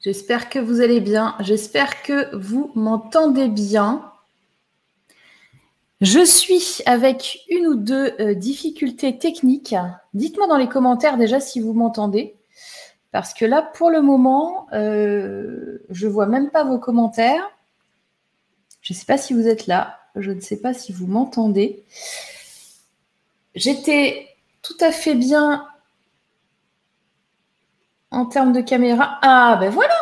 J'espère que vous allez bien. J'espère que vous m'entendez bien. Je suis avec une ou deux euh, difficultés techniques. Dites-moi dans les commentaires déjà si vous m'entendez. Parce que là, pour le moment, euh, je ne vois même pas vos commentaires. Je ne sais pas si vous êtes là. Je ne sais pas si vous m'entendez. J'étais tout à fait bien en termes de caméra. Ah, ben voilà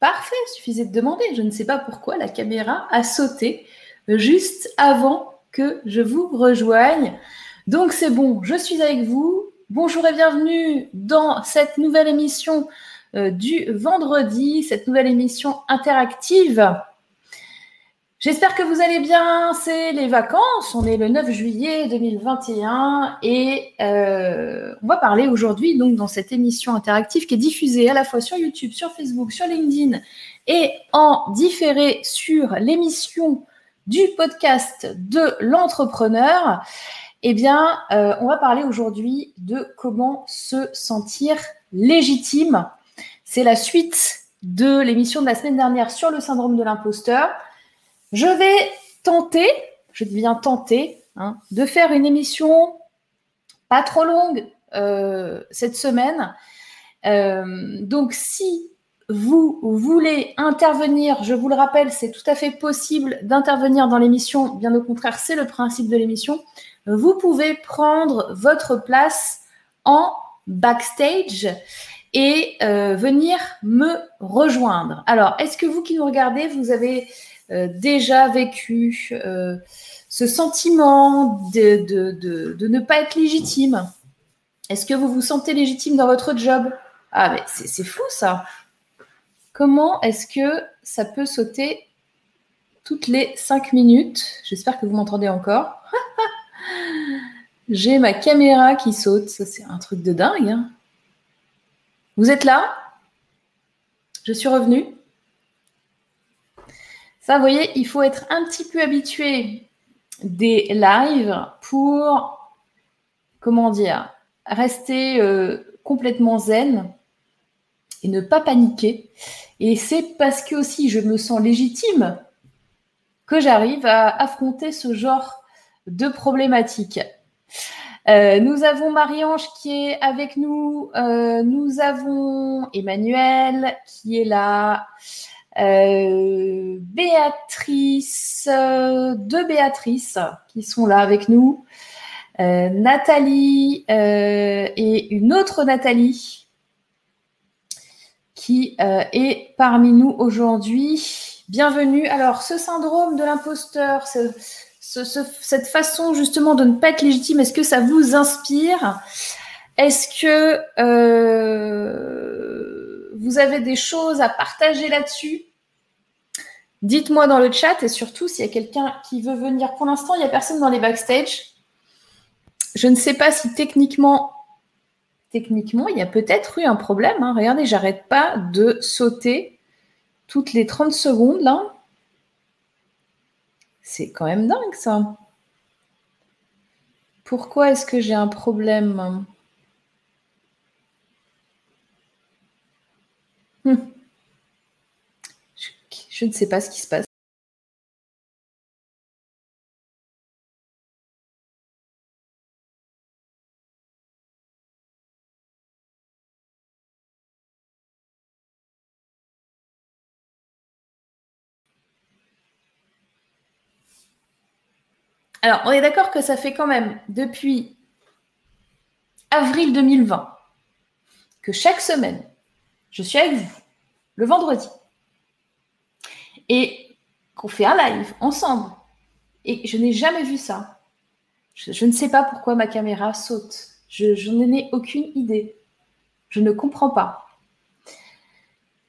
Parfait, suffisait de demander. Je ne sais pas pourquoi la caméra a sauté juste avant que je vous rejoigne. Donc c'est bon, je suis avec vous. Bonjour et bienvenue dans cette nouvelle émission euh, du vendredi, cette nouvelle émission interactive J'espère que vous allez bien. C'est les vacances. On est le 9 juillet 2021 et euh, on va parler aujourd'hui donc dans cette émission interactive qui est diffusée à la fois sur YouTube, sur Facebook, sur LinkedIn et en différé sur l'émission du podcast de l'entrepreneur. Eh bien, euh, on va parler aujourd'hui de comment se sentir légitime. C'est la suite de l'émission de la semaine dernière sur le syndrome de l'imposteur. Je vais tenter, je viens tenter, hein, de faire une émission pas trop longue euh, cette semaine. Euh, donc, si vous voulez intervenir, je vous le rappelle, c'est tout à fait possible d'intervenir dans l'émission. Bien au contraire, c'est le principe de l'émission. Vous pouvez prendre votre place en backstage et euh, venir me rejoindre. Alors, est-ce que vous qui nous regardez, vous avez déjà vécu euh, ce sentiment de, ne pas être légitime Est-ce que vous vous sentez légitime dans votre job? Ah, mais c'est fou ça Comment est-ce que ça peut sauter toutes les cinq minutes? J'espère que vous m'entendez encore. J'ai ma caméra qui saute. Ça, c'est un truc de dingue. Hein. vous êtes là? Je suis revenue. Ça, vous voyez, il faut être un petit peu habitué des lives pour, comment dire, rester euh, complètement zen et ne pas paniquer. Et c'est parce que aussi je me sens légitime que j'arrive à affronter ce genre de problématiques. Euh, nous avons Marie-Ange qui est avec nous. Euh, nous avons Emmanuel qui est là. Euh, Béatrice, euh, deux Béatrice qui sont là avec nous, euh, Nathalie et une autre Nathalie qui est parmi nous aujourd'hui. Bienvenue. Alors, ce syndrome de l'imposteur, cette façon justement de ne pas être légitime, est-ce que ça vous inspire? Est-ce que vous avez des choses à partager là-dessus? Dites-moi dans le chat et surtout s'il y a quelqu'un qui veut venir. Pour l'instant, il n'y a personne dans les backstage. Je ne sais pas si techniquement, techniquement, il y a peut-être eu un problème. Hein. Regardez, j'arrête pas de sauter toutes les 30 secondes. C'est quand même dingue ça. Pourquoi est-ce que j'ai un problème? Hum. Je ne sais pas ce qui se passe. Alors, on est d'accord que ça fait quand même depuis avril 2020 que chaque semaine, je suis avec vous le vendredi et qu'on fait un live ensemble. Et je n'ai jamais vu ça. Je, ne sais pas pourquoi ma caméra saute. Je, n'en ai aucune idée. Je ne comprends pas.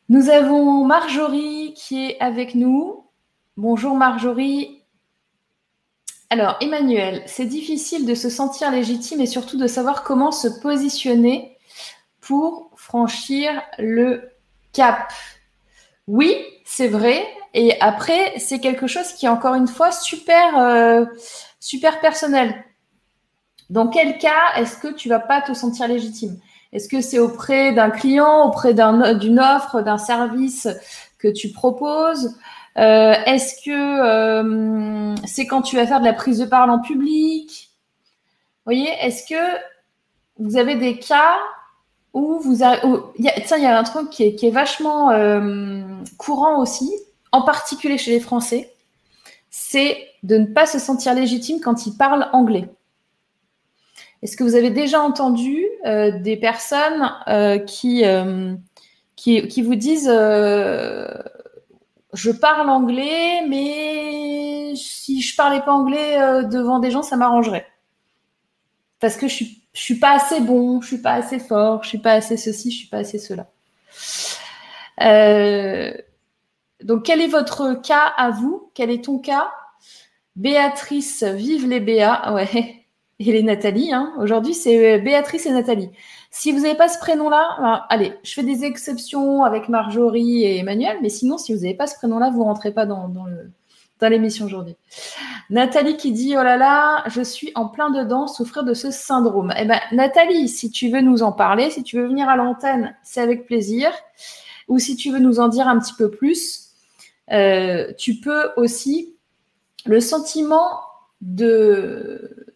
Nous avons Marjorie qui est avec nous. Bonjour Marjorie. Alors, Emmanuel, c'est difficile de se sentir légitime et surtout de savoir comment se positionner pour franchir le cap. Oui, c'est vrai, et après, c'est quelque chose qui est encore une fois super, euh, super personnel. Dans quel cas est-ce que tu vas pas te sentir légitime? Est-ce que c'est auprès d'un client, auprès d'une offre, d'un service que tu proposes? Euh, Est-ce que euh, c'est quand tu vas faire de la prise de parole en public? Vous voyez, est-ce que vous avez des cas où vous avez... il y a, un truc qui est, vachement euh, courant aussi, en particulier chez les Français, c'est de ne pas se sentir légitime quand ils parlent anglais. Est-ce que vous avez déjà entendu euh, des personnes euh, qui, qui, qui, vous disent Je parle anglais, mais si je parlais pas anglais devant des gens, ça m'arrangerait? Parce que je suis, je suis pas assez bon, je suis pas assez fort, je suis pas assez ceci, je suis pas assez cela. donc, quel est votre cas à vous? Quel est ton cas? Béatrice, vive les Béa. Ouais et les Nathalie. Hein. Aujourd'hui, c'est euh, Béatrice et Nathalie. Si vous n'avez pas ce prénom-là, ben, allez, je fais des exceptions avec Marjorie et Emmanuel, mais sinon, si vous n'avez pas ce prénom-là, vous ne rentrez pas dans, dans l'émission aujourd'hui. Nathalie qui dit Oh là là, je suis en plein dedans, souffrir de ce syndrome. Eh bien, Nathalie, si tu veux nous en parler, si tu veux venir à l'antenne, c'est avec plaisir. Ou si tu veux nous en dire un petit peu plus, euh, tu peux aussi. Le sentiment de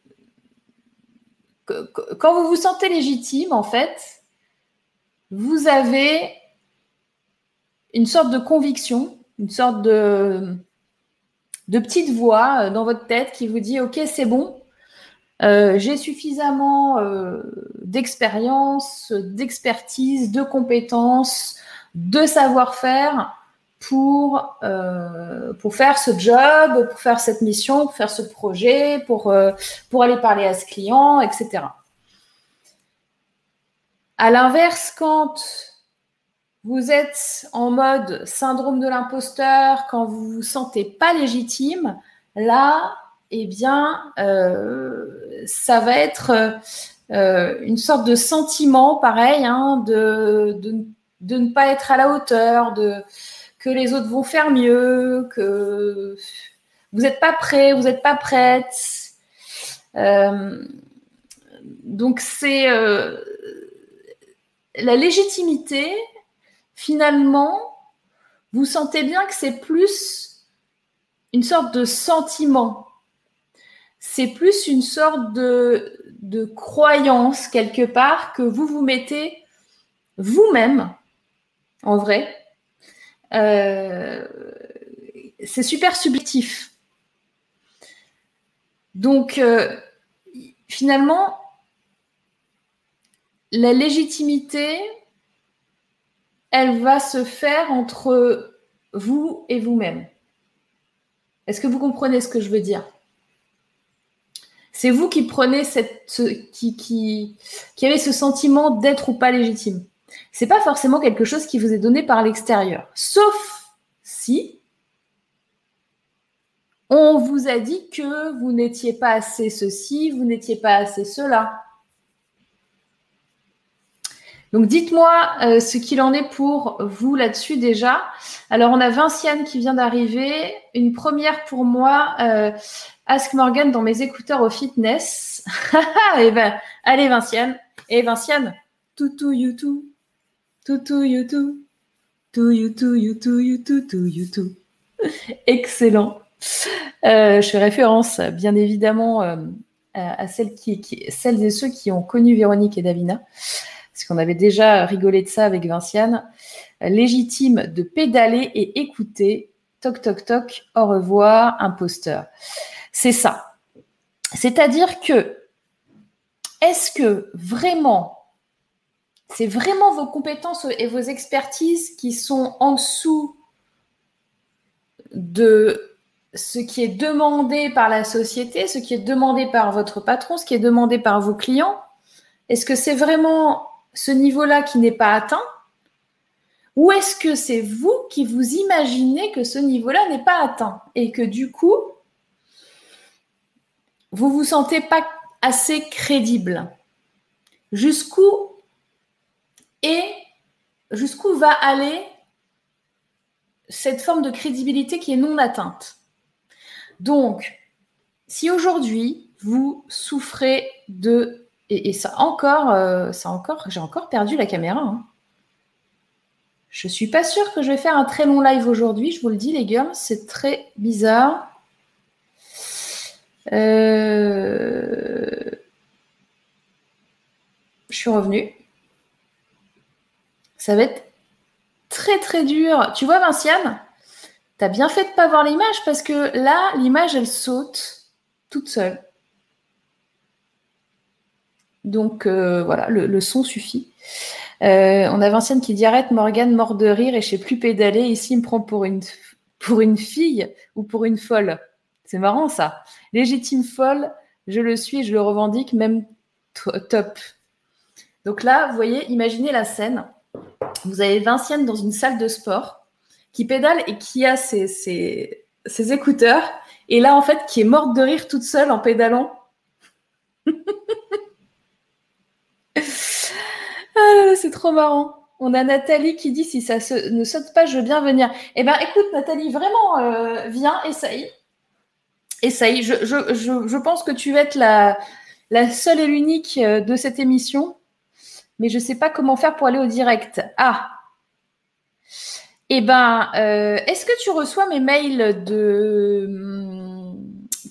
quand vous vous sentez légitime, en fait, vous avez une sorte de conviction, une sorte de, de petite voix euh, dans votre tête qui vous dit Ok, c'est bon, euh, j'ai suffisamment euh, d'expérience, d'expertise, de compétences, de savoir-faire pour, faire ce job, pour faire cette mission, pour faire ce projet, pour, pour aller parler à ce client, etc. À l'inverse, quand vous êtes en mode syndrome de l'imposteur, quand vous vous sentez pas légitime, là, eh bien, euh, ça va être une sorte de sentiment, pareil, hein, de, ne pas être à la hauteur, de, que les autres vont faire mieux, que vous n'êtes pas prêt, vous n'êtes pas prête. Euh, donc c'est euh, la légitimité, finalement, vous sentez bien que c'est plus une sorte de sentiment. C'est plus une sorte de, de croyance quelque part que vous vous mettez vous-même, en vrai, euh, c'est super subjectif. Donc, euh, finalement, la légitimité, elle va se faire entre vous et vous-même. Est-ce que vous comprenez ce que je veux dire? C'est vous qui prenez cette, qui, avez ce sentiment d'être ou pas légitime c'est pas forcément quelque chose qui vous est donné par l'extérieur. Sauf si on vous a dit que vous n'étiez pas assez ceci, vous n'étiez pas assez cela. Donc dites-moi euh, ce qu'il en est pour vous là-dessus déjà. Alors on a Vinciane qui vient d'arriver. Une première pour moi, euh, Ask Morgan dans mes écouteurs au fitness. Eh ben, allez Vinciane. Et eh, Vinciane, tout tout YouTube. Tout, tout, YouTube, YouTube, YouTube, tout, YouTube. Excellent. Euh, je fais référence, bien évidemment, à, celles et ceux qui ont connu Véronique et Davina, parce qu'on avait déjà rigolé de ça avec Vinciane. Légitime de pédaler et écouter. Toc, toc, toc, au revoir, imposteur. C'est ça. C'est-à-dire que, est-ce que vraiment c'est vraiment vos compétences et vos expertises qui sont en dessous de ce qui est demandé par la société, ce qui est demandé par votre patron, ce qui est demandé par vos clients? Est-ce que c'est vraiment ce niveau-là qui n'est pas atteint ou est-ce que c'est vous qui vous imaginez que ce niveau-là n'est pas atteint et que du coup, vous vous sentez pas assez crédible? Jusqu'où et jusqu'où va aller cette forme de crédibilité qui est non atteinte? Donc, si aujourd'hui vous souffrez de Et, ça encore, euh, ça encore, j'ai encore perdu la caméra. Hein. Je suis pas sûre que je vais faire un très long live aujourd'hui, je vous le dis les gars, c'est très bizarre. Euh, je suis revenue. Ça va être très très dur. Tu vois Vinciane, tu as bien fait de ne pas voir l'image parce que là, l'image, elle saute toute seule. Donc euh, voilà, le, son suffit. Euh, on a Vinciane qui dit arrête Morgane, mort de rire et je sais plus pédaler. Ici, il me prend pour une, fille ou pour une folle? C'est marrant ça. Légitime folle, je le suis, je le revendique, même top. Donc là, vous voyez, imaginez la scène. Vous avez Vinciane dans une salle de sport qui pédale et qui a ses écouteurs. Et là, en fait, qui est morte de rire toute seule en pédalant. Ah c'est trop marrant. On a Nathalie qui dit si ça ne saute pas, je veux bien venir. Eh bien, écoute, Nathalie, vraiment, euh, viens, essaye. Essaye. Je, pense que tu vas être la, seule et l'unique euh, de cette émission, mais je ne sais pas comment faire pour aller au direct. Ah Eh bien, euh, est-ce que tu reçois mes mails de,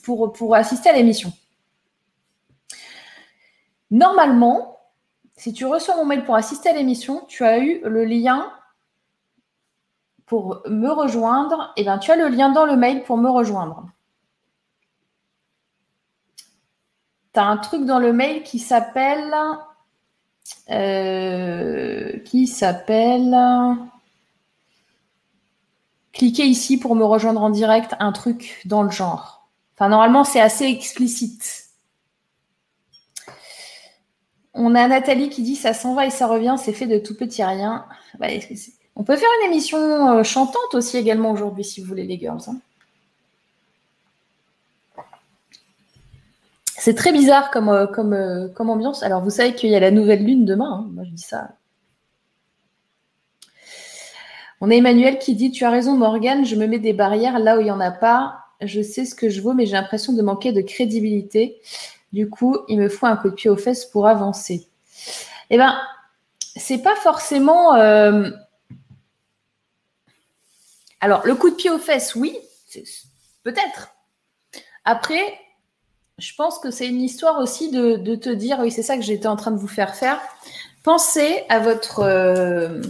pour, pour assister à l'émission? Normalement, si tu reçois mon mail pour assister à l'émission, tu as eu le lien pour me rejoindre. Et eh bien, tu as le lien dans le mail pour me rejoindre. Tu as un truc dans le mail qui s'appelle. Euh, qui s'appelle. Cliquez ici pour me rejoindre en direct, un truc dans le genre. Enfin, normalement, c'est assez explicite. On a Nathalie qui dit ça s'en va et ça revient, c'est fait de tout petit rien. Bah, on peut faire une émission euh, chantante aussi également aujourd'hui si vous voulez les girls. Hein. C'est très bizarre comme, euh, euh, comme, ambiance. Alors vous savez qu'il y a la nouvelle lune demain. Hein. Moi je dis ça. On a Emmanuel qui dit Tu as raison Morgane, je me mets des barrières là où il n'y en a pas. Je sais ce que je vaux, mais j'ai l'impression de manquer de crédibilité. Du coup, il me faut un coup de pied aux fesses pour avancer. Eh bien, c'est pas forcément. Euh, alors, le coup de pied aux fesses, oui, peut-être. Après, je pense que c'est une histoire aussi de, te dire, oui, c'est ça que j'étais en train de vous faire faire. Pensez à votre. Euh,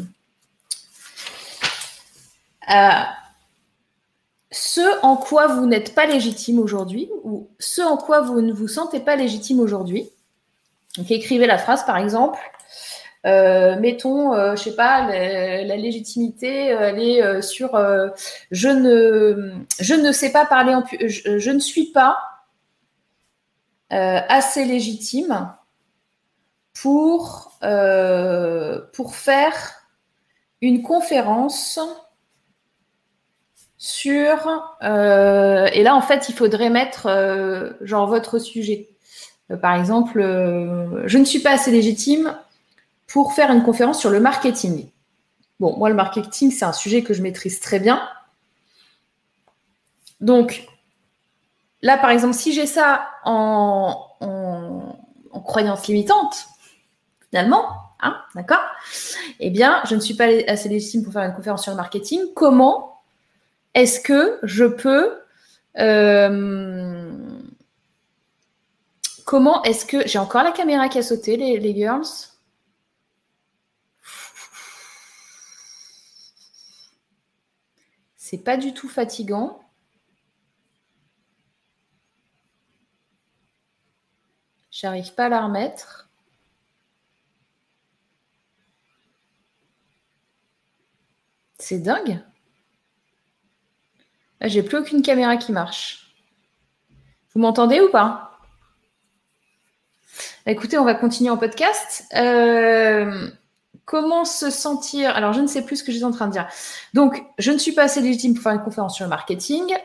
ce en quoi vous n'êtes pas légitime aujourd'hui ou ce en quoi vous ne vous sentez pas légitime aujourd'hui. Donc écrivez la phrase par exemple. Euh, mettons, je euh, je sais pas, la, légitimité, euh, elle est sur je ne sais pas parler en je, je ne suis pas assez légitime pour faire une conférence sur euh, et là en fait il faudrait mettre euh, genre votre sujet. Euh, par exemple, je ne suis pas assez légitime pour faire une conférence sur le marketing. Bon, moi le marketing c'est un sujet que je maîtrise très bien. Donc là par exemple si j'ai ça en, croyance limitante, finalement, hein, d'accord Eh bien, je ne suis pas assez légitime pour faire une conférence sur le marketing. Comment est-ce que je peux... Euh, comment est-ce que... J'ai encore la caméra qui a sauté, les, girls? C'est pas du tout fatigant. J'arrive pas à la remettre. C'est dingue. J'ai plus aucune caméra qui marche. Vous m'entendez ou pas? Écoutez, on va continuer en podcast. Euh, comment se sentir? Alors, je ne sais plus ce que j'étais en train de dire. Donc, je ne suis pas assez légitime pour faire une conférence sur le marketing.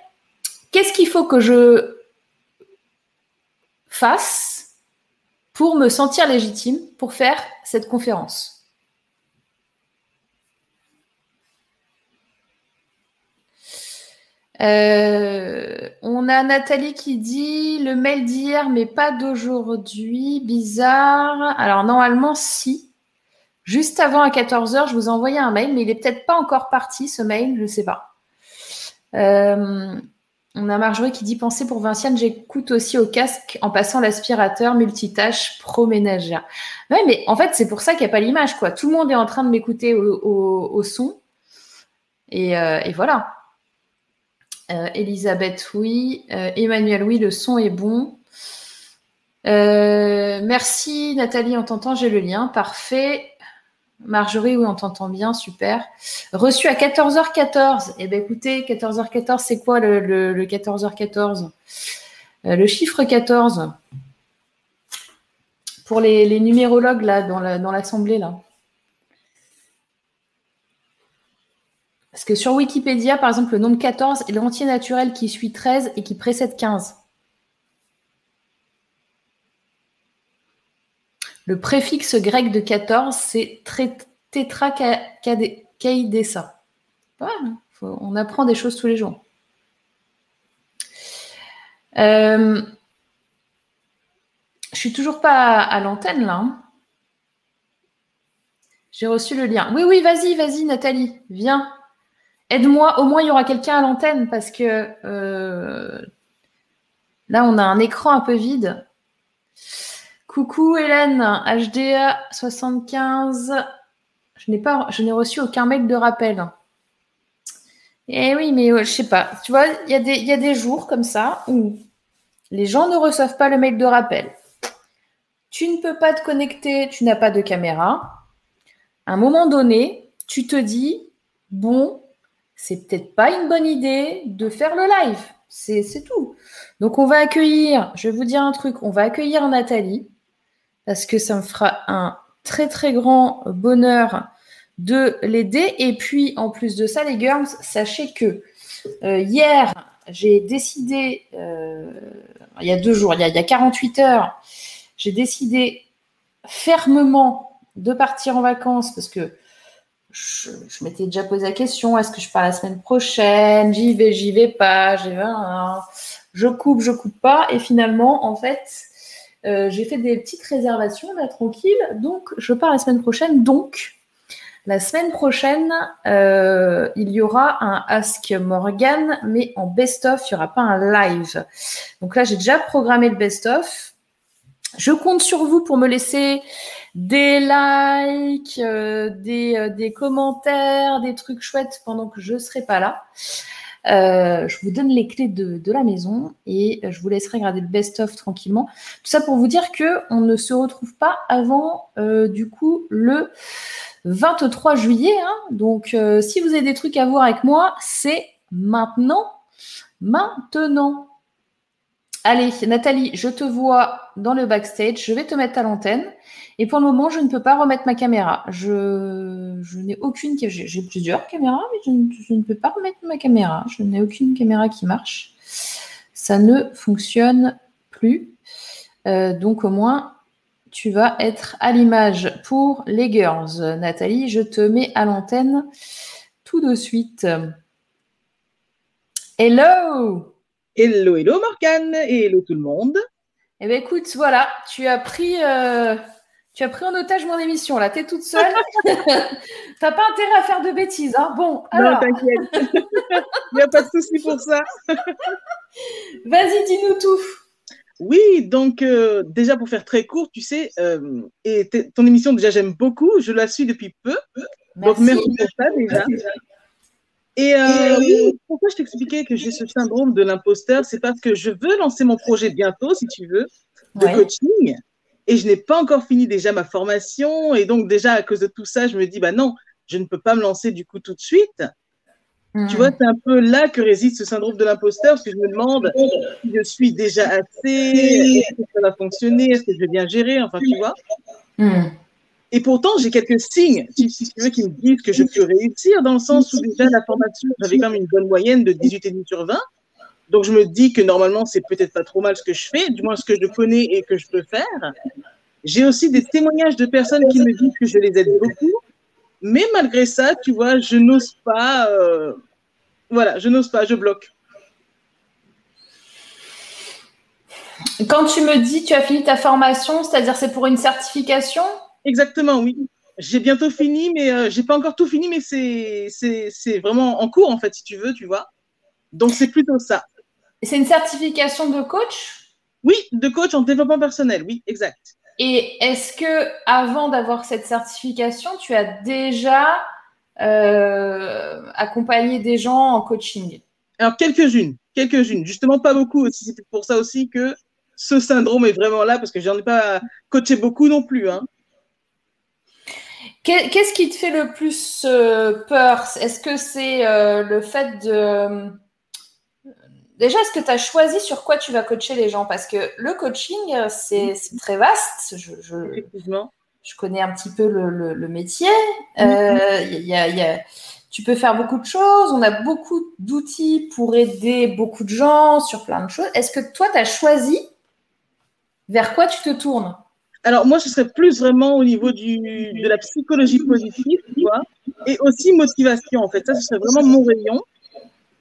Qu'est-ce qu'il faut que je fasse pour me sentir légitime pour faire cette conférence? Euh, on a Nathalie qui dit le mail d'hier, mais pas d'aujourd'hui. Bizarre. Alors, normalement, si. Juste avant à 14h, je vous ai un mail, mais il n'est peut-être pas encore parti, ce mail, je ne sais pas. Euh, on a Marjorie qui dit penser pour Vinciane, j'écoute aussi au casque en passant l'aspirateur multitâche pro-ménagère. Ouais, mais en fait, c'est pour ça qu'il n'y a pas l'image, quoi. Tout le monde est en train de m'écouter au, son. Et, euh, voilà. Euh, Elisabeth, oui. Euh, Emmanuel, oui, le son est bon. merci Nathalie, on t'entend, j'ai le lien. Parfait. Marjorie, oui, on t'entend bien, super. Reçu à 14h14. Eh bien, écoutez, 14h14, c'est quoi le, 14h14 euh, Le chiffre 14. Pour les, numérologues, là, dans l'assemblée, là. Parce que sur Wikipédia, par exemple, le nombre 14 est l'entier naturel qui suit 13 et qui précède 15. Le préfixe grec de 14, c'est tétracaïdessa. on apprend des choses tous les jours. Euh, je suis toujours pas à, l'antenne là. Hein. J'ai reçu le lien. Oui, oui, vas-y, vas-y, Nathalie, viens. Aide-moi, au moins il y aura quelqu'un à l'antenne parce que euh, là on a un écran un peu vide. Coucou Hélène, HDA 75. Je n'ai pas, reçu aucun mail de rappel. Eh oui, mais je sais pas. Tu vois, il y, y a des jours comme ça où les gens ne reçoivent pas le mail de rappel. Tu ne peux pas te connecter, tu n'as pas de caméra. À un moment donné, tu te dis, bon, c'est peut-être pas une bonne idée de faire le live. C'est tout. Donc, on va accueillir, je vais vous dire un truc, on va accueillir Nathalie parce que ça me fera un très très grand bonheur de l'aider. Et puis en plus de ça, les girls, sachez que euh, hier, j'ai décidé, euh, il y a deux jours, il y a, 48 heures, j'ai décidé fermement de partir en vacances parce que je, m'étais déjà posé la question, est-ce que je pars la semaine prochaine? J'y vais, j'y vais pas, je coupe, je coupe pas. Et finalement, en fait, euh, j'ai fait des petites réservations là, tranquille. Donc, je pars la semaine prochaine. Donc, la semaine prochaine, euh, il y aura un Ask Morgan, mais en best-of, il n'y aura pas un live. Donc là, j'ai déjà programmé le best-of. Je compte sur vous pour me laisser des likes, euh, des, des, commentaires, des trucs chouettes pendant que je ne serai pas là. Euh, je vous donne les clés de, la maison et je vous laisserai regarder le best-of tranquillement. Tout ça pour vous dire que on ne se retrouve pas avant euh, du coup le 23 juillet. Hein. Donc euh, si vous avez des trucs à voir avec moi, c'est maintenant. Maintenant. Allez, Nathalie, je te vois dans le backstage. Je vais te mettre à l'antenne. Et pour le moment, je ne peux pas remettre ma caméra. Je, n'ai aucune. J'ai plusieurs caméras, mais je ne, peux pas remettre ma caméra. Je n'ai aucune caméra qui marche. Ça ne fonctionne plus. Euh, donc au moins, tu vas être à l'image pour les girls. Nathalie, je te mets à l'antenne tout de suite. Hello Hello, hello Morgane et hello tout le monde. Eh bien écoute, voilà, tu as pris... Euh, tu as pris en otage mon émission, là, tu es toute seule. tu n'as pas intérêt à faire de bêtises. Hein. Bon, alors. Non, t'inquiète. Il n'y a pas de souci pour ça. Vas-y, dis-nous tout. Oui, donc euh, déjà pour faire très court, tu sais, euh, et ton émission déjà j'aime beaucoup, je la suis depuis peu. Donc merci pour ça déjà. Et euh, pourquoi je t'expliquais que j'ai ce syndrome de l'imposteur, c'est parce que je veux lancer mon projet bientôt, si tu veux, de coaching et je n'ai pas encore fini déjà ma formation. Et donc, déjà, à cause de tout ça, je me dis, bah non, je ne peux pas me lancer du coup tout de suite. Tu hmm. vois, c'est un peu là que réside ce syndrome de l'imposteur, parce que je me demande si je suis déjà assez, est-ce que ça va fonctionner, est-ce que je vais bien gérer, enfin, tu vois. Hmm. Et pourtant, j'ai quelques signes, si tu veux, qui me disent que je peux réussir, dans le sens où déjà la formation, j'avais quand même une bonne moyenne de 18,5 sur 20. Donc, je me dis que normalement, c'est peut-être pas trop mal ce que je fais, du moins ce que je connais et que je peux faire. J'ai aussi des témoignages de personnes qui me disent que je les aide beaucoup. Mais malgré ça, tu vois, je n'ose pas. Euh, voilà, je n'ose pas, je bloque. Quand tu me dis tu as fini ta formation, c'est-à-dire c'est pour une certification? Exactement, oui. J'ai bientôt fini, mais euh, j'ai pas encore tout fini, mais c'est vraiment en cours en fait, si tu veux, tu vois. Donc c'est plutôt ça. C'est une certification de coach? Oui, de coach en développement personnel, oui, exact. Et est-ce que avant d'avoir cette certification, tu as déjà euh, accompagné des gens en coaching? Alors quelques-unes, quelques-unes. Justement, pas beaucoup aussi. C'est pour ça aussi que ce syndrome est vraiment là parce que j'en ai pas coaché beaucoup non plus. Hein. Qu'est-ce qui te fait le plus euh, peur? Est-ce que c'est euh, le fait de Déjà, est-ce que tu as choisi sur quoi tu vas coacher les gens? Parce que le coaching, euh, c'est très vaste. Je, je, connais un petit peu le, métier. Euh, tu peux faire beaucoup de choses. On a beaucoup d'outils pour aider beaucoup de gens sur plein de choses. Est-ce que toi, tu as choisi vers quoi tu te tournes? Alors moi, ce serait plus vraiment au niveau du, de la psychologie positive, tu vois, et aussi motivation, en fait. Ça, ce serait vraiment mon rayon.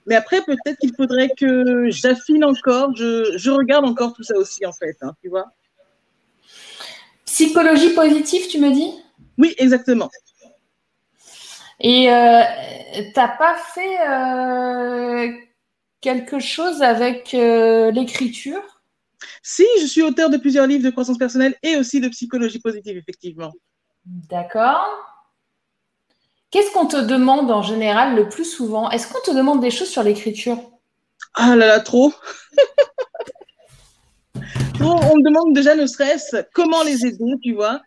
Mais après, peut-être qu'il faudrait que j'affine encore, je, je, regarde encore tout ça aussi, en fait, hein, tu vois. Psychologie positive, tu me dis? Oui, exactement. Et euh, t'as pas fait euh, quelque chose avec euh, l'écriture? Si, je suis auteur de plusieurs livres de croissance personnelle et aussi de psychologie positive, effectivement. D'accord. Qu'est-ce qu'on te demande en général le plus souvent? Est-ce qu'on te demande des choses sur l'écriture? Ah là là, trop. On me demande déjà, ne serait-ce comment les aider, tu vois,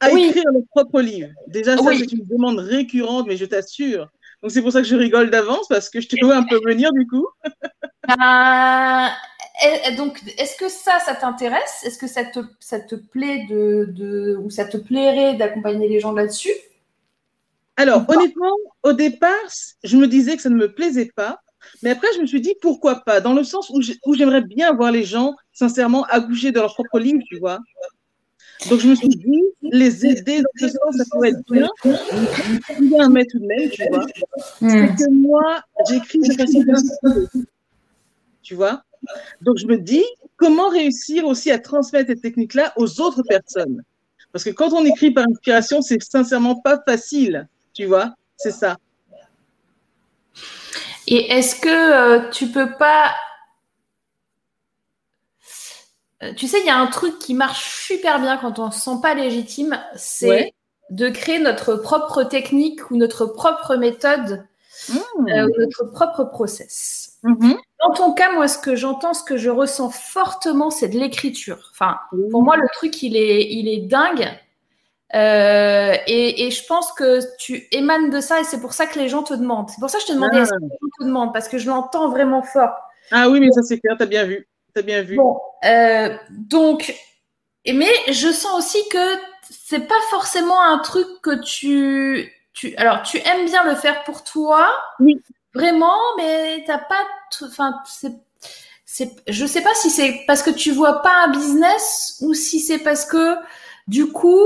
à écrire leur propre livre. Déjà, ça, c'est une demande récurrente, mais je t'assure. Donc, c'est pour ça que je rigole d'avance, parce que je te vois un peu venir, du coup. Donc, est-ce que ça, ça t'intéresse? Est-ce que ça te, ça te plaît de, ou ça te plairait d'accompagner les gens là-dessus? Alors, honnêtement, au départ, je me disais que ça ne me plaisait pas. Mais après, je me suis dit pourquoi pas, dans le sens où j'aimerais bien voir les gens, sincèrement, accoucher de leur propre livre, tu vois. Donc, je me suis dit, les aider dans ce sens, ça pourrait être bien. Un mais tout de même, tu vois. Hmm. C'est que moi, j'écris de façon Tu vois? Donc, je me dis, comment réussir aussi à transmettre cette technique-là aux autres personnes? Parce que quand on écrit par inspiration, c'est sincèrement pas facile. Tu vois, c'est ça. Et est-ce que euh, tu peux pas. Euh, tu sais, il y a un truc qui marche super bien quand on ne se sent pas légitime, c'est de créer notre propre technique ou notre propre méthode mmh. euh, ou notre propre process. Mmh. Dans ton cas, moi, ce que j'entends, ce que je ressens fortement, c'est de l'écriture. Enfin, pour moi, le truc, il est, il est dingue. Euh, et, je pense que tu émanes de ça et c'est pour ça que les gens te demandent. C'est pour ça que je te demandais est-ce que les gens te demandent parce que je l'entends vraiment fort. Ah oui, mais ça c'est clair, t'as bien vu. T'as bien vu. Bon, euh, donc, mais je sens aussi que c'est pas forcément un truc que tu, tu, alors tu aimes bien le faire pour toi, oui. vraiment, mais t'as pas, enfin, c'est, c'est, je sais pas si c'est parce que tu vois pas un business ou si c'est parce que du coup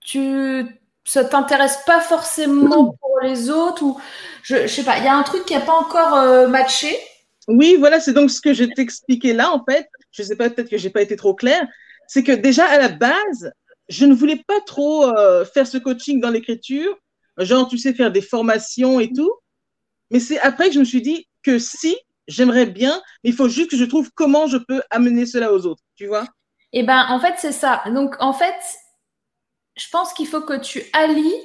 tu ça t'intéresse pas forcément pour les autres ou je, je sais pas, il y a un truc qui n'a pas encore euh, matché. Oui, voilà, c'est donc ce que je t'expliquais là en fait. Je sais pas, peut-être que j'ai pas été trop claire. C'est que déjà à la base, je ne voulais pas trop euh, faire ce coaching dans l'écriture, genre tu sais faire des formations et tout. Mais c'est après que je me suis dit que si j'aimerais bien, mais il faut juste que je trouve comment je peux amener cela aux autres, tu vois? Eh ben en fait c'est ça. Donc en fait je pense qu'il faut que tu allies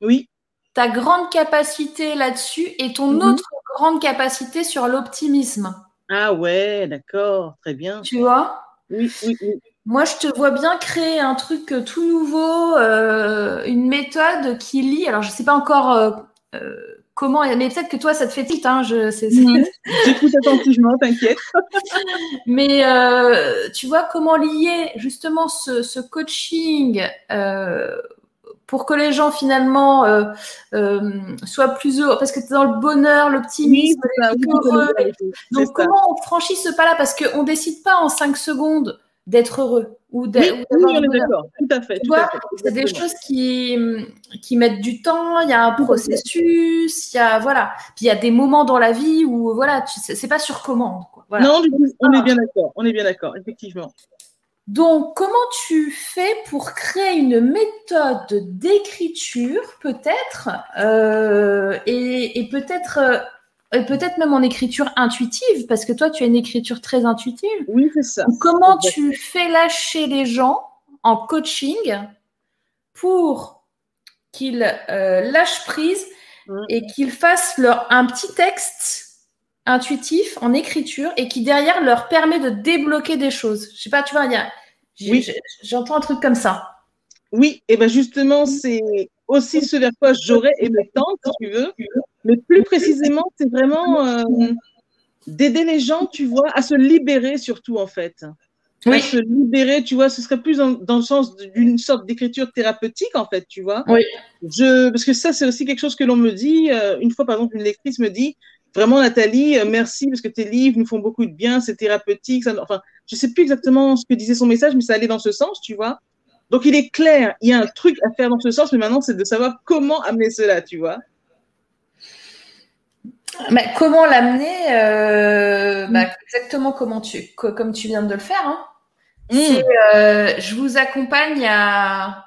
oui. ta grande capacité là-dessus et ton mhm. autre grande capacité sur l'optimisme. Ah ouais, d'accord, très bien. Tu vois? Oui, oui, oui. Moi, je te vois bien créer un truc tout nouveau, euh, une méthode qui lie. Alors, je ne sais pas encore euh, euh, comment, mais peut-être que toi, ça te fait tilt. Hein, je, mhm. J'écoute attentivement, t'inquiète. mais euh, tu vois comment lier justement ce, coaching euh, pour que les gens finalement euh, soient plus heureux, parce que tu es dans le bonheur, l'optimisme, heureux. Donc, comment on franchit ce pas-là? Parce qu'on ne décide pas en cinq secondes d'être heureux ou d'être oui, tout à fait. c'est des choses qui, qui mettent du temps, il y a un processus, il y a voilà, puis il y a des moments dans la vie où voilà, c'est pas sur commande. Quoi. Non, on est bien d'accord. On est bien d'accord, effectivement. Donc, comment tu fais pour créer une méthode d'écriture, peut-être, euh, et, peut-être, euh, peut-être même en écriture intuitive, parce que toi, tu as une écriture très intuitive. Oui, c'est ça. comment tu fais lâcher les gens en coaching pour qu'ils euh, lâchent prise mmh. et qu'ils fassent leur, un petit texte intuitif en écriture et qui derrière leur permet de débloquer des choses. Je sais pas, tu vois, il y a, oui. J'entends un truc comme ça. Oui, et bien justement, c'est aussi ce vers quoi j'aurais aimé tendre, si tu veux. Mais plus précisément, c'est vraiment euh, d'aider les gens, tu vois, à se libérer surtout, en fait. Oui. À se libérer, tu vois, ce serait plus dans, le sens d'une sorte d'écriture thérapeutique, en fait, tu vois. Oui. Je, parce que ça, c'est aussi quelque chose que l'on me dit. Euh, une fois, par exemple, une lectrice me dit, Vraiment, Nathalie, euh, merci parce que tes livres nous font beaucoup de bien, c'est thérapeutique. Ça, enfin, je sais plus exactement ce que disait son message, mais ça allait dans ce sens, tu vois. Donc, il est clair, il y a un truc à faire dans ce sens, mais maintenant, c'est de savoir comment amener cela, tu vois. Comment l'amener euh, bah, Exactement comment tu, comme tu viens de le faire. Hein. Mm. Euh, je vous accompagne à,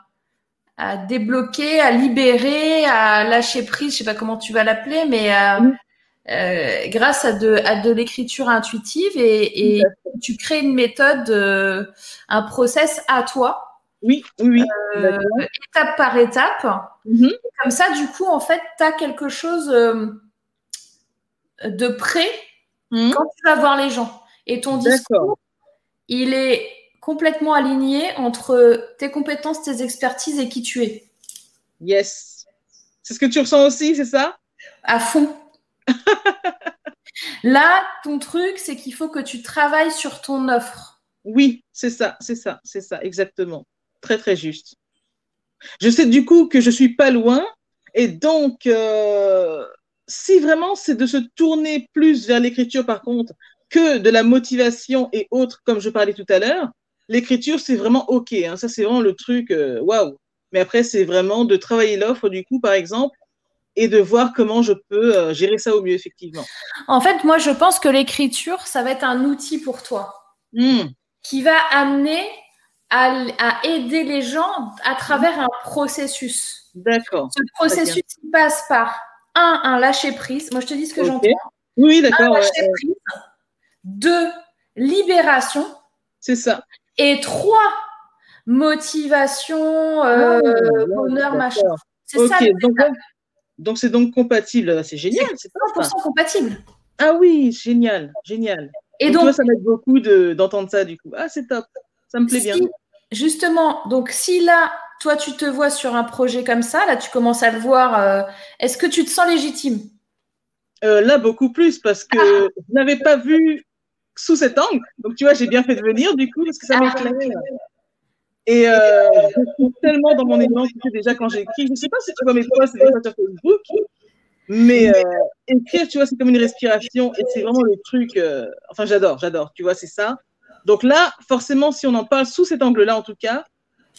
à, débloquer, à libérer, à lâcher prise. Je sais pas comment tu vas l'appeler, mais à, mm. Euh, grâce à de, à de l'écriture intuitive et, et tu crées une méthode, euh, un process à toi. Oui, oui, euh, étape par étape. Mm-hmm. Comme ça, du coup, en fait, tu as quelque chose de prêt mm-hmm. quand tu vas voir les gens. Et ton discours, il est complètement aligné entre tes compétences, tes expertises et qui tu es. Yes. C'est ce que tu ressens aussi, c'est ça? À fond. Là, ton truc, c'est qu'il faut que tu travailles sur ton offre. Oui, c'est ça, c'est ça, c'est ça, exactement. Très, très juste. Je sais du coup que je suis pas loin et donc, euh, si vraiment c'est de se tourner plus vers l'écriture, par contre, que de la motivation et autres, comme je parlais tout à l'heure, l'écriture, c'est vraiment OK. Hein. ça, c'est vraiment le truc, euh, waouh. Mais après, c'est vraiment de travailler l'offre, du coup, par exemple, et de voir comment je peux euh, gérer ça au mieux, effectivement. En fait, moi, je pense que l'écriture, ça va être un outil pour toi hmm. qui va amener à, aider les gens à travers un processus. D'accord. Ce processus il passe par un, un lâcher prise. Moi, je te dis ce que j'entends. Oui, d'accord. Un lâcher prise. Deux, libération. C'est ça. Et trois, motivation, euh, ah, bonheur, machin. C'est ça. Donc, donc, c'est donc compatible. C'est génial. C'est 100% compatible. Ah oui, génial, génial. Et donc, toi, ça m'aide beaucoup d'entendre ça, du coup. Ah, c'est top. Ça me plaît bien. Justement, donc si là, toi, tu te vois sur un projet comme ça, là, tu commences à le voir, euh, est-ce que tu te sens légitime? Euh, Là, beaucoup plus, parce que ah. je n'avais pas vu sous cet angle. Donc, tu vois, j'ai bien fait de venir, du coup, parce que ça ah. m'éclaire. Et euh, je suis tellement dans mon élan déjà quand j'écris. Je ne sais pas si tu vois mes posts sur Facebook, mais euh, écrire, tu vois, c'est comme une respiration et c'est vraiment le truc. Euh, enfin, j'adore, j'adore, tu vois, c'est ça. Donc là, forcément, si on en parle sous cet angle-là, en tout cas,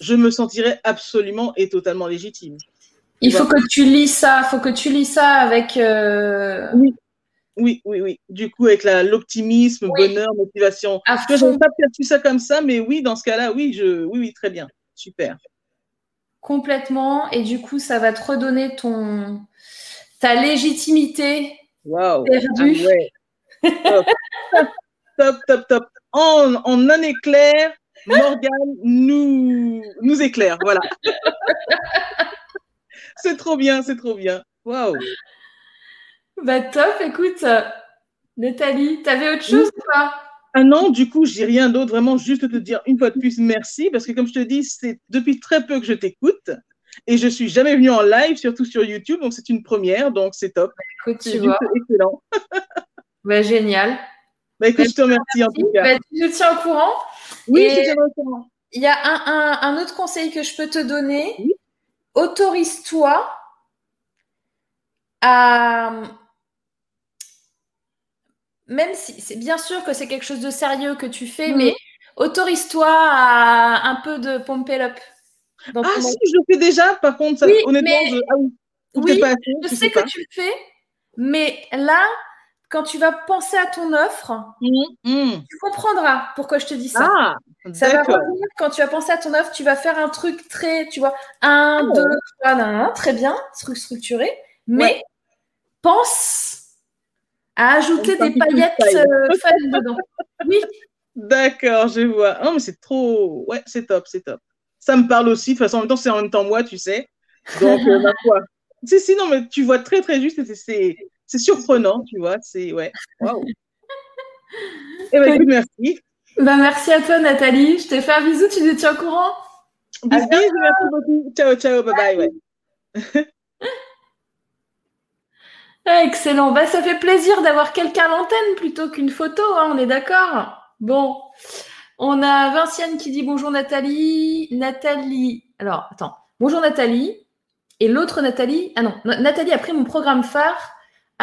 je me sentirais absolument et totalement légitime. Il faut que tu lis ça, il faut que tu lis ça avec. Euh, oui, oui, oui, oui. Du coup, avec l'optimisme, bonheur, motivation. Je n'ai pas perçu ça comme ça, mais oui, dans ce cas-là, oui, je, oui, oui, très bien. Super. Complètement. Et du coup, ça va te redonner ton, ta légitimité wow. perdue. Ah top. top, top, En, en un éclair, Morgane nous, nous éclaire. Voilà. c'est trop bien, c'est trop bien. Waouh. Bah top, écoute, Nathalie, t'avais autre chose ou pas? Ah non, du coup, je dis rien d'autre, vraiment juste te dire une fois de plus merci, parce que comme je te dis, c'est depuis très peu que je t'écoute, et je suis jamais venue en live, surtout sur YouTube, donc c'est une première, donc c'est top. Bah, écoute, tu vois. excellent. bah, génial. Bah écoute, je te remercie en tout cas. Bah, je tiens au courant? Oui. Il y a un, un, autre conseil que je peux te donner. Autorise-toi à même si c'est bien sûr que c'est quelque chose de sérieux que tu fais, mhm. mais autorise-toi à un peu de pomper up. Ah si, je le fais déjà, par contre, ça, honnêtement, je... Ah oui, je sais que tu le fais, mais là, quand tu vas penser à ton offre, tu comprendras pourquoi je te dis ça. Ah, ça va revenir quand tu vas penser à ton offre, tu vas faire un truc très, tu vois, un, oh. deux, trois, très bien, truc structuré, mais pense à ajouter des paillettes euh, fun dedans. Oui. D'accord, je vois. Non, mais c'est trop. Ouais, c'est top, c'est top. Ça me parle aussi. De toute façon, en même temps, c'est en même temps moi, tu sais. Donc, euh, ma foi. Si, si, non, mais tu vois très, très juste. C'est c'est surprenant, tu vois. C'est ouais. Waouh. Eh ben, écoute, merci. Ben, merci à toi, Nathalie. Je t'ai fait un bisou. Tu nous tiens au courant? Bisous, merci beaucoup. Ciao, ciao, bye bye. Ouais. Excellent. Ben, ça fait plaisir d'avoir quelqu'un à l'antenne plutôt qu'une photo. Hein, on est d'accord? Bon. On a Vinciane qui dit bonjour Nathalie. Nathalie. Alors, attends. Bonjour Nathalie. Et l'autre Nathalie. Ah non, Nathalie a pris mon programme phare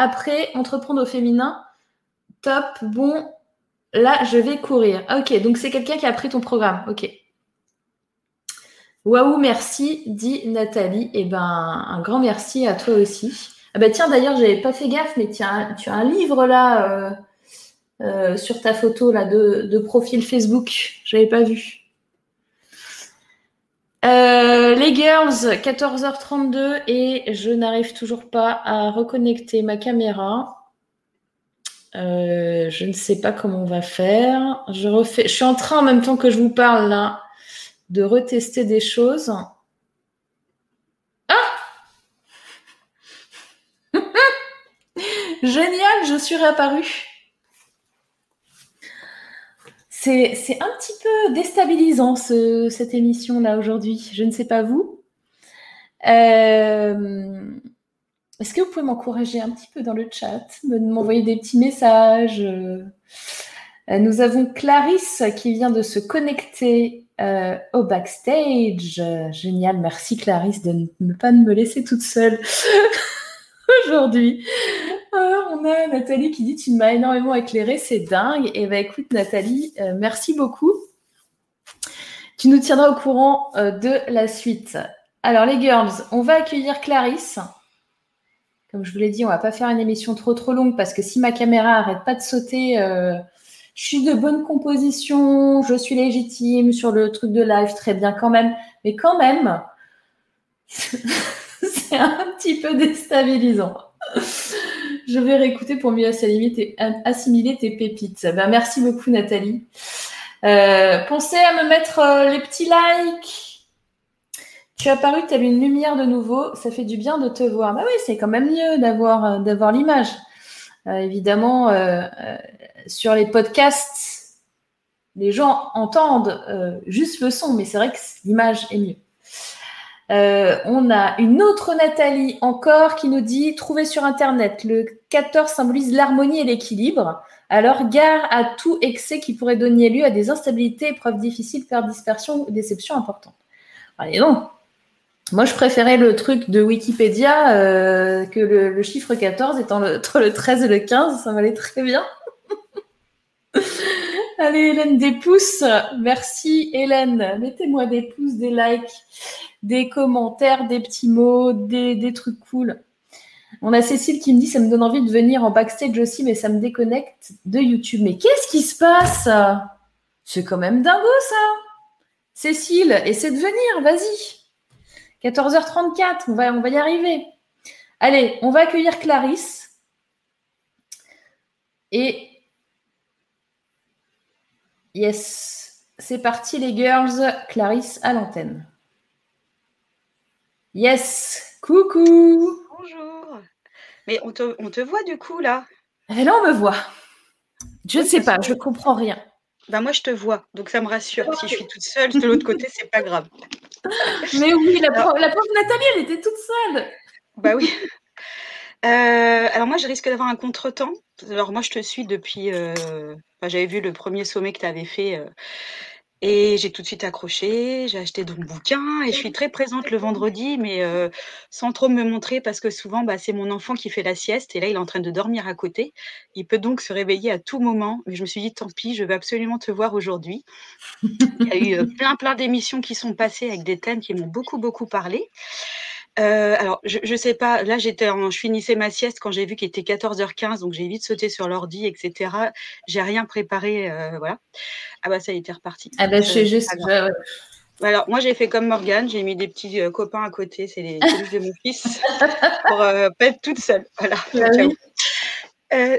après, entreprendre au féminin. Top. Bon, là, je vais courir. Ok, donc c'est quelqu'un qui a pris ton programme. Ok. Waouh, merci, dit Nathalie. Eh ben, un grand merci à toi aussi. Ah ben tiens, d'ailleurs, j'avais pas fait gaffe, mais tiens, tu as un livre là euh, euh, sur ta photo là de, de profil Facebook. J'avais pas vu. Euh, les girls, 14h32 et je n'arrive toujours pas à reconnecter ma caméra. Euh, je ne sais pas comment on va faire. Je refais. Je suis en train en même temps que je vous parle là de retester des choses. Ah Génial, je suis réapparue. C'est un petit peu déstabilisant cette émission-là aujourd'hui. Je ne sais pas vous. Euh, est-ce que vous pouvez m'encourager un petit peu dans le chat, m'envoyer des petits messages euh, Nous avons Clarisse qui vient de se connecter euh, au backstage. Génial, merci Clarisse de ne pas me laisser toute seule aujourd'hui. Ah, on a Nathalie qui dit Tu m'as énormément éclairé, c'est dingue. Et eh bien, écoute, Nathalie, euh, merci beaucoup. Tu nous tiendras au courant euh, de la suite. Alors, les girls, on va accueillir Clarisse. Comme je vous l'ai dit, on va pas faire une émission trop trop longue parce que si ma caméra arrête pas de sauter, euh, je suis de bonne composition, je suis légitime sur le truc de live, très bien quand même. Mais quand même, c'est un petit peu déstabilisant je vais réécouter pour mieux assimiler tes, pépites. Ben, merci beaucoup, Nathalie. Euh, pensez à me mettre euh, les petits likes. Tu as paru telle une lumière de nouveau. Ça fait du bien de te voir. Bah oui, c'est quand même mieux d'avoir euh, d'avoir l'image. évidemment, sur les podcasts, les gens entendent juste le son, mais c'est vrai que l'image est mieux. Euh, on a une autre Nathalie encore qui nous dit Trouver sur Internet, le 14 symbolise l'harmonie et l'équilibre. Alors, gare à tout excès qui pourrait donner lieu à des instabilités, épreuves difficiles, perte, dispersion ou déception importante. Allez, non. Moi, je préférais le truc de Wikipédia euh, que le, chiffre 14 étant entre le 13 et le 15. Ça m'allait très bien. Allez, Hélène, des pouces. Merci, Hélène. Mettez-moi des pouces, des likes des commentaires, des petits mots, des, trucs cool. On a Cécile qui me dit ça me donne envie de venir en backstage aussi, mais ça me déconnecte de YouTube. Mais qu'est-ce qui se passe? C'est quand même dingo ça Cécile, essaie de venir, vas-y 14h34, on va, on va y arriver. Allez, on va accueillir Clarisse. Et yes, c'est parti les girls. Clarisse à l'antenne. Yes, coucou. Bonjour. Mais on te, voit du coup là? Et là, on me voit. Je ne sais pas, je comprends rien. Bah moi, je te vois, donc ça me rassure. Si je suis toute seule de l'autre côté, c'est pas grave. Mais oui, la, pauvre Nathalie, elle était toute seule. Bah oui. Euh, alors moi, je risque d'avoir un contretemps. Alors moi, je te suis depuis. Euh, j'avais vu le premier sommet que tu avais fait. Euh, et j'ai tout de suite accroché, j'ai acheté ton bouquin et je suis très présente le vendredi, mais euh, sans trop me montrer parce que souvent, bah, c'est mon enfant qui fait la sieste et là, il est en train de dormir à côté. Il peut donc se réveiller à tout moment, mais je me suis dit, tant pis, je vais absolument te voir aujourd'hui. Il y a eu euh, plein, plein d'émissions qui sont passées avec des thèmes qui m'ont beaucoup, beaucoup parlé. Euh, alors, je, ne sais pas. Là, j'étais en, je finissais ma sieste quand j'ai vu qu'il était 14h15, donc j'ai vite sauté sur l'ordi, etc. J'ai rien préparé, euh, voilà. Ah bah ça, il était reparti. Ah bah je suis juste. Alors, moi, j'ai fait comme Morgane, j'ai mis des petits euh, copains à côté, c'est les peluches de mon fils, pour pas être toute seule. Voilà. Bah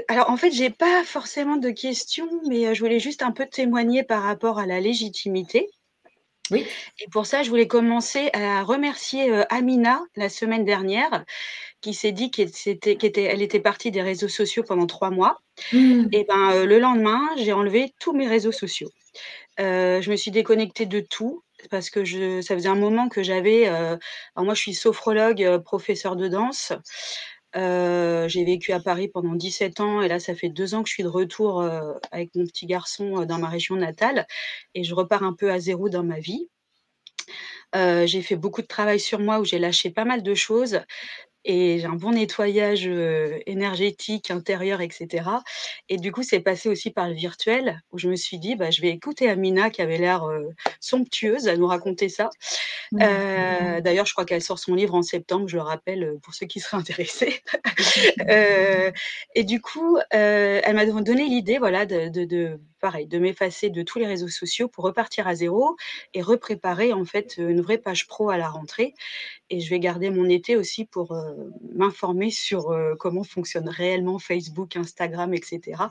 alors, en fait, j'ai pas forcément de questions, mais je voulais juste un peu témoigner par rapport à la légitimité. Oui. Et pour ça, je voulais commencer à remercier euh, Amina la semaine dernière, qui s'est dit qu'elle était, elle était partie des réseaux sociaux pendant trois mois. Mmh. Et ben euh, le lendemain, j'ai enlevé tous mes réseaux sociaux. Euh, je me suis déconnectée de tout parce que je, ça faisait un moment que j'avais. moi, je suis sophrologue, professeur de danse. Euh, j'ai vécu à Paris pendant 17 ans et là, ça fait deux ans que je suis de retour euh, avec mon petit garçon euh, dans ma région natale et je repars un peu à zéro dans ma vie. j'ai fait beaucoup de travail sur moi où j'ai lâché pas mal de choses et j'ai un bon nettoyage énergétique, intérieur, etc. Et du coup, c'est passé aussi par le virtuel où je me suis dit, bah, je vais écouter Amina qui avait l'air somptueuse à nous raconter ça. Mmh. D'ailleurs, je crois qu'elle sort son livre en septembre, je le rappelle pour ceux qui seraient intéressés. et du coup, elle m'a donné l'idée, voilà, de, de pareil, de m'effacer de tous les réseaux sociaux pour repartir à zéro et repréparer en fait une vraie page pro à la rentrée. Et je vais garder mon été aussi pour euh, m'informer sur euh, comment fonctionne réellement Facebook, Instagram, etc.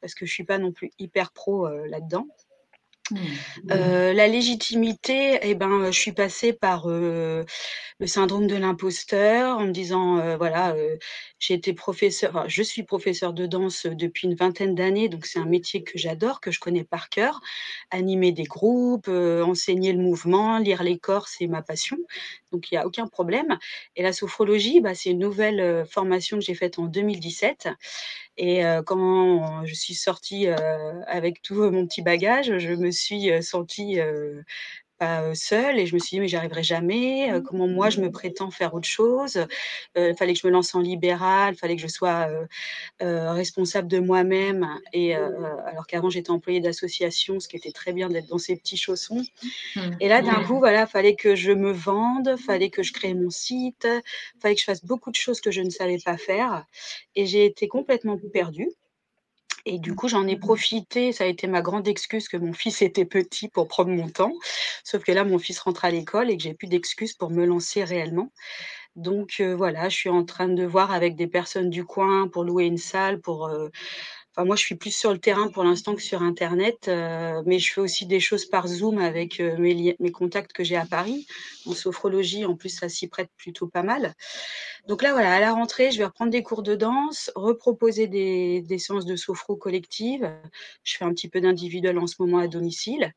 Parce que je suis pas non plus hyper pro euh, là-dedans. Mmh. Euh, la légitimité, eh ben, je suis passée par euh, le syndrome de l'imposteur en me disant, euh, voilà, j'ai été professeur, je suis professeur de danse depuis une vingtaine d'années, donc c'est un métier que j'adore, que je connais par cœur. Animer des groupes, enseigner le mouvement, lire les corps, c'est ma passion, donc il n'y a aucun problème. Et la sophrologie, bah, c'est une nouvelle formation que j'ai faite en 2017 et quand je suis sortie avec tout mon petit bagage, je me suis sentie pas seule et je me suis dit mais j'y arriverai jamais comment moi je me prétends faire autre chose? Il fallait que je me lance en libéral fallait que je sois responsable de moi-même et alors qu'avant j'étais employée d'association ce qui était très bien d'être dans ces petits chaussons mmh. et là d'un coup voilà fallait que je me vende fallait que je crée mon site fallait que je fasse beaucoup de choses que je ne savais pas faire et j'ai été complètement perdue et du coup, j'en ai profité. Ça a été ma grande excuse que mon fils était petit pour prendre mon temps. Sauf que là, mon fils rentre à l'école et que j'ai plus d'excuses pour me lancer réellement. Donc euh, voilà, je suis en train de voir avec des personnes du coin pour louer une salle, pour euh, moi, je suis plus sur le terrain pour l'instant que sur Internet, euh, mais je fais aussi des choses par Zoom avec euh, mes, contacts que j'ai à Paris. En sophrologie, en plus, ça s'y prête plutôt pas mal. Donc là, voilà, à la rentrée, je vais reprendre des cours de danse, reproposer des, séances de sophro collective. Je fais un petit peu d'individuel en ce moment à domicile.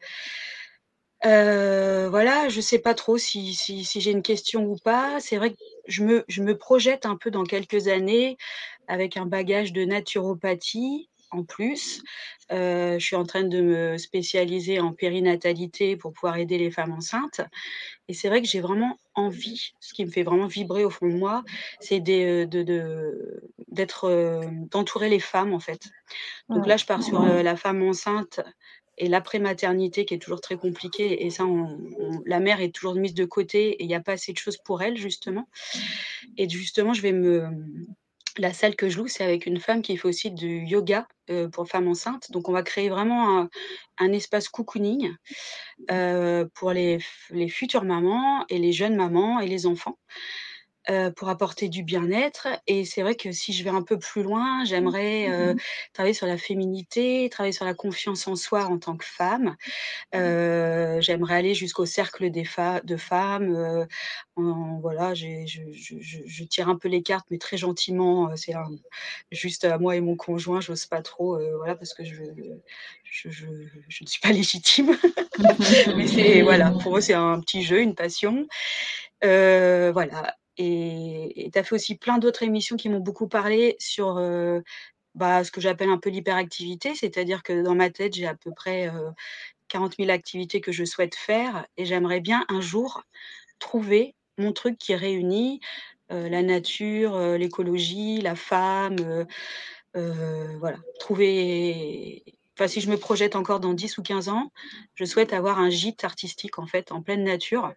Euh, voilà, je sais pas trop si, j'ai une question ou pas. C'est vrai que je me projette un peu dans quelques années avec un bagage de naturopathie en plus. Euh, je suis en train de me spécialiser en périnatalité pour pouvoir aider les femmes enceintes. Et c'est vrai que j'ai vraiment envie, ce qui me fait vraiment vibrer au fond de moi, c'est de, d'être, euh, d'entourer les femmes en fait. Donc là, je pars sur la femme enceinte et l'après-maternité qui est toujours très compliquée. Et ça, la mère est toujours mise de côté et il n'y a pas assez de choses pour elle, justement. Et justement, je vais me. La salle que je loue, c'est avec une femme qui fait aussi du yoga euh, pour femmes enceintes. Donc, on va créer vraiment un, espace cocooning euh, pour les, les futures mamans et les jeunes mamans et les enfants. Euh, pour apporter du bien-être. Et c'est vrai que si je vais un peu plus loin, j'aimerais euh, mmh travailler sur la féminité, travailler sur la confiance en soi en tant que femme. Mmh euh, j'aimerais aller jusqu'au cercle des de femmes. voilà, je, je, tire un peu les cartes, mais très gentiment. C'est juste à moi et mon conjoint, j'ose pas trop, voilà, parce que je, je, ne suis pas légitime. mais c'est voilà, pour eux c'est un petit jeu, une passion. voilà. Et tu as fait aussi plein d'autres émissions qui m'ont beaucoup parlé sur euh, bah, ce que j'appelle un peu l'hyperactivité, c'est-à-dire que dans ma tête, j'ai à peu près 40 euh, 000 activités que je souhaite faire et j'aimerais bien un jour trouver mon truc qui réunit euh, la nature, l'écologie, la femme, voilà, trouver Enfin, si je me projette encore dans 10 ou 15 ans, je souhaite avoir un gîte artistique en fait en pleine nature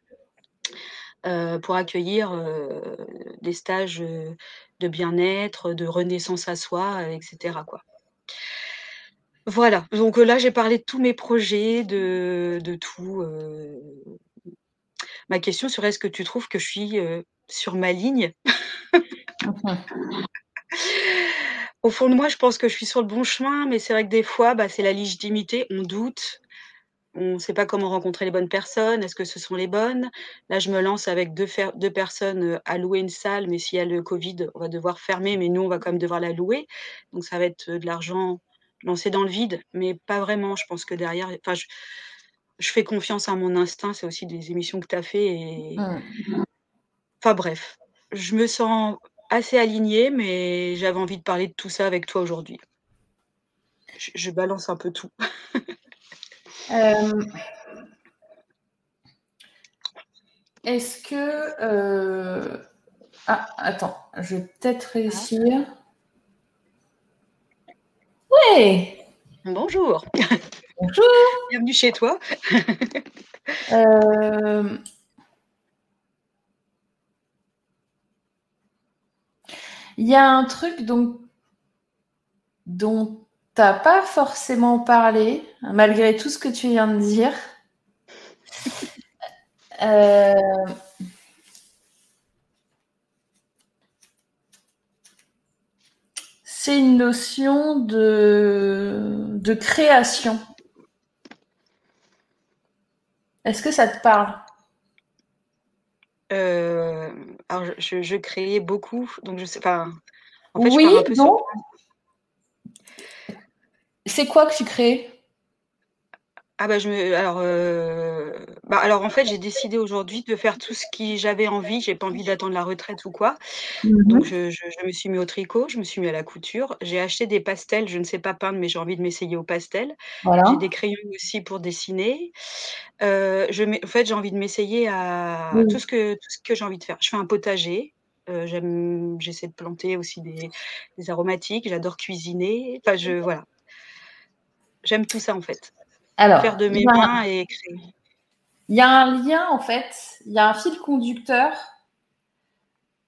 pour accueillir, des stages, de bien-être, de renaissance à soi, etc., quoi. Voilà, donc là, j'ai parlé de tous mes projets, de de tout, Ma question serait: «Est-ce que tu trouves que je suis, sur ma ligne?» Au fond de moi, je pense que je suis sur le bon chemin, mais c'est vrai que des fois, bah, c'est la légitimité, on doute, on ne sait pas comment rencontrer les bonnes personnes. Est-ce que ce sont les bonnes? Là, je me lance avec deux fer 2 personnes, à louer une salle, mais s'il y a le covid, on va devoir fermer, mais nous, on va quand même devoir la louer. Donc ça va être, de l'argent lancé dans le vide, mais pas vraiment. Je pense que derrière enfin, je je fais confiance à mon instinct, c'est aussi des émissions que tu as fait et Mmh. enfin bref, je me sens assez alignée, mais j'avais envie de parler de tout ça avec toi aujourd'hui. Je je balance un peu tout. Hem est-ce que, heu ah, attends, je vais peut-être réussir. Ouais! Bonjour! Bonjour! Bienvenue chez toi. Hem il y a un truc dont dont tu as pas forcément parlé, malgré tout ce que tu viens de dire. Heu c'est une notion de de création. Est-ce que ça te parle? Heu, alors je je je créais beaucoup, donc je sais enfin, en fait, je Oui, pars un peu sur non. C'est quoi que tu crées? Ah bah, je me alors, heu, bah, alors en fait, j'ai décidé aujourd'hui de faire tout ce qui j'avais envie, j'ai pas envie d'attendre la retraite ou quoi. Mmh Donc je je je me suis mis au tricot, je me suis mis à la couture, j'ai acheté des pastels, je ne sais pas peindre, mais j'ai envie de m'essayer au pastel. J'ai des crayons aussi pour dessiner. Heu, je en fait, j'ai envie de m'essayer à tout ce que tout ce que j'ai envie de faire. Je fais un potager, j'aime j'essaie de planter aussi des des aromatiques, j'adore cuisiner, enfin je voilà. J'aime tout ça en fait. Alors, Faire de il mes y a mains et créer. il y a un lien en fait, il y a un fil conducteur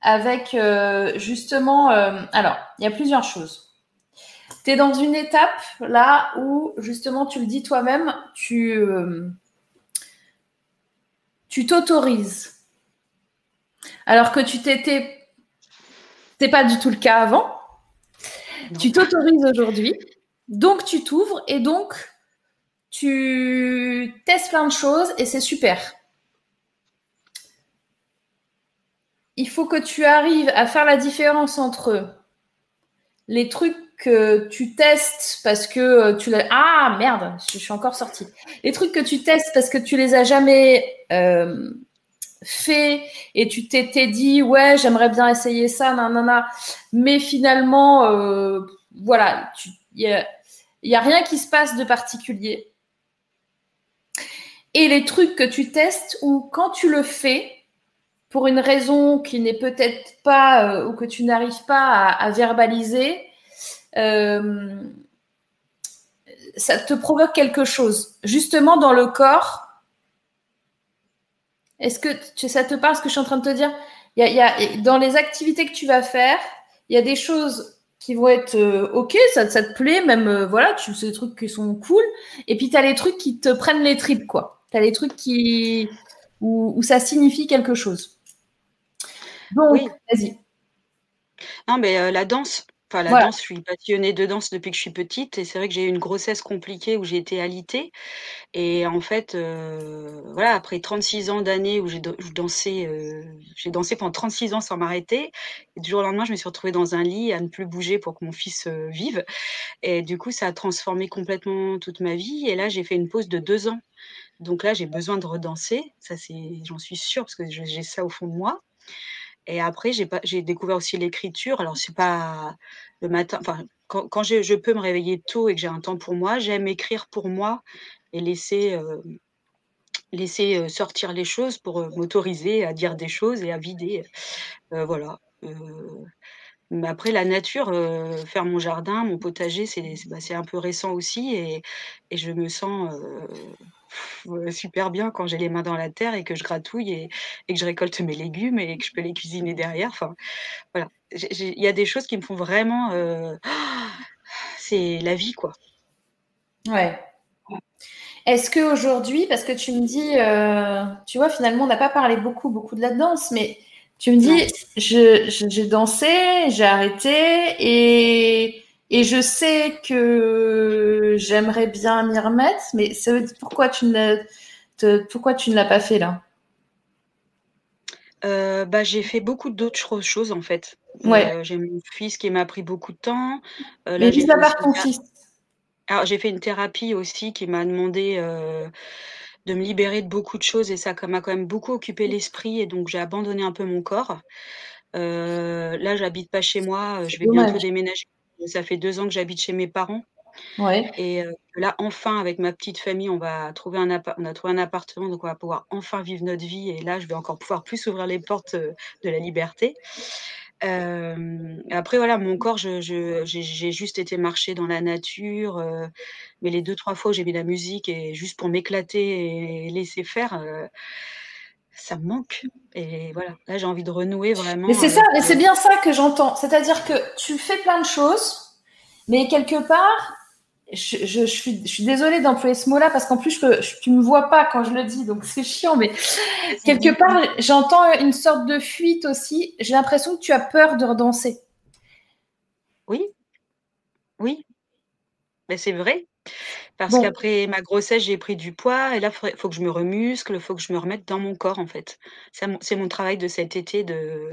avec, heu, justement, hem alors, il y a plusieurs choses. Tu es dans une étape là où justement tu le dis toi-même, tu, hem tu t'autorises. Alors que tu t'étais c'est pas du tout le cas avant. Non. Tu t'autorises aujourd'hui, donc tu t'ouvres et donc tu testes plein de choses et c'est super. Il faut que tu arrives à faire la différence entre les trucs que tu testes parce que tu l'as ah merde, je suis encore sortie. Les trucs que tu testes parce que tu les as jamais, hem, faits et tu t'étais dit: «Ouais, j'aimerais bien essayer ça, nanana», mais finalement, heu, voilà, il y a rien qui se passe de particulier. Et les trucs que tu testes où quand tu le fais, pour une raison qui n'est peut-être pas, heu, ou que tu n'arrives pas à verbaliser, hem, ça te provoque quelque chose. Justement dans le corps est-ce que ça te parle ce que je suis en train de te dire? Dans les activités que tu vas faire, il y a des choses qui vont être, heu, OK, ça ça te plaît, même, heu, voilà, tu c'est des trucs qui sont cool et puis tu as les trucs qui te prennent les tripes, quoi. Tu as les trucs qui où où ça signifie quelque chose. Donc, Oui. vas-y. Non, mais, heu, la danse, enfin la Voilà. danse, je suis passionnée de danse depuis que je suis petite et c'est vrai que j'ai eu une grossesse compliquée où j'ai été alitée et en fait, heu, voilà, après 36 ans d'années où j'ai dan je dansais, heu, j'ai dansé pendant 36 ans sans m'arrêter et du jour au lendemain, je me suis retrouvée dans un lit à ne plus bouger pour que mon fils, heu, vive et du coup, ça a transformé complètement toute ma vie et là, j'ai fait une pause de 2 ans. Donc là, j'ai besoin de redanser, ça c'est j'en suis sûre parce que j'ai ça au fond de moi et après j'ai découvert aussi l'écriture. Alors c'est pas le matin enfin, quand je peux me réveiller tôt et que j'ai un temps pour moi, j'aime écrire pour moi et laisser, hem, laisser, heu, sortir les choses pour, heu, m'autoriser à dire des choses et à vider, voilà, Mais après, la nature, euh, faire mon jardin, mon potager, c'est bah, un peu récent aussi et, et je me sens euh, super bien quand j'ai les mains dans la terre et que je gratouille et, et, que je récolte mes légumes et que je peux les cuisiner derrière. Enfin, voilà. Il y a des choses qui me font vraiment. Euh, c'est la vie, quoi. Ouais. Est-ce qu'aujourd'hui, parce que tu me dis, tu vois, finalement, on n'a pas parlé beaucoup, beaucoup de la danse, mais tu me dis, j'ai je, dansé, j'ai arrêté et, et je sais que j'aimerais bien m'y remettre, mais pourquoi tu ne, pourquoi tu ne l'as pas fait là? Euh, bah, j'ai fait beaucoup d'autres choses en fait. Ouais. Euh, j'ai mon fils qui m'a pris beaucoup de temps. Euh, là, j'ai part ton fils. Alors j'ai fait une thérapie aussi qui m'a demandé de me libérer de beaucoup de choses et ça m'a quand même beaucoup occupé l'esprit et donc j'ai abandonné un peu mon corps. Là, j'habite pas chez moi, je vais bientôt déménager. Ça fait deux ans que j'habite chez mes parents. Ouais. Et euh, là, enfin, avec ma petite famille, on va trouver un on a trouvé un appartement, donc on va pouvoir enfin vivre notre vie. Et là, je vais encore pouvoir plus ouvrir les portes euh, de la liberté. Euh, après, voilà, mon corps, j'ai juste été marcher dans la nature, euh, mais les deux, trois fois où j'ai mis la musique et juste pour m'éclater et laisser faire, euh, ça me manque. Et voilà, là, j'ai envie de renouer vraiment. Mais c'est ça, mais c'est bien ça que j'entends. C'est-à-dire que tu fais plein de choses, mais quelque part, je, suis, je suis désolée d'employer ce mot-là parce qu'en plus, tu ne me vois pas quand je le dis, donc c'est chiant, mais quelque part, j'entends une sorte de fuite aussi. J'ai l'impression que tu as peur de redanser. Oui, oui, mais c'est vrai. Parce qu'après ma grossesse, j'ai pris du poids et là, il faut que je me remuscle, il faut que je me remette dans mon corps, en fait. C'est mon travail de cet été de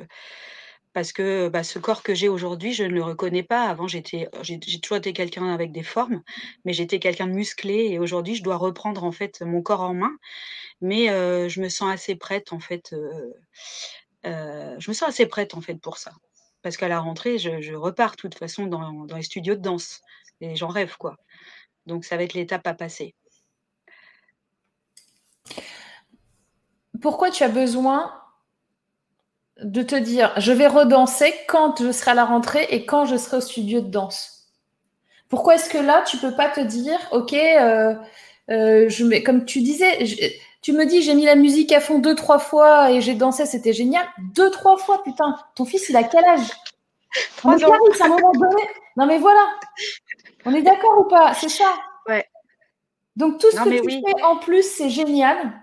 parce que, bah, ce corps que j'ai aujourd'hui, je ne le reconnais pas. Avant, j'étais j'ai toujours été quelqu'un avec des formes, mais j'étais quelqu'un de musclé et aujourd'hui, je dois reprendre, en fait, mon corps en main. Mais, je me sens assez prête, en fait, je me sens assez prête, en fait, pour ça. Parce qu'à la rentrée, je repars de toute façon dans dans les studios de danse et j'en rêve, quoi. Donc ça va être l'étape à passer. Pourquoi tu as besoin de te dire je vais redanser quand je serai à la rentrée et quand je serai au studio de danse? Pourquoi est-ce que là, tu peux pas te dire ok, euh, euh, je mets, comme tu disais, tu me dis j'ai mis la musique à fond deux, trois fois et j'ai dansé, c'était génial. Deux, trois fois, putain, ton fils, il a quel âge? Trois ans. un moment donné. Non mais voilà, on est d'accord ou pas? C'est ça. Ouais. Donc tout ce que tu fais en plus, c'est génial.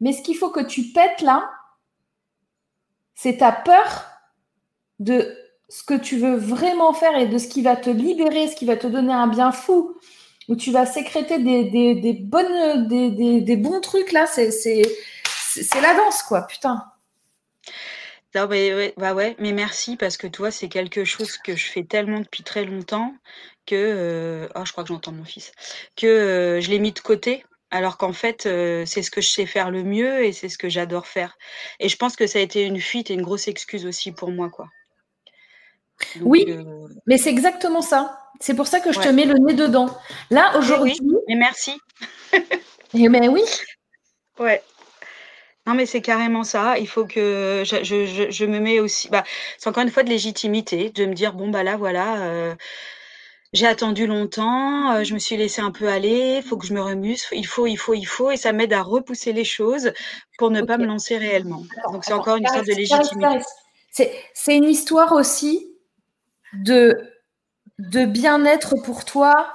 Mais ce qu'il faut que tu pètes là, c'est ta peur de ce que tu veux vraiment faire et de ce qui va te libérer, ce qui va te donner un bien fou, où tu vas sécréter des, bonnes, des, bons trucs là, c'est la danse, quoi, putain. Non, mais, bah ouais, mais merci parce que toi, c'est quelque chose que je fais tellement depuis très longtemps que, euh, oh, je crois que j'entends mon fils, que euh, je l'ai mis de côté alors qu'en fait, euh, c'est ce que je sais faire le mieux et c'est ce que j'adore faire. Et je pense que ça a été une fuite et une grosse excuse aussi pour moi, quoi. oui, euh, mais c'est exactement ça. C'est pour ça que je te mets le nez dedans. Là, eh aujourd'hui. Oui, mais merci. et eh ben oui. Ouais. Non, mais c'est carrément ça. Il faut que je, je, je, me mets aussi. Bah, c'est encore une fois de légitimité, de me dire bon, bah là, voilà. Euh, j'ai attendu longtemps, euh, je me suis laissée un peu aller, il faut que je me remuscle, il faut, il faut, il faut, et ça m'aide à repousser les choses pour ne pas me lancer réellement. Donc c'est encore une sorte de légitimité. C'est une histoire aussi de, de bien-être pour toi,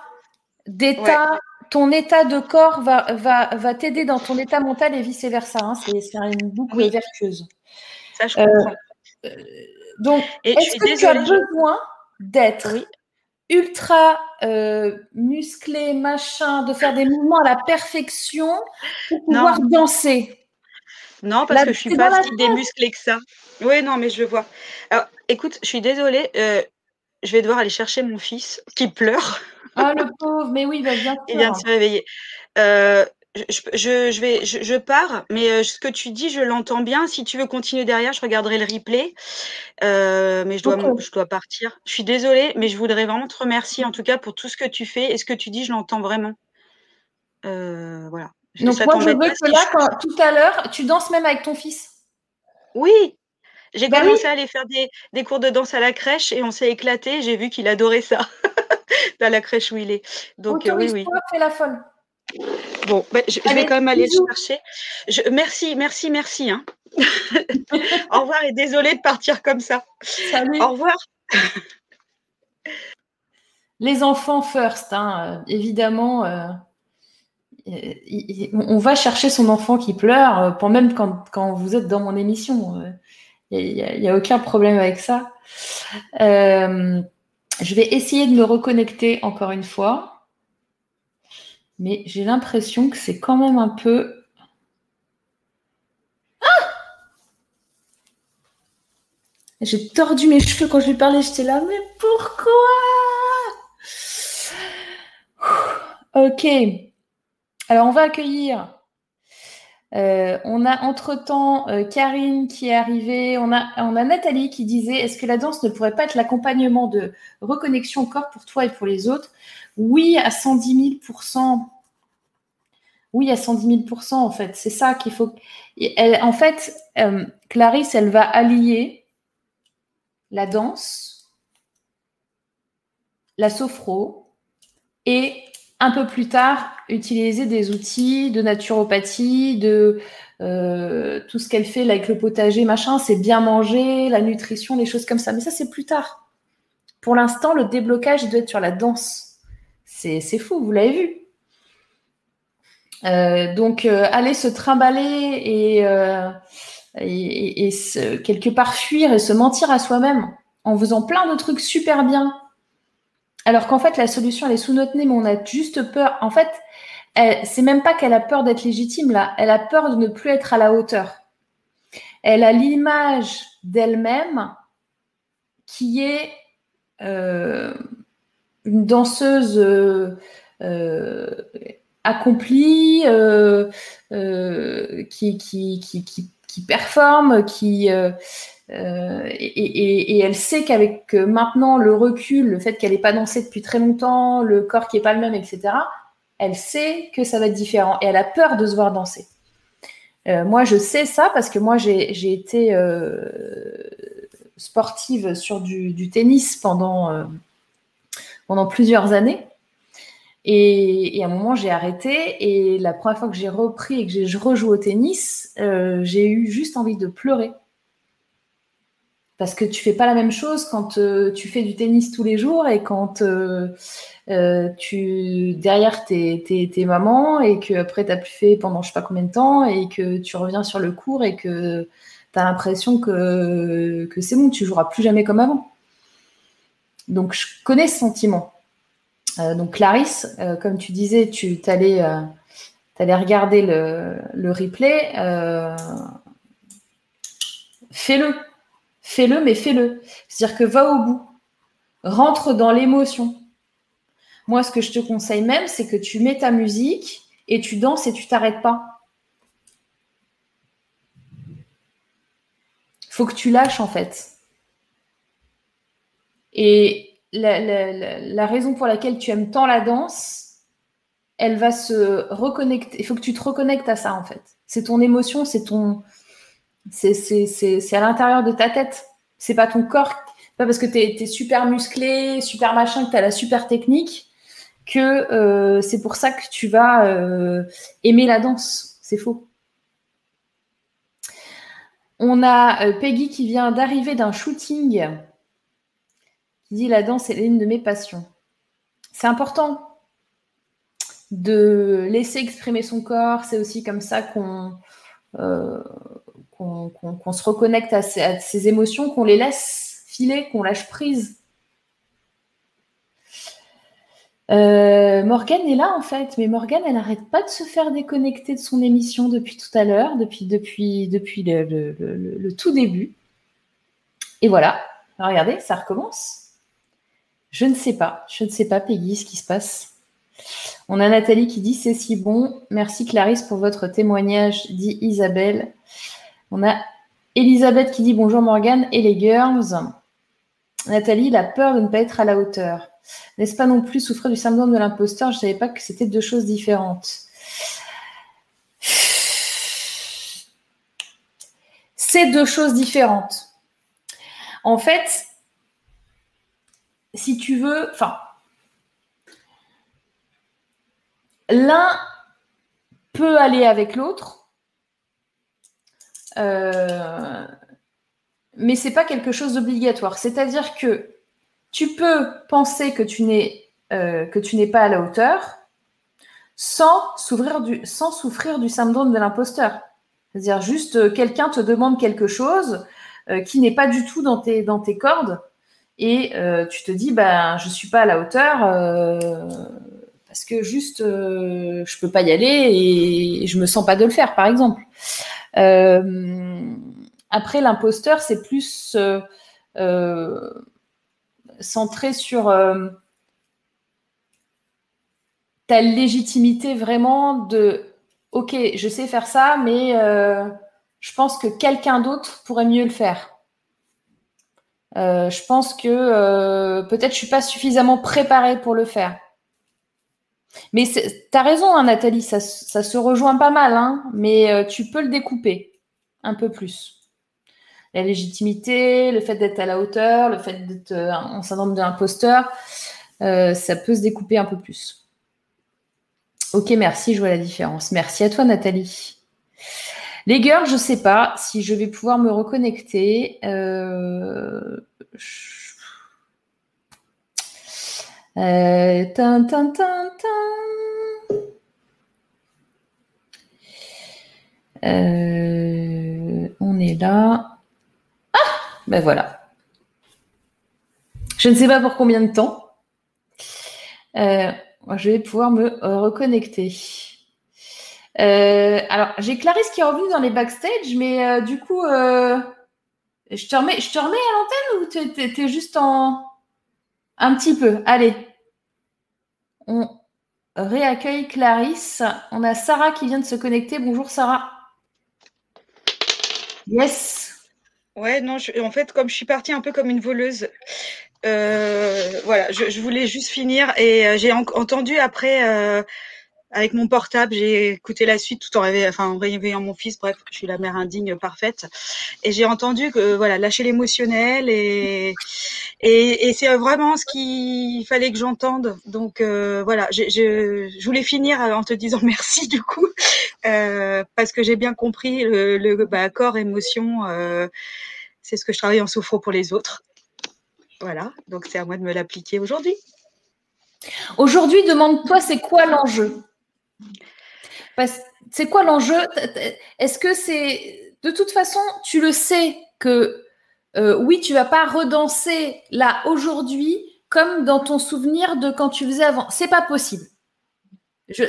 d'état. Ton état de corps va, va, va t'aider dans ton état mental et vice-versa. Hein. C'est une boucle vertueuse. Ça, je comprends. Euh, donc, est-ce que tu as besoin d'être ultra euh, musclé, machin, de faire des mouvements à la perfection pour pouvoir danser. Non, parce que je suis pas si démusclée que ça. Oui, non, mais je vois. Alors, écoute, je suis désolée. Euh, je vais devoir aller chercher mon fils qui pleure. Ah, le pauvre, mais oui, il va bien Il vient de se réveiller. Euh, je, je, vais, je, pars, mais euh, ce que tu dis, je l'entends bien. Si tu veux continuer derrière, je regarderai le replay. Euh, mais je dois, je dois partir. Je suis désolée, mais je voudrais vraiment te remercier en tout cas pour tout ce que tu fais et ce que tu dis, je l'entends vraiment. Euh, voilà. Donc moi, je veux que là, tout à l'heure, tu danses même avec ton fils. Oui, J'ai bah commencé à aller faire des, cours de danse à la crèche et on s'est éclaté. J'ai vu qu'il adorait ça dans la crèche où il est. Donc oui, oui. Fait la folle. Bon, ben, je, vais quand même aller le chercher. Je, merci, merci, merci. Hein. Au revoir et désolée de partir comme ça. Salut. Au revoir. Les enfants first, hein, euh, évidemment. Euh, on va chercher son enfant qui pleure, euh, même quand, vous êtes dans mon émission. Il n'y a, aucun problème avec ça. je vais essayer de me reconnecter encore une fois. Mais j'ai l'impression que c'est quand même un peu J'ai tordu mes cheveux quand je lui parlais, j'étais là, mais pourquoi? Ok. Alors, on va accueillir. Euh, on a entre-temps euh, Karine qui est arrivée. On a, on a Nathalie qui disait Est-ce que la danse ne pourrait pas être l'accompagnement de reconnexion corps pour toi et pour les autres? Oui, à 110 000 oui, à 110 000% en fait. C'est ça qu'il faut. En fait, euh, Clarisse, elle va allier la danse, la sophro et un peu plus tard utiliser des outils de naturopathie, de euh, tout ce qu'elle fait avec le potager, machin, c'est bien manger, la nutrition, les choses comme ça. Mais ça, c'est plus tard. Pour l'instant, le déblocage doit être sur la danse. C'est fou, vous l'avez vu. Euh, donc, euh, aller se trimballer et et, quelque part fuir et se mentir à soi-même en faisant plein de trucs super bien. Alors qu'en fait, la solution, elle est sous notre nez, mais on a juste peur. En fait, c'est même pas qu'elle a peur d'être légitime, là. Elle a peur de ne plus être à la hauteur. Elle a l'image d'elle-même qui est euh, une danseuse euh, euh, accomplie, qui, qui, performe, qui euh, euh, et, elle sait qu'avec euh, maintenant le recul, le fait qu'elle n'ait pas dansé depuis très longtemps, le corps qui est pas le même, etc. Elle sait que ça va être différent et elle a peur de se voir danser. moi, je sais ça parce que moi, j'ai été sportive sur du, tennis pendant, pendant plusieurs années. Et, à un moment, j'ai arrêté. Et la première fois que j'ai repris et que je rejoue au tennis, euh, j'ai eu juste envie de pleurer. Parce que tu fais pas la même chose quand euh, tu fais du tennis tous les jours et quand euh, tu derrière tes, tes, mamans et que après tu as plus fait pendant je sais pas combien de temps et que tu reviens sur le cours et que tu as l'impression que, que c'est bon, tu joueras plus jamais comme avant. Donc je connais ce sentiment. Euh, donc Clarisse, euh, comme tu disais, tu allais, euh, regarder le, replay. fais-le. Fais-le, mais fais-le. C'est-à-dire que va au bout. Rentre dans l'émotion. Moi, ce que je te conseille même, c'est que tu mets ta musique et tu danses et tu t'arrêtes pas. Faut que tu lâches en fait. Et la, raison pour laquelle tu aimes tant la danse, elle va se reconnecter. Il faut que tu te reconnectes à ça, en fait. C'est ton émotion, c'est ton. C'est à l'intérieur de ta tête. C'est pas ton corps. Pas parce que tu es, super musclé, super machin, que tu as la super technique, que euh, c'est pour ça que tu vas euh, aimer la danse. C'est faux. On a euh, Peggy qui vient d'arriver d'un shooting dit la danse est l'une de mes passions. C'est important de laisser exprimer son corps. C'est aussi comme ça qu'on se reconnecte à ses, émotions, qu'on les laisse filer, qu'on lâche prise. Euh, Morgane est là en fait, mais Morgane, elle n'arrête pas de se faire déconnecter de son émission depuis tout à l'heure, depuis, depuis, depuis le, tout début. Et voilà, regardez, ça recommence. Je ne sais pas. Je ne sais pas, Peggy, ce qui se passe. On a Nathalie qui dit c'est si bon. Merci Clarisse pour votre témoignage, dit Isabelle. On a Elisabeth qui dit bonjour Morgane et les girls. Nathalie, la peur de ne pas être à la hauteur. N'est-ce pas non plus souffrir du syndrome de l'imposteur? Je ne savais pas que c'était deux choses différentes. C'est deux choses différentes. En fait, si tu veux, enfin, l'un peut aller avec l'autre, euh, mais c'est pas quelque chose d'obligatoire. C'est-à-dire que tu peux penser que tu n'es euh, pas à la hauteur sans du, sans souffrir du syndrome de l'imposteur. C'est-à-dire juste euh, quelqu'un te demande quelque chose qui n'est pas du tout dans tes, dans tes cordes et tu te dis ben je suis pas à la hauteur parce que juste je peux pas y aller et, je me sens pas de le faire par exemple. Après l'imposteur c'est plus centré sur ta légitimité vraiment de OK, je sais faire ça, mais euh, je pense que quelqu'un d'autre pourrait mieux le faire. Euh, je pense que euh, peut-être je suis pas suffisamment préparée pour le faire. Mais tu as raison, hein, Nathalie, ça, se rejoint pas mal, hein, mais tu peux le découper un peu plus. La légitimité, le fait d'être à la hauteur, le fait d'être en syndrome de l'imposteur, ça peut se découper un peu plus. Ok, merci, je vois la différence. Merci à toi, Nathalie. Les girls, je ne sais pas si je vais pouvoir me reconnecter. Euh... Euh... On est là. Ah Ben voilà. Je ne sais pas pour combien de temps. Euh, je vais pouvoir me reconnecter. Alors, j'ai Clarisse qui est revenue dans les backstage, mais du coup, je, te remets, je te remets à l'antenne ou tu juste en. Un petit peu. Allez. On réaccueille Clarisse. On a Sarah qui vient de se connecter. Bonjour Sarah. Yes. Ouais, non, en fait, comme je suis partie un peu comme une voleuse, euh, voilà, je, voulais juste finir et euh, j'ai entendu après euh, avec mon portable, j'ai écouté la suite tout en réveillant, mon fils. Bref, je suis la mère indigne parfaite et j'ai entendu que voilà, lâcher l'émotionnel et c'est vraiment ce qu'il fallait que j'entende. Donc euh, voilà, je, voulais finir en te disant merci du coup parce que j'ai bien compris le, bah, corps, émotion. c'est ce que je travaille en sophro pour les autres voilà, donc c'est à moi de me l'appliquer aujourd'hui. Aujourd'hui, demande-toi, c'est quoi l'enjeu? C'est quoi l'enjeu? Est-ce que c'est... De toute façon, tu le sais que euh, oui, tu vas pas redanser là aujourd'hui comme dans ton souvenir de quand tu faisais avant. C'est pas possible.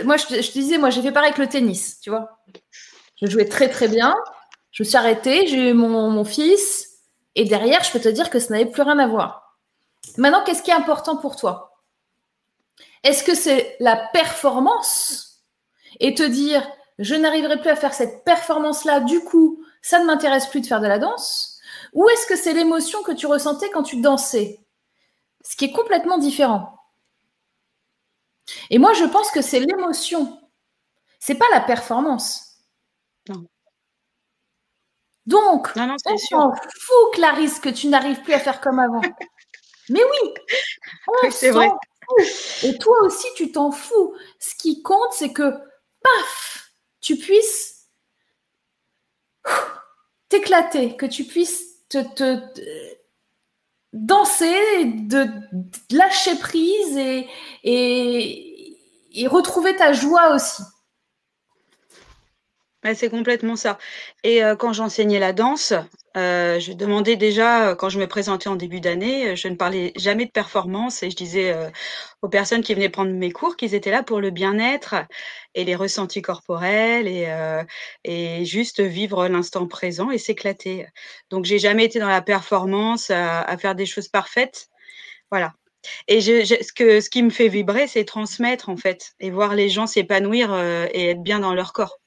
moi, je, te disais, moi, j'ai fait pareil avec le tennis, tu vois. Je jouais très très bien. Je me suis arrêtée, j'ai eu mon, mon fils, et derrière, je peux te dire que ça n'avait plus rien à voir. Maintenant, qu'est-ce qui est important pour toi? Est-ce que c'est la performance et te dire je n'arriverai plus à faire cette performance-là, du coup, ça ne m'intéresse plus de faire de la danse Ou est-ce que c'est l'émotion que tu ressentais quand tu dansais? Ce qui est complètement différent. Et moi, je pense que c'est l'émotion. C'est pas la performance. Non. Donc, non, non, on s'en fout, Clarisse, que tu n'arrives plus à faire comme avant. Mais oui, c'est vrai. Et toi aussi, tu t'en fous. Ce qui compte, c'est que, paf, tu puisses t'éclater, que tu puisses te, danser, de, lâcher prise et, et, retrouver ta joie aussi. c'est complètement ça. Et euh, quand j'enseignais la danse, euh, je demandais déjà, euh, quand je me présentais en début d'année, euh, je ne parlais jamais de performance et je disais aux personnes qui venaient prendre mes cours qu'ils étaient là pour le bien-être et les ressentis corporels et, et juste vivre l'instant présent et s'éclater. Donc, j'ai jamais été dans la performance à, faire des choses parfaites. Voilà. Et je, ce, que, ce qui me fait vibrer, c'est transmettre en fait et voir les gens s'épanouir et être bien dans leur corps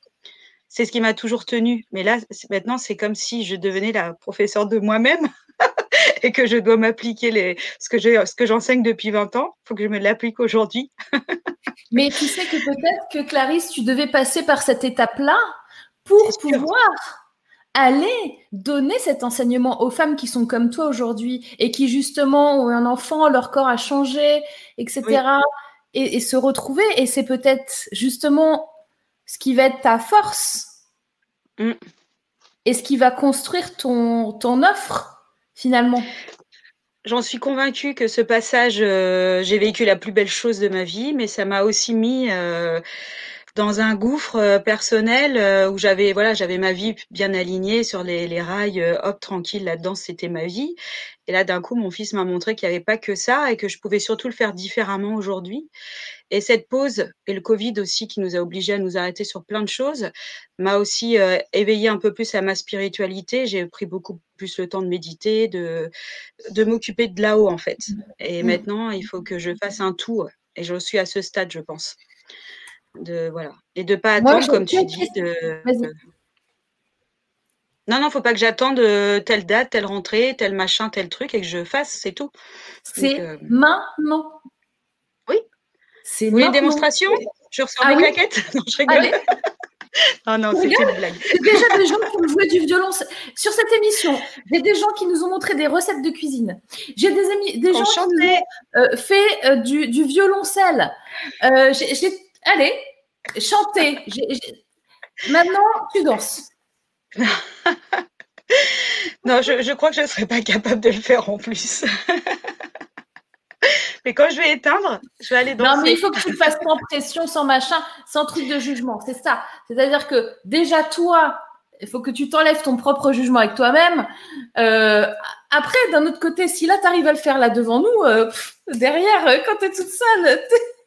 c'est ce qui m'a toujours tenu. Mais là, maintenant, c'est comme si je devenais la professeure de moi-même et que je dois m'appliquer les... ce que ce que j'enseigne depuis 20 ans. Il faut que je me l'applique aujourd'hui. Mais tu sais que peut-être que Clarisse, tu devais passer par cette étape-là pour pouvoir aller donner cet enseignement aux femmes qui sont comme toi aujourd'hui et qui justement ont un enfant, leur corps a changé, etc. Et, se retrouver. Et c'est peut-être justement ce qui va être ta force mm. et ce qui va construire ton, ton offre finalement. J'en suis convaincue que ce passage, euh, j'ai vécu la plus belle chose de ma vie, mais ça m'a aussi mis euh, dans un gouffre euh, personnel euh, où j'avais voilà j'avais ma vie bien alignée sur les, les rails, euh, hop tranquille là-dedans c'était ma vie. Et là d'un coup mon fils m'a montré qu'il n'y avait pas que ça et que je pouvais surtout le faire différemment aujourd'hui. Et cette pause et le Covid aussi qui nous a obligés à nous arrêter sur plein de choses m'a aussi éveillé un peu plus à ma spiritualité. J'ai pris beaucoup plus le temps de méditer, de de m'occuper de là-haut en fait. Et mmh. maintenant il faut que je fasse un tout et je suis à ce stade je pense de voilà. Et de pas attendre comme tu dis de non non faut pas que j'attende euh, telle date telle rentrée tel machin tel truc et que je fasse c'est tout. C'est euh, maintenant. Oui. C'est vous voulez une démonstration? Je ressors ah, mes claquettes non je rigole. Oh non, c'était une blague. Déjà des gens qui ont joué du violon. Sur cette émission, j'ai des gens qui nous ont montré des recettes de cuisine. J'ai des, amis, des gens qui ont euh, fait du, du, violoncelle. j'ai Allez, chantez. Maintenant, tu danses. non, je, crois que je ne serais pas capable de le faire en plus. mais quand je vais éteindre, je vais aller danser. Non, mais il faut que tu le fasses sans pression, sans machin, sans truc de jugement. C'est ça. C'est-à-dire que déjà, toi, il faut que tu t'enlèves ton propre jugement avec toi-même. Euh, après, d'un autre côté, si là, tu arrives à le faire là devant nous, euh, derrière, euh, quand tu es toute seule,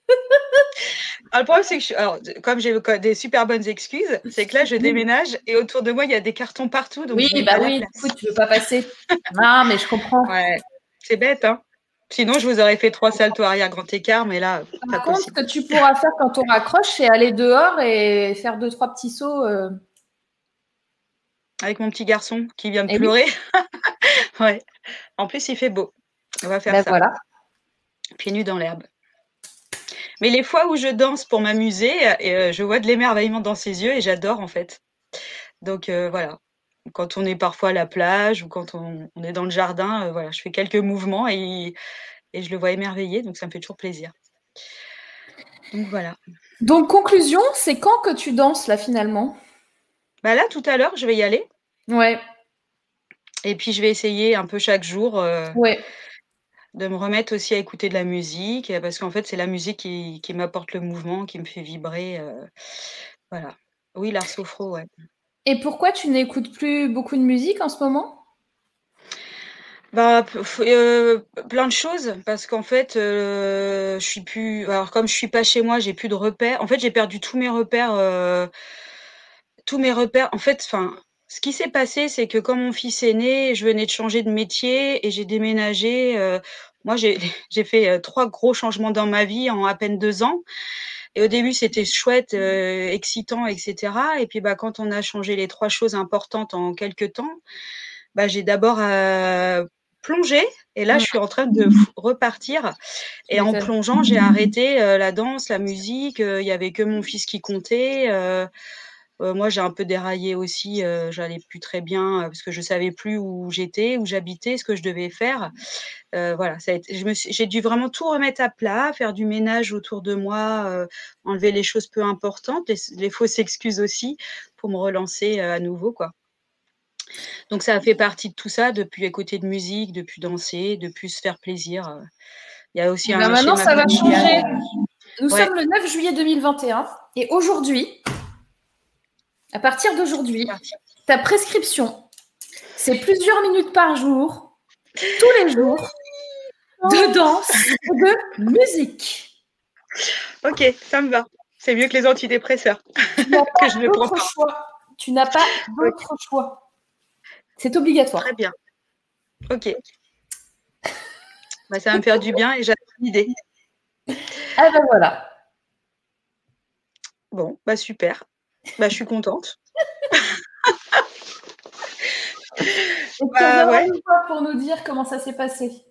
le problème, c'est que alors, comme j'ai des super bonnes excuses, c'est que là, je déménage et autour de moi, il y a des cartons partout. Donc oui, bah oui, du coup, tu veux pas passer. non, mais je comprends. Ouais, c'est bête, hein. Sinon, je vous aurais fait trois saltos arrière grand écart, mais là. Par contre, ce que tu pourras faire quand on raccroche, c'est aller dehors et faire deux, trois petits sauts. Euh. Avec mon petit garçon qui vient de eh pleurer. ouais. En plus, il fait beau. On va faire ben ça. Voilà. Pieds nus dans l'herbe. Mais les fois où je danse pour m'amuser, euh, je vois de l'émerveillement dans ses yeux et j'adore en fait. Donc euh, voilà. Quand on est parfois à la plage ou quand on, est dans le jardin, euh, voilà, je fais quelques mouvements et, je le vois émerveillé, donc ça me fait toujours plaisir. Donc voilà. Donc conclusion, c'est quand que tu danses là finalement? Bah là tout à l'heure, je vais y aller. Ouais. Et puis je vais essayer un peu chaque jour. ouais de me remettre aussi à écouter de la musique, parce qu'en fait, c'est la musique qui, qui m'apporte le mouvement, qui me fait vibrer. Euh, voilà. Oui, l'art sophro, ouais. Et pourquoi tu n'écoutes plus beaucoup de musique en ce moment? Bah, euh, plein de choses parce qu'en fait, euh, je suis plus. Alors comme je suis pas chez moi, j'ai plus de repères. En fait, j'ai perdu tous mes repères. tous mes repères. En fait, enfin, ce qui s'est passé, c'est que quand mon fils est né, je venais de changer de métier et j'ai déménagé. Euh, moi, j'ai fait euh, trois gros changements dans ma vie en à peine deux ans. Et au début, c'était chouette, euh, excitant, etc. Et puis, bah, quand on a changé les trois choses importantes en quelques temps, bah, j'ai d'abord plongé. Et là, je suis en train de repartir. Et en plongeant, j'ai arrêté la danse, la musique. Il y avait que mon fils qui comptait. Euh, moi, j'ai un peu déraillé aussi. Euh, j'allais plus très bien euh, parce que je savais plus où j'étais, où j'habitais, ce que je devais faire. voilà, j'ai dû vraiment tout remettre à plat, faire du ménage autour de moi, enlever les choses peu importantes, les, fausses excuses aussi, pour me relancer à nouveau, quoi. Donc ça a fait partie de tout ça, depuis écouter de musique, depuis danser, depuis se faire plaisir. Il y a aussi eh un. Ben maintenant, ça va changer. Nous sommes le 9 juillet 2021 et aujourd'hui, à partir d'aujourd'hui, ta prescription, c'est plusieurs minutes par jour, tous les jours, de danse et de musique. Ok, ça me va. C'est mieux que les antidépresseurs que je ne prends pas. Choix. Tu n'as pas d'autre choix. C'est obligatoire. Très bien. Ok. Bah, ça va me faire du bien et j'adore l'idée. Ah ben voilà. Bon, bah super. Bah, je suis contente. bah, ouais. pour nous dire comment ça s'est passé.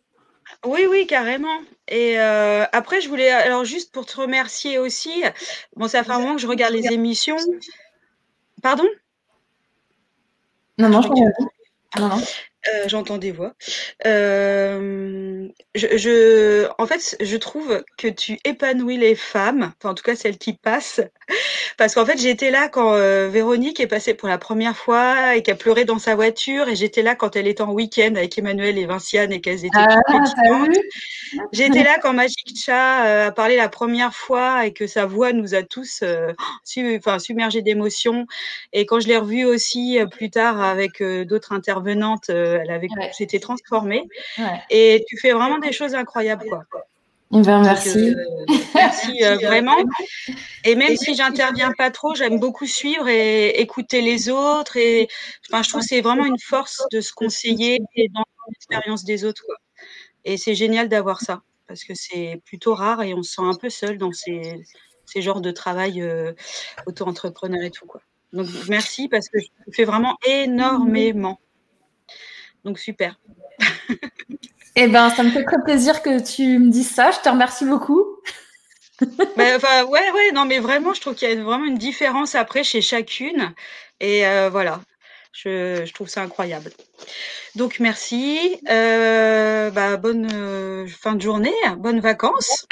Oui, oui, carrément. Et euh, après, je voulais, alors juste pour te remercier aussi, bon, ça fait un moment que je regarde les émissions. Pardon? Non, non, je non, non. Euh, j'entends des voix. Euh, je, en fait, je trouve que tu épanouis les femmes, enfin, en tout cas celles qui passent, parce qu'en fait, j'étais là quand euh, Véronique est passée pour la première fois et qu'elle pleurait dans sa voiture, et j'étais là quand elle était en week-end avec Emmanuel et Vinciane et qu'elles étaient ah, J'étais là quand Magic Chat a parlé la première fois et que sa voix nous a tous enfin, submergés d'émotions. Et quand je l'ai revue aussi plus tard avec d'autres intervenantes, elle avait s'était transformée. Et tu fais vraiment des choses incroyables, quoi. Eh ben, merci. Euh, merci euh, vraiment. Et même si j'interviens pas trop, j'aime beaucoup suivre et écouter les autres. Et enfin, je trouve que c'est vraiment une force de se conseiller dans l'expérience des autres. Quoi. Et c'est génial d'avoir ça parce que c'est plutôt rare et on se sent un peu seul dans ces, ces genres de travail euh, auto-entrepreneur et tout. Quoi. Donc merci parce que je fais vraiment énormément. Donc super. eh ben, ça me fait très plaisir que tu me dises ça. Je te remercie beaucoup. enfin, ouais, ouais, non, mais vraiment, je trouve qu'il y a vraiment une différence après chez chacune. Et euh, voilà, je, trouve ça incroyable. Donc, merci. Euh, bah, bonne euh, fin de journée, bonnes vacances.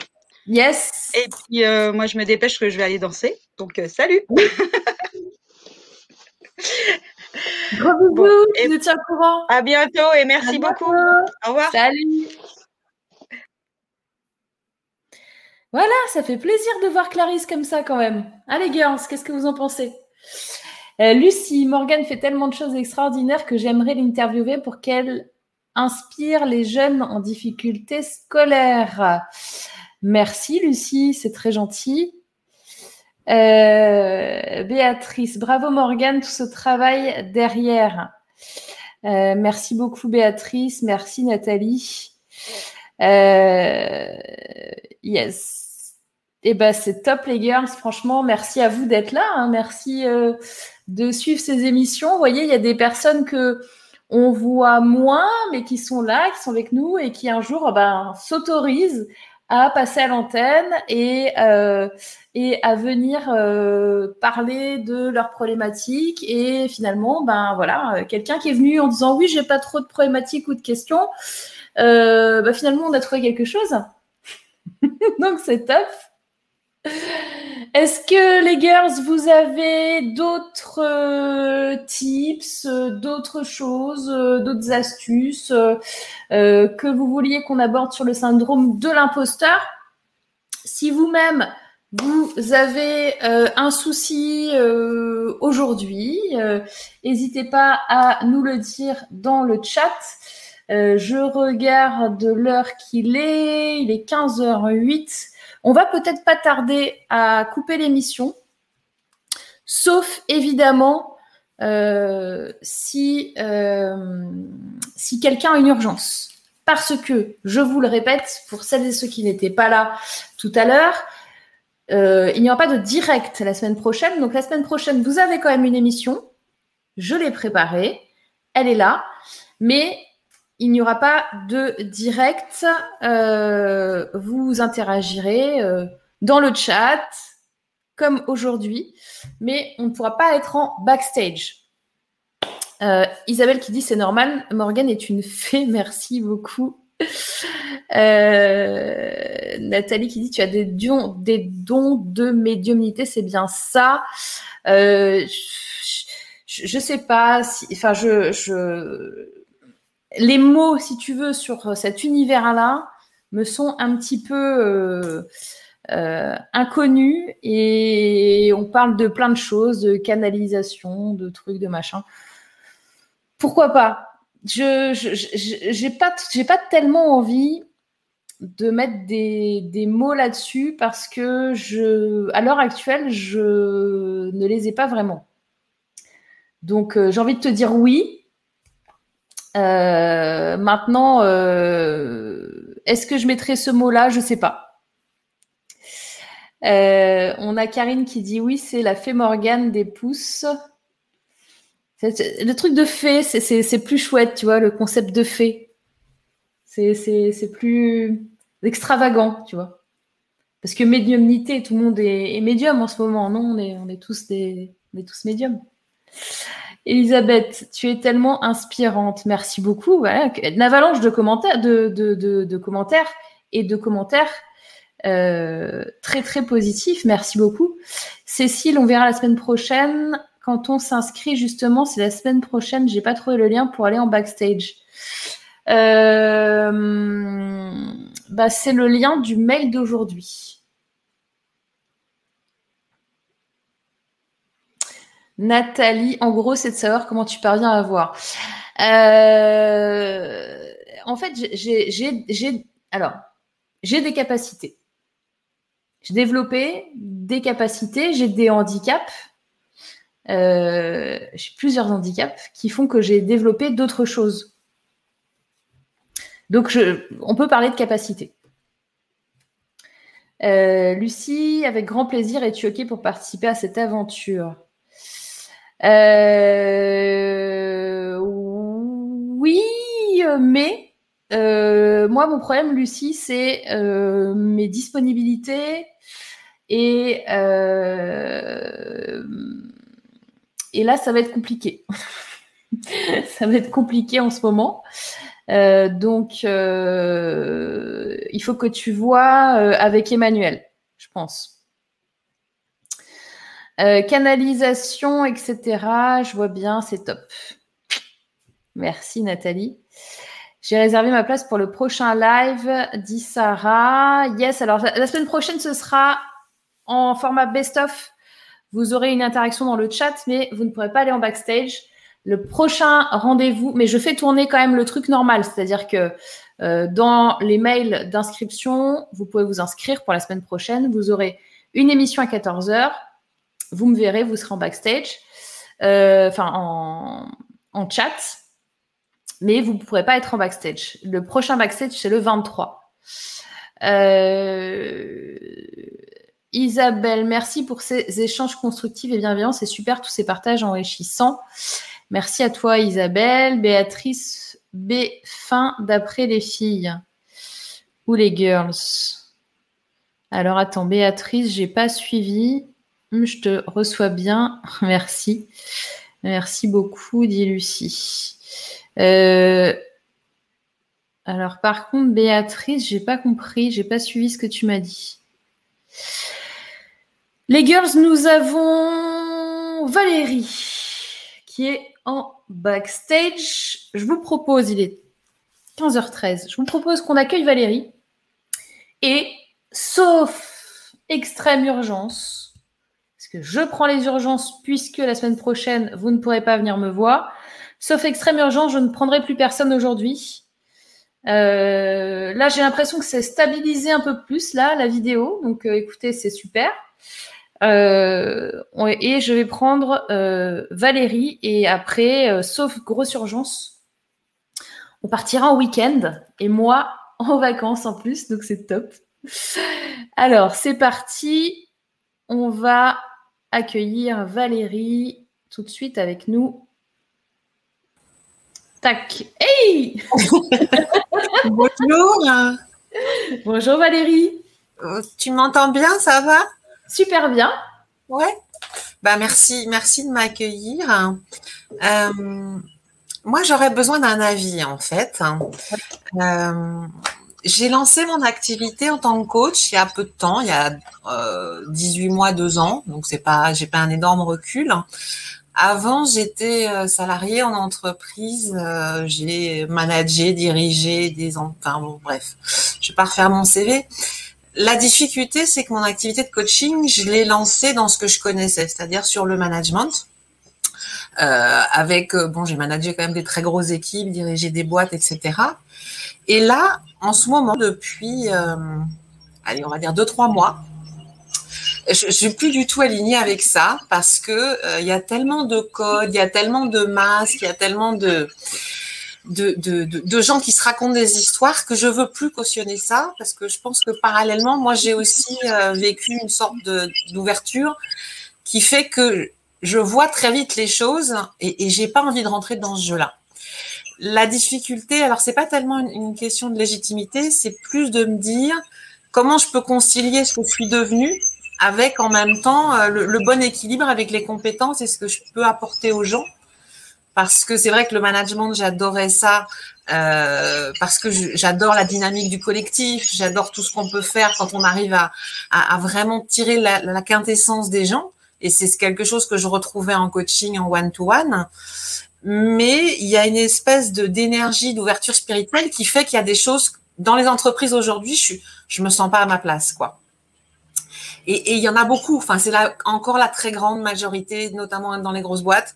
Yes. Et puis, moi, je me dépêche que je vais aller danser. Donc, salut. Gros bisous, et... nous tiens au courant. À bientôt et merci beaucoup. Au revoir. Salut. Voilà, ça fait plaisir de voir Clarisse comme ça quand même. Allez, girls, qu'est-ce que vous en pensez? Euh, Lucie, Morgane fait tellement de choses extraordinaires que j'aimerais l'interviewer pour qu'elle inspire les jeunes en difficulté scolaire. Merci Lucie, c'est très gentil. Euh, Béatrice, bravo Morgane, tout ce travail derrière. Euh, merci beaucoup Béatrice, merci Nathalie. Euh, yes. Et eh ben c'est top les girls, franchement, merci à vous d'être là. Hein. Merci de suivre ces émissions. Vous voyez, il y a des personnes que on voit moins, mais qui sont là, qui sont avec nous et qui un jour ben, s'autorisent à passer à l'antenne et, euh, et à venir euh, parler de leurs problématiques. Et finalement, ben voilà, quelqu'un qui est venu en disant oui, j'ai pas trop de problématiques ou de questions, euh, ben, finalement, on a trouvé quelque chose. Donc c'est top. Est-ce que les girls, vous avez d'autres euh, tips, euh, d'autres choses, euh, d'autres astuces que vous vouliez qu'on aborde sur le syndrome de l'imposteur? Si vous-même, vous avez un souci aujourd'hui, n'hésitez pas à nous le dire dans le chat. je regarde l'heure qu'il est, il est 15h08. On va peut-être pas tarder à couper l'émission, sauf évidemment euh, si, euh, si quelqu'un a une urgence. Parce que, je vous le répète, pour celles et ceux qui n'étaient pas là tout à l'heure, euh, il n'y aura pas de direct la semaine prochaine. Donc la semaine prochaine, vous avez quand même une émission. Je l'ai préparée. Elle est là. Mais il n'y aura pas de direct. Euh, vous interagirez euh, dans le chat, comme aujourd'hui, mais on ne pourra pas être en backstage. Euh, Isabelle qui dit c'est normal, Morgane est une fée, merci beaucoup. Nathalie qui dit tu as des dons, de médiumnité, c'est bien ça. je, je, sais pas si, enfin je, je les mots, si tu veux, sur euh, cet univers-là me sont un petit peu euh, euh, inconnus et on parle de plein de choses, de canalisation, de trucs, de machin. Pourquoi pas? Je n'ai pas, tellement envie de mettre des, mots là-dessus parce que à l'heure actuelle, je ne les ai pas vraiment. Donc, j'ai envie de te dire oui, euh, maintenant, euh, est-ce que je mettrai ce mot-là? Je ne sais pas. Euh, on a Karine qui dit oui, c'est la fée Morgane des pouces. Le truc de fée, c'est plus chouette, tu vois, le concept de fée. C'est plus extravagant, tu vois. Parce que médiumnité, tout le monde est, médium en ce moment, non? On est, on est tous des, on est tous médiums. Elisabeth, tu es tellement inspirante. Merci beaucoup. Une avalanche de commentaires, de, commentaires et de commentaires euh, très très positifs. Merci beaucoup. Cécile, on verra la semaine prochaine. Quand on s'inscrit, justement, c'est la semaine prochaine. J'ai pas trouvé le lien pour aller en backstage. Euh, bah, c'est le lien du mail d'aujourd'hui. Nathalie, en gros, c'est de savoir comment tu parviens à voir. Euh, en fait, j'ai des capacités. J'ai développé des capacités, j'ai des handicaps. Euh, j'ai plusieurs handicaps qui font que j'ai développé d'autres choses. Donc, on peut parler de capacité. Euh, Lucie, avec grand plaisir, es-tu OK pour participer à cette aventure? Euh, Oui, mais euh, moi, mon problème, Lucie, c'est mes disponibilités et, et là, ça va être compliqué. ça va être compliqué en ce moment. Euh, donc, euh, il faut que tu vois euh, avec Emmanuel, je pense. Canalisation, etc. Je vois bien, c'est top. Merci Nathalie. J'ai réservé ma place pour le prochain live, dit Sarah. Yes, alors la semaine prochaine, ce sera en format best-of. Vous aurez une interaction dans le chat, mais vous ne pourrez pas aller en backstage le prochain rendez-vous, mais je fais tourner quand même le truc normal, c'est-à-dire que euh, dans les mails d'inscription, vous pouvez vous inscrire pour la semaine prochaine. Vous aurez une émission à 14h. Vous me verrez, vous serez en backstage, euh, enfin en, chat, mais vous ne pourrez pas être en backstage. Le prochain backstage, c'est le 23. Euh, Isabelle, merci pour ces échanges constructifs et bienveillants. C'est super, tous ces partages enrichissants. Merci à toi, Isabelle. Béatrice B. Fin d'après les filles ou les girls. Alors attends, Béatrice, j'ai pas suivi. Hum, je te reçois bien. Merci. Merci beaucoup, dit Lucie. Euh, alors par contre, Béatrice, j'ai pas compris, j'ai pas suivi ce que tu m'as dit. Les girls, nous avons Valérie qui est en backstage. Je vous propose, il est 15h13, je vous propose qu'on accueille Valérie. Et sauf extrême urgence, je prends les urgences puisque la semaine prochaine, vous ne pourrez pas venir me voir. Sauf extrême urgence, je ne prendrai plus personne aujourd'hui. Euh, là, j'ai l'impression que c'est stabilisé un peu plus, là, la vidéo. Donc, euh, écoutez, c'est super. Euh, et je vais prendre Valérie et après, sauf grosse urgence, on partira en week-end et moi en vacances en plus, donc c'est top. Alors, c'est parti. On va accueillir Valérie tout de suite avec nous. Tac. Hey Bonjour. Bonjour Valérie. Tu m'entends bien, ça va? Super bien. Ouais. Bah merci, merci de m'accueillir. Euh, moi, j'aurais besoin d'un avis en fait. Euh, j'ai lancé mon activité en tant que coach il y a peu de temps, il y a 18 euh, mois, 2 ans, donc c'est pas, j'ai pas un énorme recul. Avant, j'étais salariée en entreprise, j'ai managé, dirigé des, enfin bon, bref, je vais pas refaire mon CV. La difficulté, c'est que mon activité de coaching, je l'ai lancée dans ce que je connaissais, c'est-à-dire sur le management. Euh, avec, euh, bon, j'ai managé quand même des très grosses équipes, dirigé des boîtes, etc. Et là, en ce moment, depuis, euh, allez, on va dire deux, trois mois, je, je suis plus du tout alignée avec ça parce que il y a tellement de codes, il y a tellement de masques, il y a tellement de de, de, gens qui se racontent des histoires que je veux plus cautionner ça parce que je pense que parallèlement, moi, j'ai aussi euh, vécu une sorte d'ouverture qui fait que je vois très vite les choses et, et j'ai pas envie de rentrer dans ce jeu-là. La difficulté, alors c'est pas tellement une, question de légitimité, c'est plus de me dire comment je peux concilier ce que je suis devenue avec en même temps euh, le, bon équilibre avec les compétences et ce que je peux apporter aux gens parce que c'est vrai que le management, j'adorais ça, euh, parce que j'adore la dynamique du collectif, j'adore tout ce qu'on peut faire quand on arrive à, vraiment tirer la, la, quintessence des gens. Et c'est quelque chose que je retrouvais en coaching, en one-to-one. Mais il y a une espèce de d'énergie, d'ouverture spirituelle qui fait qu'il y a des choses dans les entreprises aujourd'hui, je je me sens pas à ma place, quoi. Et, il y en a beaucoup. Enfin, c'est là encore la très grande majorité, notamment dans les grosses boîtes.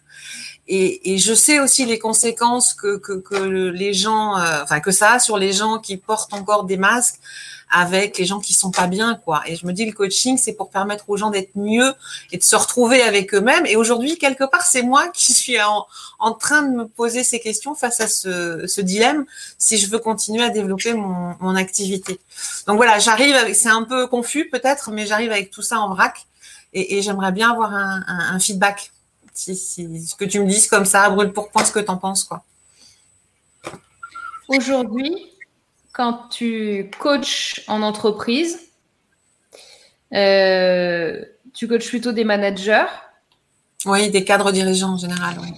Et, je sais aussi les conséquences que, que, les gens, euh, enfin que ça a sur les gens qui portent encore des masques avec les gens qui sont pas bien, quoi. Et je me dis, le coaching, c'est pour permettre aux gens d'être mieux et de se retrouver avec eux-mêmes. Et aujourd'hui, quelque part, c'est moi qui suis en, en, train de me poser ces questions face à ce, ce dilemme, si je veux continuer à développer mon, mon activité. Donc voilà, j'arrive c'est un peu confus peut-être, mais j'arrive avec tout ça en vrac. Et, et j'aimerais bien avoir un, un, un feedback. Si, si, ce que tu me dises comme ça, brûle pour point ce que tu en penses, quoi. Aujourd'hui, quand tu coaches en entreprise, euh, tu coaches plutôt des managers. Oui, des cadres dirigeants en général. Oui.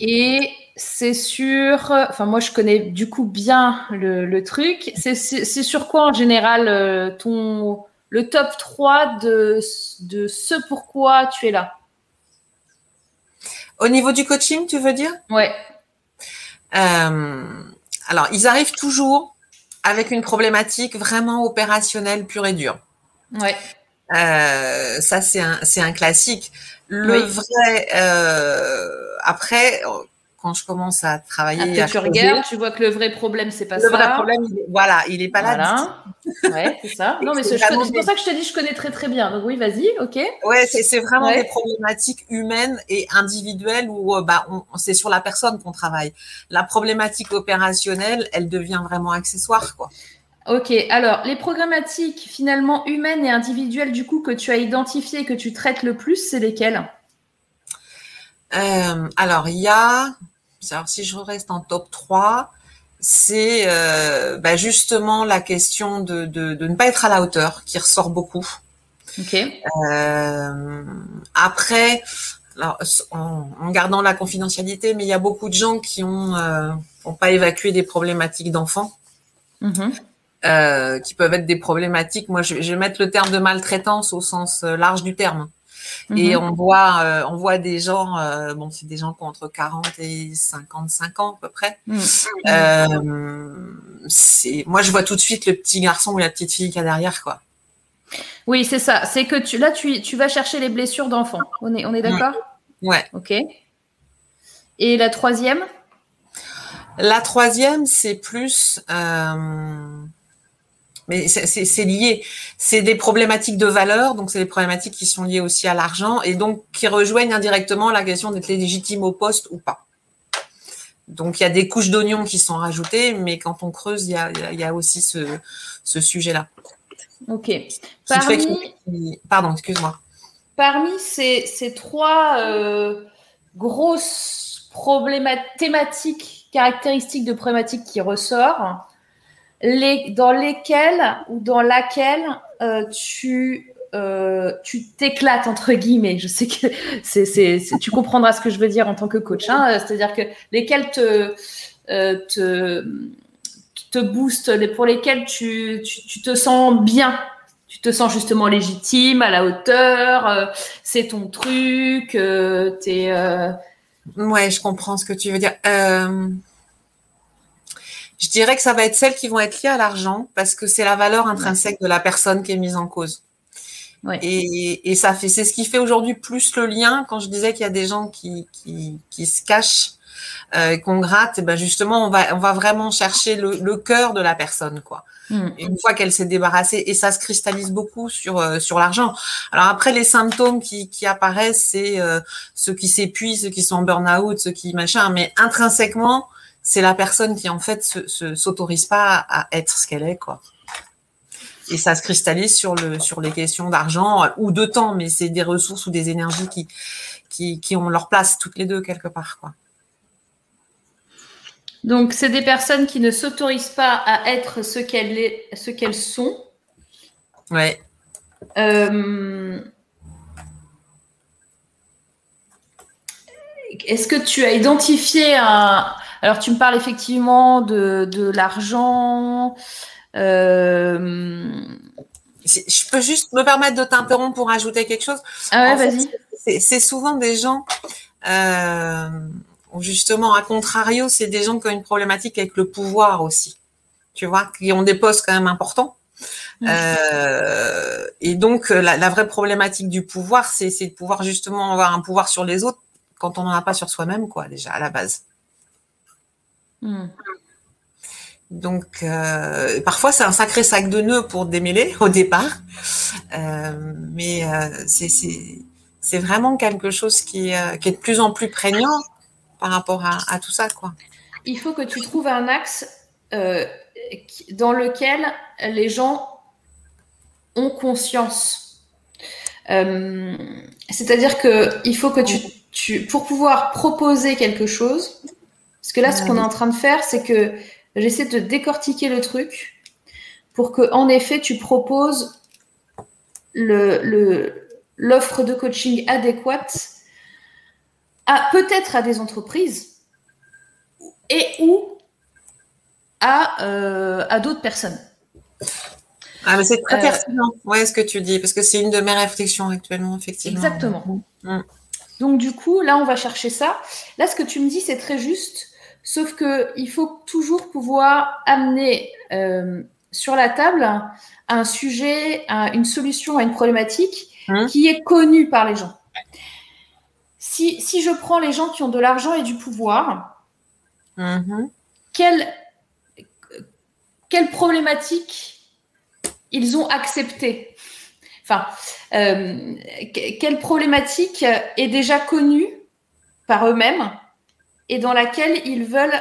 Et c'est sur, enfin moi je connais du coup bien le, truc. C'est sur quoi en général euh, ton le top 3 de, de ce pourquoi tu es là? Au niveau du coaching, tu veux dire? Ouais. Euh, alors, ils arrivent toujours avec une problématique vraiment opérationnelle pure et dure. Ouais. Euh, ça, c'est un, c'est un classique. Le vrai, euh, après, quand je commence à travailler. Après, tu regardes, tu vois que le vrai problème, c'est pas ça. Le vrai problème, voilà, il est pas là. Ouais, c'est ça. Non, mais c'est pour ça que je te dis, je connais très très bien. Donc oui, vas-y, ok. Ouais, c'est vraiment des problématiques humaines et individuelles où euh, bah, c'est sur la personne qu'on travaille. La problématique opérationnelle, elle devient vraiment accessoire, quoi. Ok, alors les problématiques finalement humaines et individuelles du coup que tu as identifiées et que tu traites le plus, c'est lesquelles? Euh, Alors il y a, alors si je reste en top 3, c'est euh, bah, justement la question de, de, de, ne pas être à la hauteur qui ressort beaucoup. Ok. Euh, après, alors, en, en, gardant la confidentialité, mais il y a beaucoup de gens qui ont, euh, ont pas évacué des problématiques d'enfants. Mm-hmm. Euh, qui peuvent être des problématiques. Moi, je, je, vais mettre le terme de maltraitance au sens euh, large du terme. Et mhm. on voit, euh, on voit des gens, euh, bon, c'est des gens qui ont entre 40 et 55 ans à peu près. Mhm. Euh, moi, je vois tout de suite le petit garçon ou la petite fille qui a derrière, quoi. Oui, c'est ça. C'est que tu, là, tu, tu vas chercher les blessures d'enfants. On est, on est d'accord? Ouais. Ok. Et la troisième? La troisième, c'est plus mais c'est lié. C'est des problématiques de valeur, donc c'est des problématiques qui sont liées aussi à l'argent et donc qui rejoignent indirectement la question d'être légitime au poste ou pas. Donc il y a des couches d'oignons qui sont rajoutées, mais quand on creuse, il y a, il y a aussi ce, ce sujet-là. Ok. Parmi... Pardon, excuse-moi. Parmi ces, ces trois euh, grosses problématiques, thématiques, caractéristiques de problématiques qui ressortent, dans lesquels ou dans laquelle euh, tu euh, tu t'éclates entre guillemets. Je sais que tu comprendras ce que je veux dire en tant que coach. Hein. C'est-à-dire que lesquels te, euh, te, te boostent, pour lesquels tu, tu, te sens bien. Tu te sens justement légitime, à la hauteur, euh, c'est ton truc, euh, t'es. Ouais, je comprends ce que tu veux dire. Je dirais que ça va être celles qui vont être liées à l'argent parce que c'est la valeur intrinsèque de la personne qui est mise en cause. Et, et, ça fait, c'est ce qui fait aujourd'hui plus le lien. Quand je disais qu'il y a des gens qui, qui, qui se cachent, euh, qu'on gratte, et ben justement, on va, on va vraiment chercher le, le cœur de la personne, quoi. Mm. Une fois qu'elle s'est débarrassée, et ça se cristallise beaucoup sur euh, sur l'argent. Alors après, les symptômes qui, qui apparaissent, c'est euh, ceux qui s'épuisent, ceux qui sont en burn-out, ceux qui machin. Mais intrinsèquement, c'est la personne qui en fait se, s'autorise pas à être ce qu'elle est, quoi. Et ça se cristallise sur le sur les questions d'argent ou de temps, mais c'est des ressources ou des énergies qui, qui, qui ont leur place toutes les deux quelque part, quoi. Donc, c'est des personnes qui ne s'autorisent pas à être ce qu'elles, ce qu'elles sont. Ouais. Euh, est-ce que tu as identifié un. Alors, tu me parles effectivement de, de l'argent. Euh... Je peux juste me permettre de t'interrompre pour ajouter quelque chose. Ah ouais, vas-y. C'est souvent des gens, euh, justement, à contrario, c'est des gens qui ont une problématique avec le pouvoir aussi. Tu vois, qui ont des postes quand même importants. Euh, et donc, la, la, vraie problématique du pouvoir, c'est de pouvoir justement avoir un pouvoir sur les autres quand on n'en a pas sur soi-même, quoi, déjà, à la base. Hmm. Donc, euh, parfois, c'est un sacré sac de nœuds pour démêler au départ. Euh, mais euh, c'est vraiment quelque chose qui, est de plus en plus prégnant par rapport à, tout ça. Quoi. Il faut que tu trouves un axe dans lequel les gens ont conscience. C'est-à-dire qu'il faut que tu, tu, pour pouvoir proposer quelque chose, parce que là, ce qu'on est en train de faire, c'est que j'essaie de décortiquer le truc pour que, en effet, tu proposes le, l'offre de coaching adéquate à peut-être à des entreprises et ou à, euh, à d'autres personnes. Ah, mais c'est très euh, pertinent, ouais, ce que tu dis, parce que c'est une de mes réflexions actuellement, effectivement. Exactement. Mm. Donc, du coup, là, on va chercher ça. Là, ce que tu me dis, c'est très juste, sauf que il faut toujours pouvoir amener euh, sur la table un sujet, un, une solution à une problématique mmh. qui est connue par les gens. Si, si, je prends les gens qui ont de l'argent et du pouvoir, mmh. quelle, quelle problématique ils ont accepté. Enfin, euh, quelle problématique est déjà connue par eux-mêmes et dans laquelle ils veulent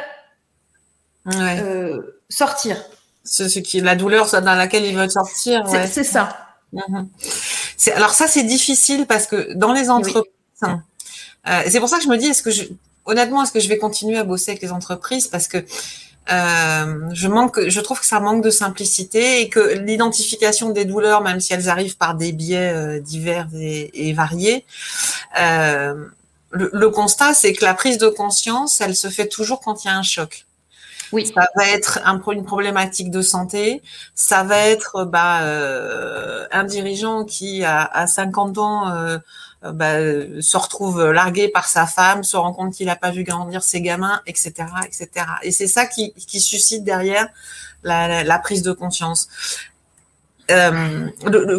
euh, sortir. Ce, qui la douleur dans laquelle ils veulent sortir. C'est ça. Mhm. Alors ça, c'est difficile parce que dans les entreprises, euh, c'est pour ça que je me dis, est-ce que je, honnêtement, est-ce que je vais continuer à bosser avec les entreprises parce que euh, je manque, je trouve que ça manque de simplicité et que l'identification des douleurs, même si elles arrivent par des biais euh, divers et, variés, euh, le, constat c'est que la prise de conscience, elle se fait toujours quand il y a un choc. Oui. Ça va être un, une problématique de santé, ça va être bah, euh, un dirigeant qui a, à 50 ans euh, bah, se retrouve largué par sa femme, se rend compte qu'il n'a pas vu grandir ses gamins, etc., etc. Et c'est ça qui, qui, suscite derrière la, la, prise de conscience. Euh,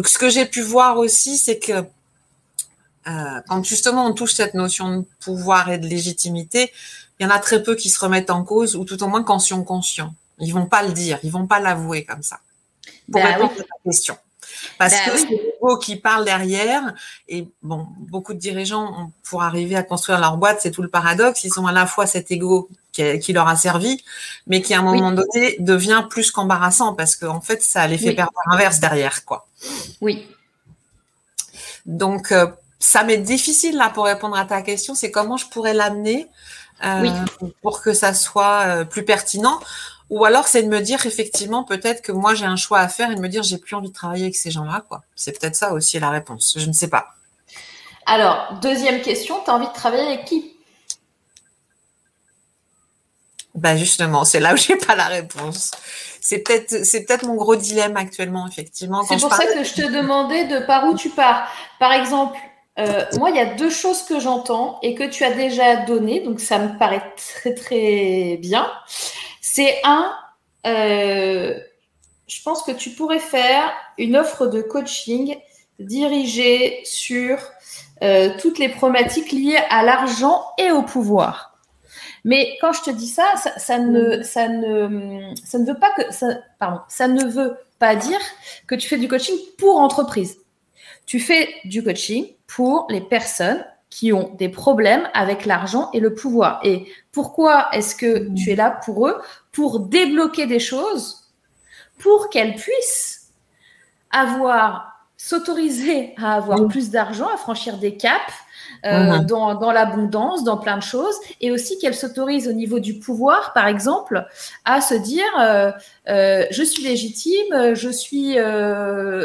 ce que j'ai pu voir aussi, c'est que euh, quand justement on touche cette notion de pouvoir et de légitimité, il y en a très peu qui se remettent en cause, ou tout au moins quand sont conscients. Ils vont pas le dire, ils vont pas l'avouer comme ça. Pour ben répondre à ta question. Parce bah que c'est l'ego qui parle derrière. Et bon, beaucoup de dirigeants, pour arriver à construire leur boîte, c'est tout le paradoxe. Ils ont à la fois cet ego qui, leur a servi, mais qui à un moment donné devient plus qu'embarrassant parce qu'en fait, ça les fait perdre l'inverse derrière, quoi. Oui. Donc, euh, ça m'est difficile là pour répondre à ta question. C'est comment je pourrais l'amener euh, pour que ça soit euh, plus pertinent. Ou alors, c'est de me dire effectivement, peut-être que moi j'ai un choix à faire et de me dire j'ai plus envie de travailler avec ces gens-là. quoi. C'est peut-être ça aussi la réponse. Je ne sais pas. Alors, deuxième question, tu as envie de travailler avec qui? Ben justement, c'est là où j'ai pas la réponse. C'est peut-être, c'est peut-être mon gros dilemme actuellement, effectivement. C'est pour ça que je te demandais de par où tu pars. Par exemple, euh, moi, il y a deux choses que j'entends et que tu as déjà données, donc ça me paraît très très bien. C'est un, euh, je pense que tu pourrais faire une offre de coaching dirigée sur euh, toutes les problématiques liées à l'argent et au pouvoir. Mais quand je te dis ça, ça, ne, veut pas que ça ne veut pas dire que tu fais du coaching pour entreprise. Tu fais du coaching pour les personnes qui ont des problèmes avec l'argent et le pouvoir. Et pourquoi est-ce que tu es là pour eux? Pour débloquer des choses, pour qu'elles puissent avoir, s'autoriser à avoir plus d'argent, à franchir des caps, euh, dans, dans l'abondance, dans plein de choses, et aussi qu'elles s'autorisent au niveau du pouvoir, par exemple, à se dire euh, euh, je suis légitime, je suis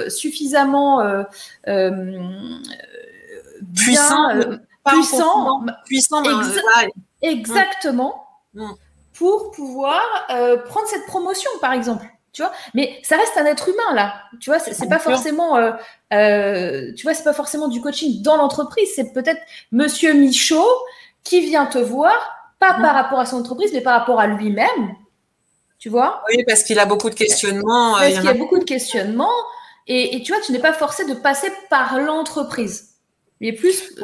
suffisamment puissant, puissant, puissant, exactement, mm. pour pouvoir euh, prendre cette promotion, par exemple. Tu vois, mais ça reste un être humain là. Tu vois, c'est pas forcément, euh, euh, tu vois, c'est pas forcément du coaching dans l'entreprise. C'est peut-être Monsieur Michaud qui vient te voir, pas mm. par rapport à son entreprise, mais par rapport à lui-même. Tu vois? Oui, parce qu'il a beaucoup de questionnements. Parce qu'il y a beaucoup de questionnements. Et, tu vois, tu n'es pas forcé de passer par l'entreprise. Mais plus,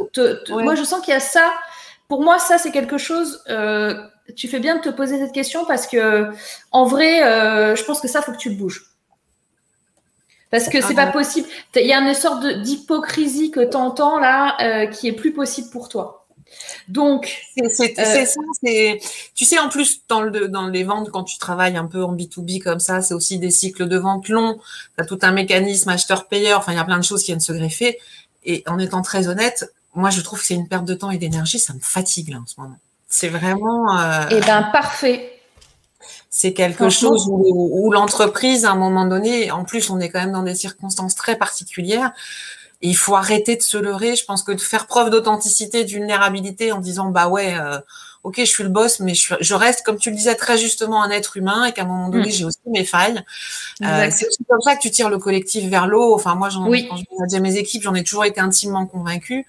moi, je sens qu'il y a ça. Pour moi, ça, c'est quelque chose. Euh, tu fais bien de te poser cette question parce que, en vrai, euh, je pense que ça, faut que tu bouges. Parce que c'est pas possible. Il y a une sorte d'hypocrisie que tu entends là euh, qui est plus possible pour toi. Donc, c'est euh, ça. Tu sais, en plus, dans, le, dans les ventes, quand tu travailles un peu en B2B comme ça, c'est aussi des cycles de vente longs. Tu as tout un mécanisme acheteur-payeur. Enfin, il y a plein de choses qui viennent se greffer. Et en étant très honnête, moi, je trouve que c'est une perte de temps et d'énergie. Ça me fatigue là en ce moment. C'est vraiment. Euh, eh ben, parfait. C'est quelque chose où l'entreprise, à un moment donné, en plus, on est quand même dans des circonstances très particulières il faut arrêter de se leurrer. Je pense que de faire preuve d'authenticité, de vulnérabilité en disant bah ouais, euh, ok, je suis le boss, mais je, reste, comme tu le disais très justement, un être humain et qu'à un moment donné, mm. j'ai aussi mes failles. Euh, c'est aussi comme ça que tu tires le collectif vers l'eau. Enfin, moi, quand je mes équipes, j'en ai toujours été intimement convaincue.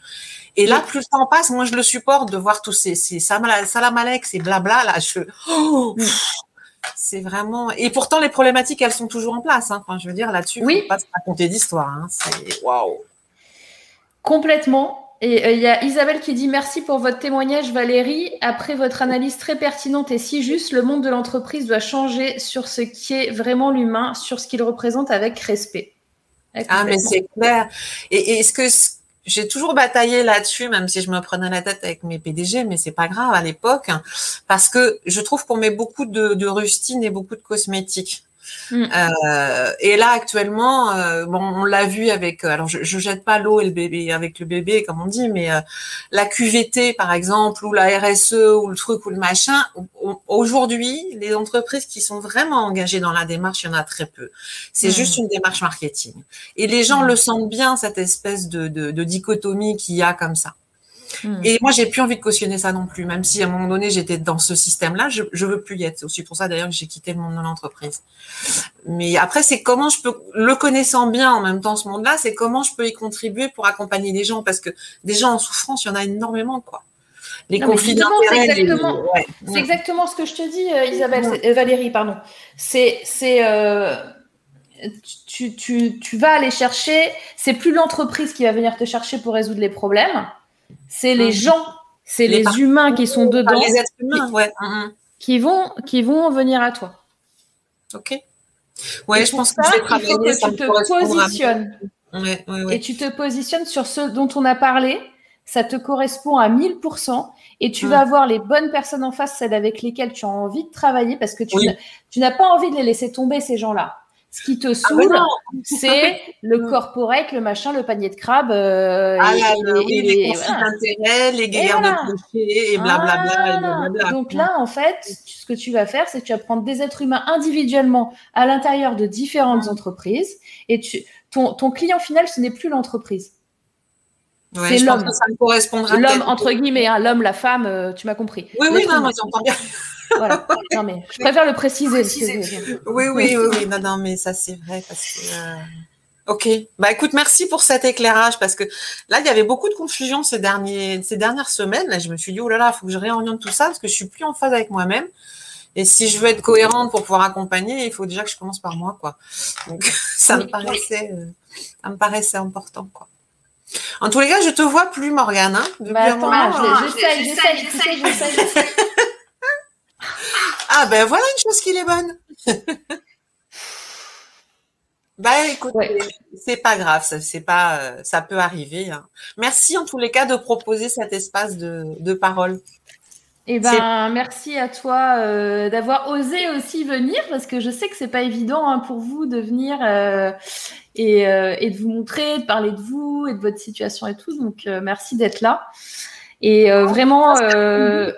Et là, plus le temps passe, moi, je le supporte de voir tous ces, ces salam Alex et blabla. Là, je, oh, c'est vraiment. Et pourtant, les problématiques, elles sont toujours en place. Hein. Enfin, je veux dire, là-dessus, oui. faut pas se raconter d'histoire. Hein. C'est waouh. Complètement. Et euh, il y a Isabelle qui dit merci pour votre témoignage, Valérie. Après votre analyse très pertinente et si juste, le monde de l'entreprise doit changer sur ce qui est vraiment l'humain, sur ce qu'il représente avec respect. ah, mais c'est clair. Et est-ce que j'ai toujours bataillé là-dessus, même si je me prenais la tête avec mes PDG, mais c'est pas grave à l'époque, parce que je trouve qu'on met beaucoup de, de rustine et beaucoup de cosmétiques. Mm. Euh, et là actuellement, euh, bon, on l'a vu avec, euh, alors je, je jette pas l'eau et le bébé avec le bébé comme on dit, mais la QVT par exemple ou la RSE ou le truc ou le machin. Aujourd'hui, les entreprises qui sont vraiment engagées dans la démarche, il y en a très peu. C'est mm. juste une démarche marketing. Et les gens mm. le sentent bien cette espèce de, de, de dichotomie qu'il y a comme ça. Hmm. Et moi, j'ai plus envie de cautionner ça non plus, même si à un moment donné, j'étais dans ce système-là, je, je veux plus y être. C'est aussi pour ça d'ailleurs que j'ai quitté le monde de l'entreprise. Mais après, c'est comment je peux, le connaissant bien en même temps ce monde-là, c'est comment je peux y contribuer pour accompagner les gens, parce que des gens en souffrance, il y en a énormément, quoi. Les conflits d'intérêts. C'est exactement, exactement, ce que je te dis, euh, Isabelle, euh, Valérie, pardon. C'est, c'est, euh, tu, tu, tu vas aller chercher. C'est plus l'entreprise qui va venir te chercher pour résoudre les problèmes c'est les gens, c'est les, humains qui sont dedans. les êtres humains, ouais. Qui vont, qui vont venir à toi. Ok. Ouais, je pense que je vais travailler. Il faut que tu te positionnes. et tu te positionnes sur ce dont on a parlé. Ça te correspond à 1000% et tu vas avoir les bonnes personnes en face, celles avec lesquelles tu as envie de travailler parce que tu n'as pas envie de les laisser tomber, ces gens-là. Ce qui te ah, saoule, c'est le corporate, le machin, le panier de crabe. Euh, ah, et, oui, les, conflits d'intérêts, les guerres de clichés et blablabla. Donc là, en fait, ce que tu vas faire, c'est que tu vas prendre des êtres humains individuellement à l'intérieur de différentes entreprises et tu, ton, ton client final, ce n'est plus l'entreprise. C'est l'homme. L'homme, entre guillemets, hein, l'homme, la femme, euh, tu m'as compris. Oui, oui, non, moi j'entends bien voilà. Non, mais je préfère le préciser. Oui, oui, oui, oui. Non, non, mais ça, c'est vrai parce que. Euh, ok. Bah, écoute, merci pour cet éclairage parce que là, il y avait beaucoup de confusion ces, derniers, ces dernières semaines. Là, je me suis dit, oh là là, il faut que je réoriente tout ça parce que je suis plus en phase avec moi-même. Et si je veux être cohérente pour pouvoir accompagner, il faut déjà que je commence par moi, quoi. Donc, ça me paraissait, euh, ça me paraissait important, quoi. En tous les cas, je te vois plus, Morgane. Hein, bah, attends, j'essaye, j'essaye, j'essaye, j'essaye. Ah ben voilà une chose qui est bonne. bah écoute, c'est pas grave, ça, c'est pas, euh, ça peut arriver. Hein. Merci en tous les cas de proposer cet espace de, parole. Eh ben, merci à toi euh, d'avoir osé aussi venir parce que je sais que c'est pas évident hein, pour vous de venir euh, et, et, de vous montrer, de parler de vous et de votre situation et tout. Donc, merci d'être là. Et euh, vraiment. Euh...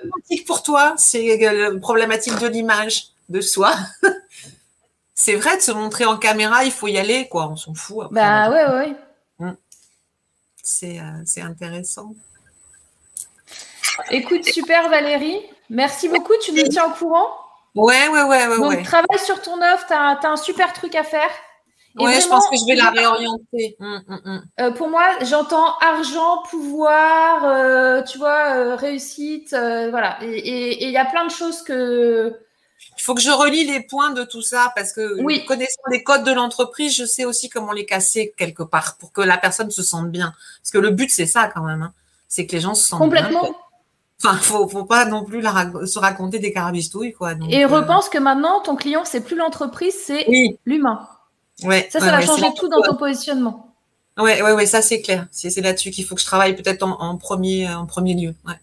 pour toi, c'est la problématique de l'image de soi. c'est vrai de se montrer en caméra, il faut y aller, quoi. On s'en fout. bah ouais, ouais. C'est, euh, c'est intéressant. Écoute, super Valérie. Merci beaucoup. Tu nous tiens au courant? Ouais, ouais, ouais, ouais. Donc, travaille sur ton offre. Tu as, un super truc à faire. Oui, je pense que je vais la réorienter. Hum, hum, hum. Euh, pour moi, j'entends argent, pouvoir, euh, tu vois, euh, réussite, voilà. Et il y a plein de choses que. Il faut que je relie les points de tout ça parce que oui. connaissant les codes de l'entreprise, je sais aussi comment les casser quelque part pour que la personne se sente bien. Parce que le but, c'est ça quand même. Hein. C'est que les gens se sentent Complètement. bien. Enfin, faut, faut pas non plus se raconter des carabistouilles, quoi. et repense que maintenant, ton client, c'est plus l'entreprise, c'est l'humain. Ouais, ça, ça va changer tout dans ton positionnement. Ouais, ouais, ouais, ça c'est clair. C'est là-dessus qu'il faut que je travaille peut-être en, premier, en premier lieu. Ouais.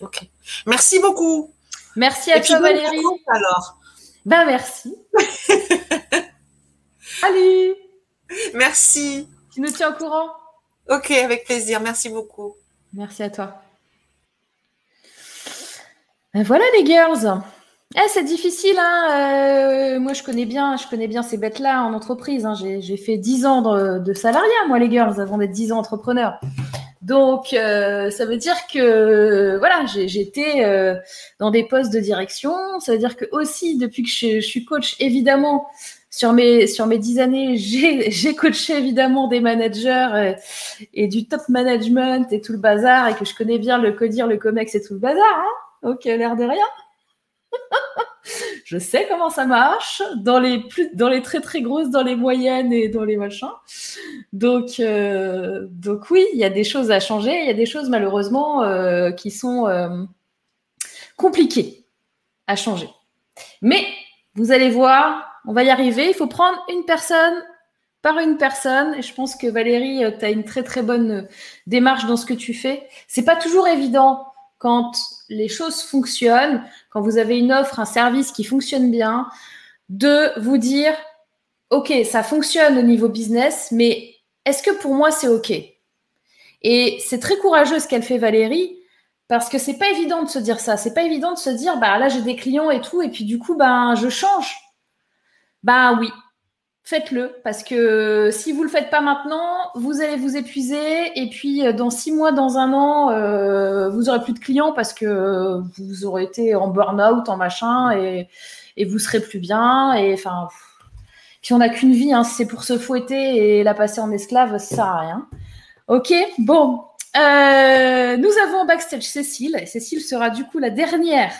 Ok. Merci beaucoup. Merci à toi, Valérie. Alors. Ben merci. Allez. Merci. Tu nous tiens au courant. Ok, avec plaisir. Merci beaucoup. Merci à toi. Ben voilà les girls. Eh, c'est difficile, hein. Euh, moi, je connais bien, je connais bien ces bêtes-là en entreprise. Hein. J'ai fait 10 ans de, salariat, moi, les girls, avant d'être 10 ans entrepreneur. Donc, euh, ça veut dire que, voilà, j'étais euh, dans des postes de direction. Ça veut dire que aussi, depuis que je, suis coach, évidemment, sur mes sur mes 10 années, j'ai coaché évidemment des managers et, du top management et tout le bazar, et que je connais bien le codir, le comex et tout le bazar. Hein. Ok, l'air de rien. je sais comment ça marche dans les plus, dans les très très grosses, dans les moyennes et dans les machins. Donc, euh, donc oui, il y a des choses à changer. Il y a des choses malheureusement euh, qui sont euh, compliquées à changer. Mais vous allez voir, on va y arriver. Il faut prendre une personne par une personne. Et je pense que Valérie, tu as une très très bonne démarche dans ce que tu fais. C'est pas toujours évident quand les choses fonctionnent, quand vous avez une offre, un service qui fonctionne bien, de vous dire, OK, ça fonctionne au niveau business, mais est-ce que pour moi, c'est OK? Et c'est très courageux ce qu'elle fait Valérie, parce que c'est pas évident de se dire ça. C'est pas évident de se dire, bah là, j'ai des clients et tout, et puis du coup, ben, je change. Ben oui, faites-le parce que si vous le faites pas maintenant, vous allez vous épuiser et puis euh, dans six mois, dans un an, euh, vous aurez plus de clients parce que vous aurez été en burn-out, en machin et, vous serez plus bien et enfin. Puis on n'a qu'une vie, hein, c'est pour se fouetter et la passer en esclave, ça sert à rien. Ok, bon. Euh, nous avons backstage Cécile et Cécile sera du coup la dernière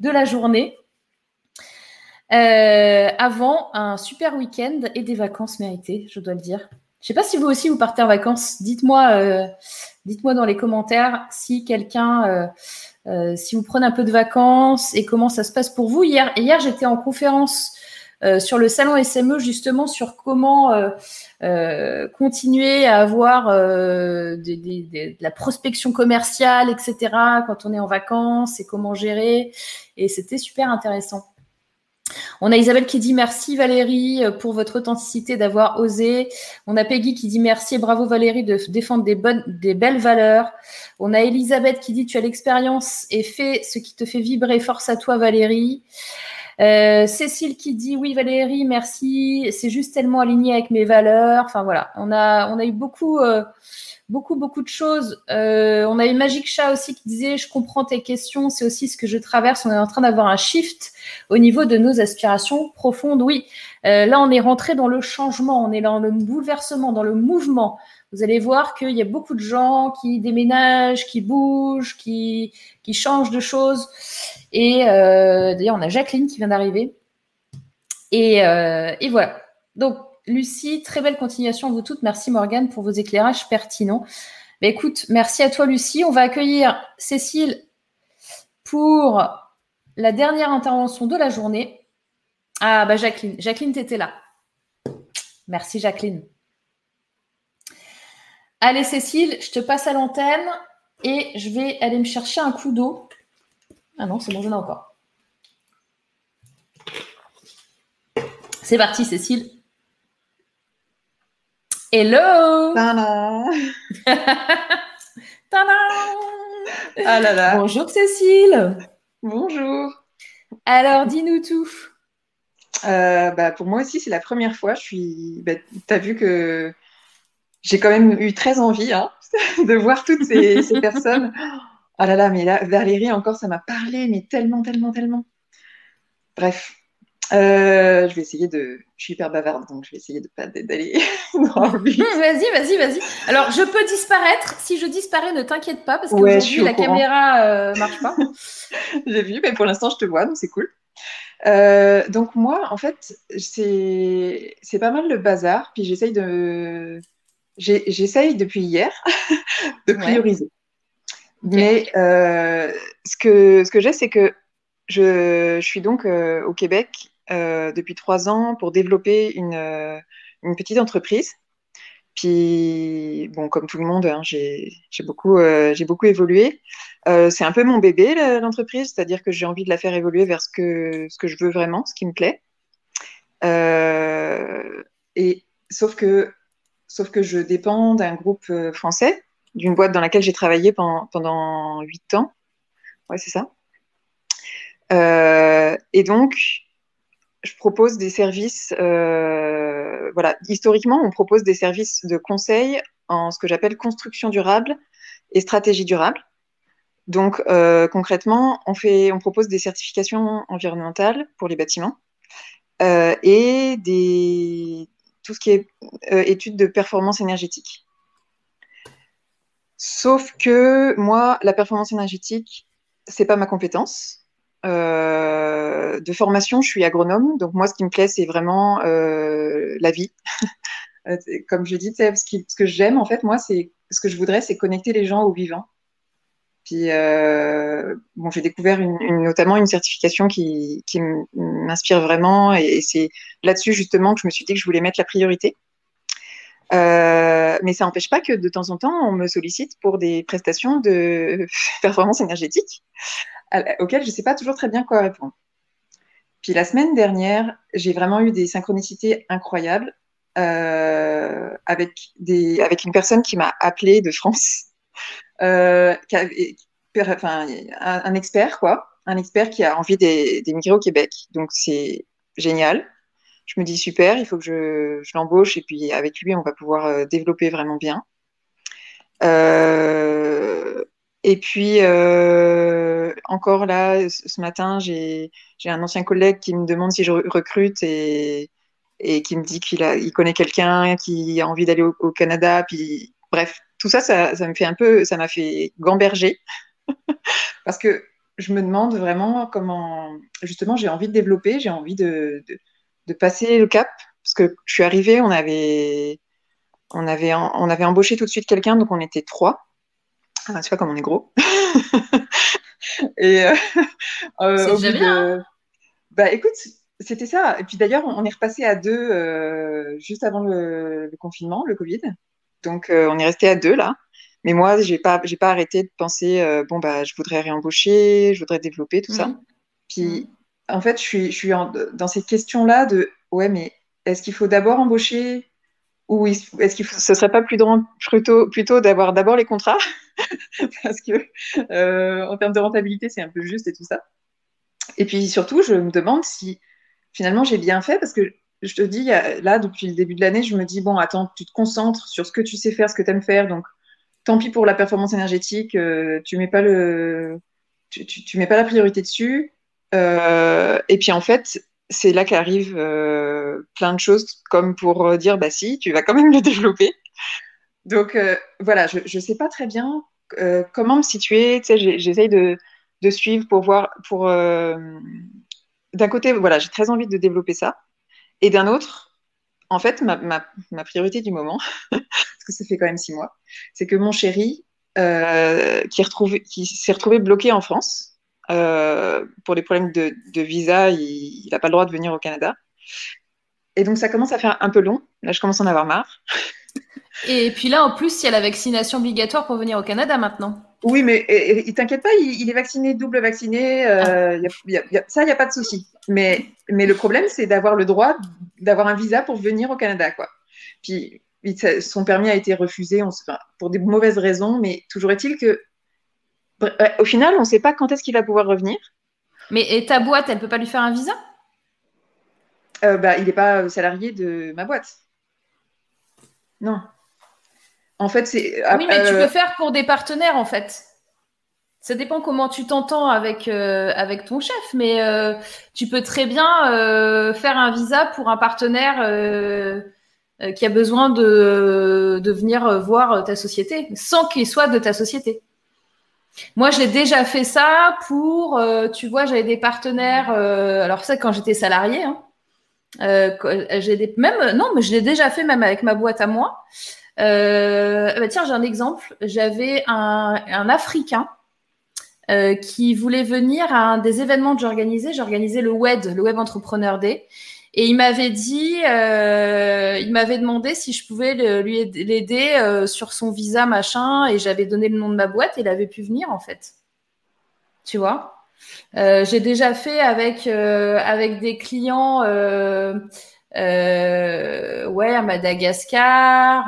de la journée. Euh, avant un super week-end et des vacances méritées, je dois le dire. Je sais pas si vous aussi vous partez en vacances. Dites-moi, euh, dites-moi dans les commentaires si quelqu'un, euh, si vous prenez un peu de vacances et comment ça se passe pour vous. Hier, hier j'étais en conférence sur le salon SME justement sur comment continuer à avoir de la prospection commerciale, etc. quand on est en vacances et comment gérer. Et c'était super intéressant. On a Isabelle qui dit merci Valérie euh, pour votre authenticité d'avoir osé. On a Peggy qui dit merci et bravo Valérie de défendre des, belles valeurs. On a Elisabeth qui dit tu as l'expérience et fais ce qui te fait vibrer. Force à toi Valérie. Euh, Cécile qui dit oui Valérie merci c'est juste tellement aligné avec mes valeurs. Enfin voilà on a on a eu beaucoup euh, beaucoup, beaucoup de choses. Euh, on a eu Magic Chat aussi qui disait Je comprends tes questions, c'est aussi ce que je traverse. On est en train d'avoir un shift au niveau de nos aspirations profondes. Oui, euh, là, on est rentré dans le changement, on est dans le bouleversement, dans le mouvement. Vous allez voir qu'il y a beaucoup de gens qui déménagent, qui bougent, qui, changent de choses. Et euh, d'ailleurs, on a Jacqueline qui vient d'arriver. Et, et voilà. Donc, Lucie, très belle continuation à vous toutes. Merci Morgane pour vos éclairages pertinents. Bah, écoute, merci à toi Lucie. On va accueillir Cécile pour la dernière intervention de la journée. Ah bah Jacqueline, Jacqueline, tu étais là. Merci Jacqueline. Allez Cécile, je te passe à l'antenne et je vais aller me chercher un coup d'eau. Ah non, c'est bon, j'en ai encore. C'est parti Cécile. Hello! Ah là là. Bonjour Cécile! Bonjour. Alors, dis-nous tout. Euh, bah, Pour moi aussi, c'est la première fois. Je suis... Bah, tu as vu que j'ai quand même eu très envie hein, de voir toutes ces, personnes. Ah là là, mais là, Valérie, encore, ça m'a parlé, mais tellement, tellement, tellement. Bref, euh, je vais essayer de. Je suis hyper bavarde, donc je vais essayer de pas d'aller dans le Vas-y, vas-y, vas-y. Alors, je peux disparaître. Si je disparais, ne t'inquiète pas, parce que ouais, la caméra euh, marche pas. J'ai vu, mais pour l'instant, je te vois, donc c'est cool. Euh, donc moi, en fait, c'est pas mal le bazar. Puis j'essaye de, j'essaye depuis hier de prioriser. Mais euh, ce que ce que j'ai, c'est que je, je, suis donc euh, au Québec depuis trois ans pour développer une, une petite entreprise. Puis, bon, comme tout le monde, hein, j'ai beaucoup, j'ai beaucoup évolué. Euh, c'est un peu mon bébé, l'entreprise, c'est-à-dire que j'ai envie de la faire évoluer vers ce que, je veux vraiment, ce qui me plaît. Euh, et sauf que, sauf que je dépends d'un groupe euh, français, d'une boîte dans laquelle j'ai travaillé pendant huit ans. Ouais, c'est ça. et donc, je propose des services. voilà, historiquement, on propose des services de conseil en ce que j'appelle construction durable et stratégie durable. Donc euh, concrètement, on, fait, on propose des certifications environnementales pour les bâtiments euh, et tout ce qui est euh, études de performance énergétique. Sauf que moi, la performance énergétique, c'est pas ma compétence. De formation, je suis agronome, donc moi, ce qui me plaît, c'est vraiment la vie. Comme je dis, ce, que j'aime, en fait, moi, c'est ce que je voudrais, c'est connecter les gens au vivant. Puis, euh, bon, j'ai découvert notamment une certification qui, m'inspire vraiment, et, c'est là-dessus justement que je me suis dit que je voulais mettre la priorité. Euh, mais ça n'empêche pas que de temps en temps, on me sollicite pour des prestations de performance énergétique auxquelles je ne sais pas toujours très bien quoi répondre. Puis la semaine dernière, j'ai vraiment eu des synchronicités incroyables euh, avec, des, avec une personne qui m'a appelée de France euh, enfin, un, expert, quoi, un expert qui a envie d'émigrer au Québec. Donc c'est génial. Je me dis super, il faut que je, l'embauche et puis avec lui, on va pouvoir euh, développer vraiment bien. Euh, et puis, encore là, ce matin, j'ai un ancien collègue qui me demande si je recrute et, qui me dit qu'il il connaît quelqu'un qui a envie d'aller au, au, Canada. Puis, bref, tout ça, ça, me fait un peu, ça m'a fait gamberger parce que je me demande vraiment comment, justement, j'ai envie de développer, j'ai envie de, de, passer le cap parce que je suis arrivée, on avait, on avait, on avait embauché tout de suite quelqu'un, donc on était trois. Ah, tu vois comme on est gros. Et euh, euh, bien. Bah écoute, c'était ça. Et puis d'ailleurs, on est repassé à deux euh, juste avant le, confinement, le Covid. Donc, euh, on est resté à deux là. Mais moi, j'ai pas, j'ai pas arrêté de penser, euh, bon, bah, je voudrais réembaucher, je voudrais développer tout ça. Mhm. Puis, mhm. en fait, je suis, je suis dans cette question-là de, ouais, mais est-ce qu'il faut d'abord embaucher ou est-ce qu'il ce serait pas plus plutôt, plutôt d'avoir d'abord les contrats? parce que euh, en termes de rentabilité, c'est un peu juste et tout ça. Et puis surtout, je me demande si finalement j'ai bien fait parce que je te dis, là, depuis le début de l'année, je me dis, bon, attends, tu te concentres sur ce que tu sais faire, ce que tu aimes faire. Donc, tant pis pour la performance énergétique, euh, tu mets pas le, tu, mets pas la priorité dessus. Euh, et puis, en fait, c'est là qu'arrivent plein de choses, comme pour dire, bah si, tu vas quand même le développer. Donc, voilà, je ne sais pas très bien comment me situer. J'essaye de, de, suivre pour voir, pour... D'un côté, voilà, j'ai très envie de développer ça. Et d'un autre, en fait, ma, priorité du moment, parce que ça fait quand même six mois, c'est que mon chéri, euh, qui, s'est retrouvé bloqué en France euh, pour les problèmes de, de visa, il n'a pas le droit de venir au Canada. Et donc, ça commence à faire un peu long. Là, je commence à en avoir marre. Et puis là, en plus, il y a la vaccination obligatoire pour venir au Canada maintenant. Oui, mais il t'inquiète pas, il, est vacciné, double vacciné. Euh, ah. ça, il n'y a pas de souci. Mais, mais le problème, c'est d'avoir le droit d'avoir un visa pour venir au Canada. Quoi. Puis son permis a été refusé on, pour des mauvaises raisons, mais toujours est-il que, au final, on ne sait pas quand est-ce qu'il va pouvoir revenir. Mais et ta boîte, elle ne peut pas lui faire un visa? Euh, bah, Il n'est pas salarié de ma boîte. Non. En fait, c'est. Oui, mais tu euh, peux faire pour des partenaires, en fait. ça dépend comment tu t'entends avec, euh, avec ton chef, mais euh, tu peux très bien euh, faire un visa pour un partenaire qui a besoin de, de venir voir ta société, sans qu'il soit de ta société. Moi, j'ai déjà fait ça pour, tu vois, j'avais des partenaires, alors ça quand j'étais salarié, hein, des, même, non, mais je l'ai déjà fait même avec ma boîte à moi. Bah tiens, j'ai un exemple. J'avais un, un Africain euh, qui voulait venir à un des événements que j'organisais. J'organisais le WED, le Web Entrepreneur Day. Et il m'avait dit, euh, il m'avait demandé si je pouvais lui l'aider euh, sur son visa machin, et j'avais donné le nom de ma boîte, et il avait pu venir en fait. Tu vois? Euh, J'ai déjà fait avec euh, avec des clients, ouais, à Madagascar.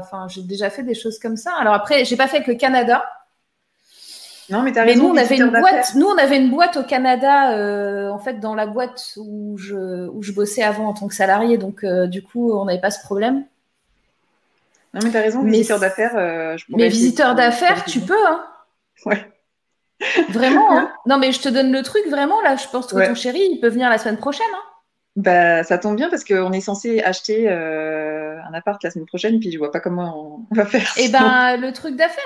Enfin, j'ai déjà fait des choses comme ça. Alors après, j'ai pas fait avec le Canada non, mais as raison. nous, on avait une boîte. Nous, on avait une boîte au Canada, euh, en fait, dans la boîte où je, où je bossais avant en tant que salarié. Donc, euh, du coup, on n'avait pas ce problème. Non, mais tu as raison. Visiteur d'affaires, euh, je Mais visiteur d'affaires, tu peux, hein. Ouais. Vraiment, hein. Non, mais je te donne le truc, vraiment, là. Je pense que ton chéri, il peut venir la semaine prochaine, hein. Bah, ça tombe bien parce qu'on est censé acheter euh, un appart la semaine prochaine, puis je vois pas comment on va faire. Et eh ben, le truc d'affaires,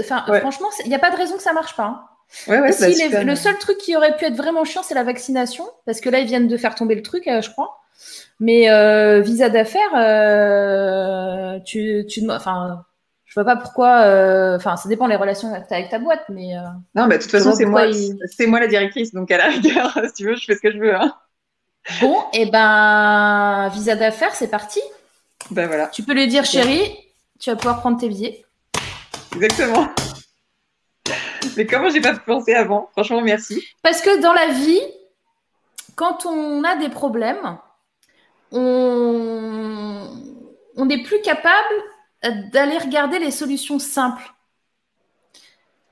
enfin, franchement, il n'y a pas de raison que ça marche pas. Hein. Ouais, ouais, bah, le seul truc qui aurait pu être vraiment chiant, c'est la vaccination, parce que là, ils viennent de faire tomber le truc, euh, je crois. Mais euh, visa d'affaires, tu, tu, enfin, je vois pas pourquoi. Euh, enfin, ça dépend des relations que tu as avec ta boîte, mais. non, mais de toute façon, c'est moi, c'est moi la directrice, donc à la rigueur, si tu veux, je fais ce que je veux. Hein. Bon, et eh ben, visa d'affaires, c'est parti. Ben voilà. Tu peux lui dire, chérie, tu vas pouvoir prendre tes billets. Exactement. Mais comment j'ai pas pensé avant? Franchement, merci. Parce que dans la vie, quand on a des problèmes, on n'est plus capable d'aller regarder les solutions simples.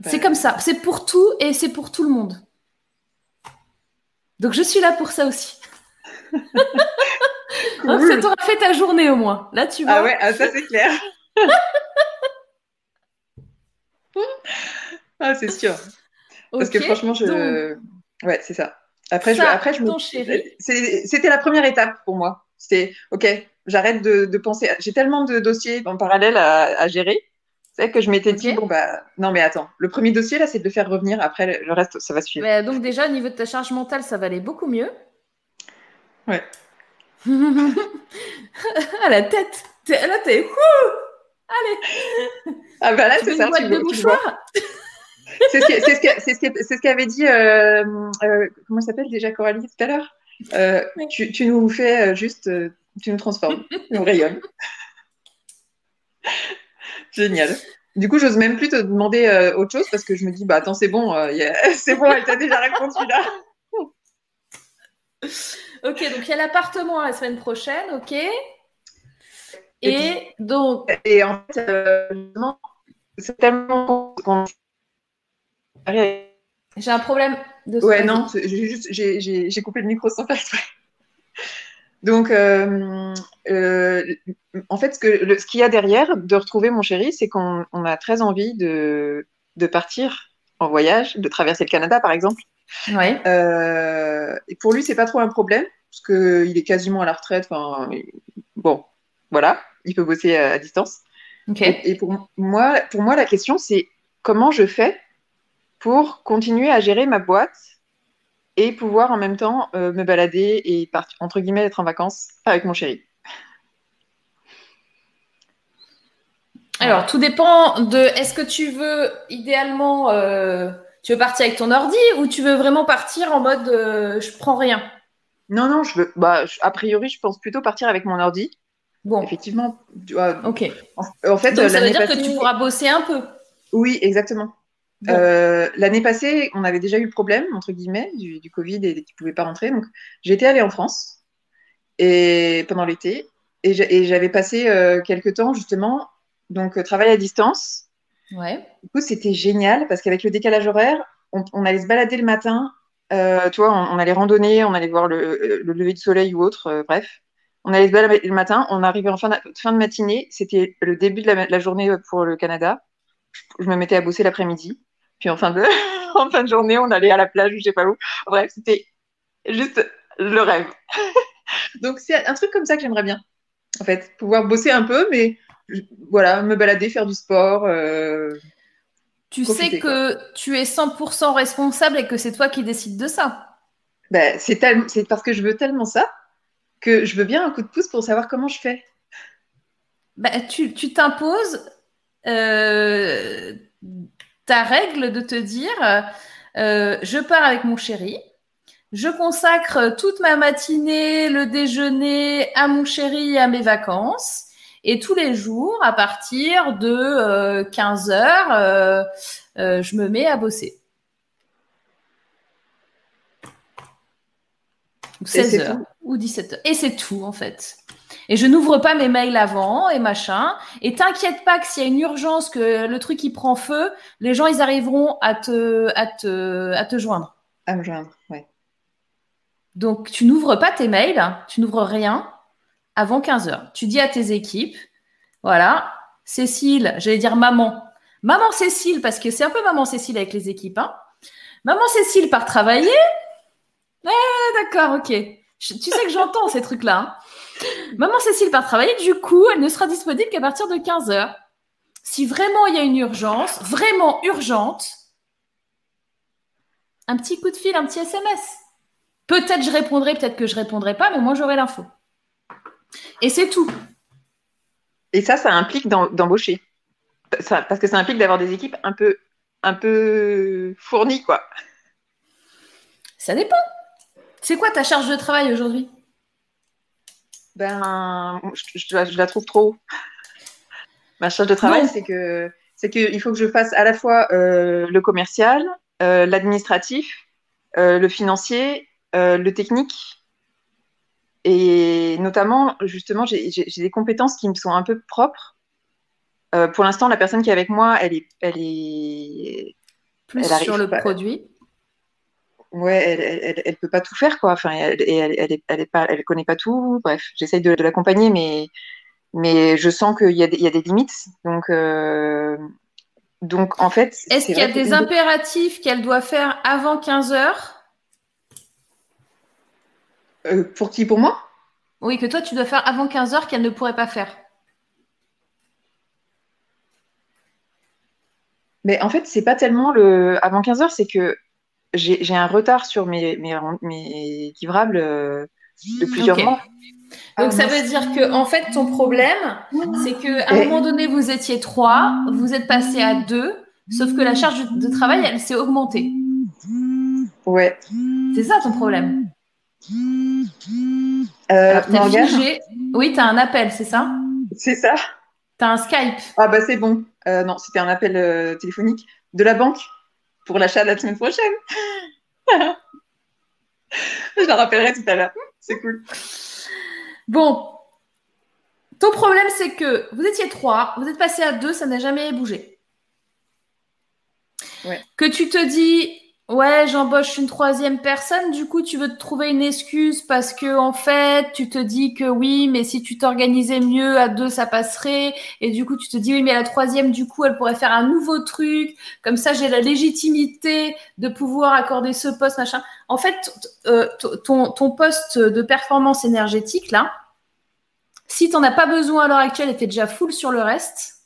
C'est ben comme ça. C'est pour tout et c'est pour tout le monde. Donc je suis là pour ça aussi. Ça t'aura fait ta journée au moins. Là, tu vois. Ah ouais, ah, ça c'est clair. ah, c'est sûr. Parce que franchement, je. Ouais, c'est ça. Après, je, après, je me. C'était la première étape pour moi. C'est OK, j'arrête de, penser. J'ai tellement de dossiers en parallèle à, gérer. C'est que je m'étais dit, bon, bah, non, mais attends, le premier dossier, là, c'est de le faire revenir. Après, le reste, ça va suivre. Donc, déjà, au niveau de ta charge mentale, ça va aller beaucoup mieux. Ouais. à la tête. Là, t'es. Allez. Ah bah là, c'est ça. Tu, c'est ce qu'avait dit, euh, euh, comment s'appelle déjà Coralie tout à l'heure? Euh, tu, tu, nous fais juste, tu nous transformes, tu nous rayonnes. Génial. Du coup, j'ose même plus te demander autre chose parce que je me dis, bah attends, c'est bon, c'est bon, elle t'a déjà répondu là. Ok, donc il y a l'appartement la semaine prochaine, ok. Et, donc. Et en fait, euh, c'est tellement. J'ai un problème de Ouais, non, j'ai juste j'ai coupé le micro sans faire exprès. Donc, euh, euh, en fait, ce qu'il y a derrière de retrouver mon chéri, c'est qu'on a très envie de, de partir en voyage, de traverser le Canada, par exemple. Ouais. Euh, et pour lui, c'est pas trop un problème, parce qu'il est quasiment à la retraite. Enfin, bon, voilà, il peut bosser à, distance. Et, pour, moi, pour moi, la question, c'est comment je fais pour continuer à gérer ma boîte et pouvoir en même temps euh, me balader et, entre guillemets, être en vacances avec mon chéri. Alors, tout dépend de est-ce que tu veux idéalement euh, tu veux partir avec ton ordi ou tu veux vraiment partir en mode euh, je prends rien? Non, non, je veux. Bah, a priori, je pense plutôt partir avec mon ordi. Bon. Effectivement. ok. En, fait, Donc, ça veut dire que tu pourras bosser un peu. Oui, exactement. Euh, l'année passée, on avait déjà eu le problème, entre guillemets, du, Covid et qui ne pouvaient pas rentrer. Donc, j'étais allée en France et, pendant l'été et j'avais passé euh, quelques temps, justement, donc travail à distance Ouais. Du coup, c'était génial parce qu'avec le décalage horaire, on, allait se balader le matin. Euh, tu vois, on, allait randonner, on allait voir le, lever du soleil ou autre, euh, bref. On allait se balader le matin, on arrivait en fin de, fin de matinée, c'était le début de la, journée pour le Canada. Je me mettais à bosser l'après-midi. Puis en fin de, en fin de journée, on allait à la plage ou je sais pas où. Bref, c'était juste le rêve. Donc c'est un truc comme ça que j'aimerais bien. En fait, pouvoir bosser un peu, mais voilà, me balader, faire du sport. Euh, tu sais que tu es 100% responsable et que c'est toi qui décides de ça. Ben, c'est parce que je veux tellement ça que je veux bien un coup de pouce pour savoir comment je fais. Ben, tu t'imposes euh, ta règle de te dire euh, je pars avec mon chéri, je consacre toute ma matinée, le déjeuner à mon chéri et à mes vacances. Et tous les jours, à partir de 15 euh, heures, je me mets à bosser. 16 heures ou 17 heures. Et c'est tout, en fait. Et je n'ouvre pas mes mails avant et machin. Et t'inquiète pas que s'il y a une urgence, que le truc il prend feu, les gens ils arriveront à te, à te, à te joindre. À me joindre, ouais. Donc tu n'ouvres pas tes mails, tu n'ouvres rien avant 15 heures. Tu dis à tes équipes, voilà, Cécile, j'allais dire maman. Maman Cécile, parce que c'est un peu maman Cécile avec les équipes. Hein. Maman Cécile part travailler. Eh, d'accord, ok. tu sais que j'entends ces trucs-là. Hein. Maman Cécile part travailler, du coup, elle ne sera disponible qu'à partir de 15 heures. Si vraiment il y a une urgence, vraiment urgente, un petit coup de fil, un petit SMS. Peut-être je répondrai, peut-être que je répondrai pas, mais moi j'aurai l'info. Et c'est tout. Et ça, ça implique d'embaucher. parce que ça implique d'avoir des équipes un peu, un peu fournies, quoi. Ça dépend. C'est quoi ta charge de travail aujourd'hui? Ben, je, la trouve trop. Ma charge de travail, c'est que c'est qu'il faut que je fasse à la fois euh, le commercial, euh, l'administratif, euh, le financier, le technique. Et notamment, justement, j'ai des compétences qui me sont un peu propres. pour l'instant, la personne qui est avec moi, elle est, elle est plus sur le produit ouais, elle, elle, peut pas tout faire, quoi. Enfin, elle, elle, elle, elle, est pas, elle connaît pas tout. Bref, j'essaye de, l'accompagner, mais, mais je sens qu'il y, a des, il y a des limites. Donc, euh, donc en fait. Est-ce qu'il y a des impératifs qu'elle doit faire avant 15 heures? Euh, Pour qui? Pour moi? Oui, que toi, tu dois faire avant 15 heures qu'elle ne pourrait pas faire. Mais en fait, c'est pas tellement le avant 15 heures, c'est que j'ai un retard sur mes, mes, mes livrables euh, de plusieurs mois. Donc ah, ça veut dire que en fait ton problème, c'est que à un moment donné vous étiez trois, vous êtes passé à deux, sauf que la charge de travail elle s'est augmentée. Ouais. C'est ça ton problème. Euh, Oui, tu as un appel, c'est ça? C'est ça. Tu as un Skype. Ah bah c'est bon. Euh, non, c'était un appel euh, téléphonique de la banque pour l'achat de la semaine prochaine. Je la rappellerai tout à l'heure. C'est cool. Bon. Ton problème, c'est que vous étiez trois, vous êtes passé à deux, ça n'a jamais bougé. Que tu te dis, Ouais, j'embauche une troisième personne. Du coup, tu veux te trouver une excuse parce que, en fait, tu te dis que oui, mais si tu t'organisais mieux à deux, ça passerait. Et du coup, tu te dis oui, mais la troisième, du coup, elle pourrait faire un nouveau truc. Comme ça, j'ai la légitimité de pouvoir accorder ce poste, machin. En fait, euh, ton, ton poste de performance énergétique, là, si tu n'en as pas besoin à l'heure actuelle et tu es déjà full sur le reste,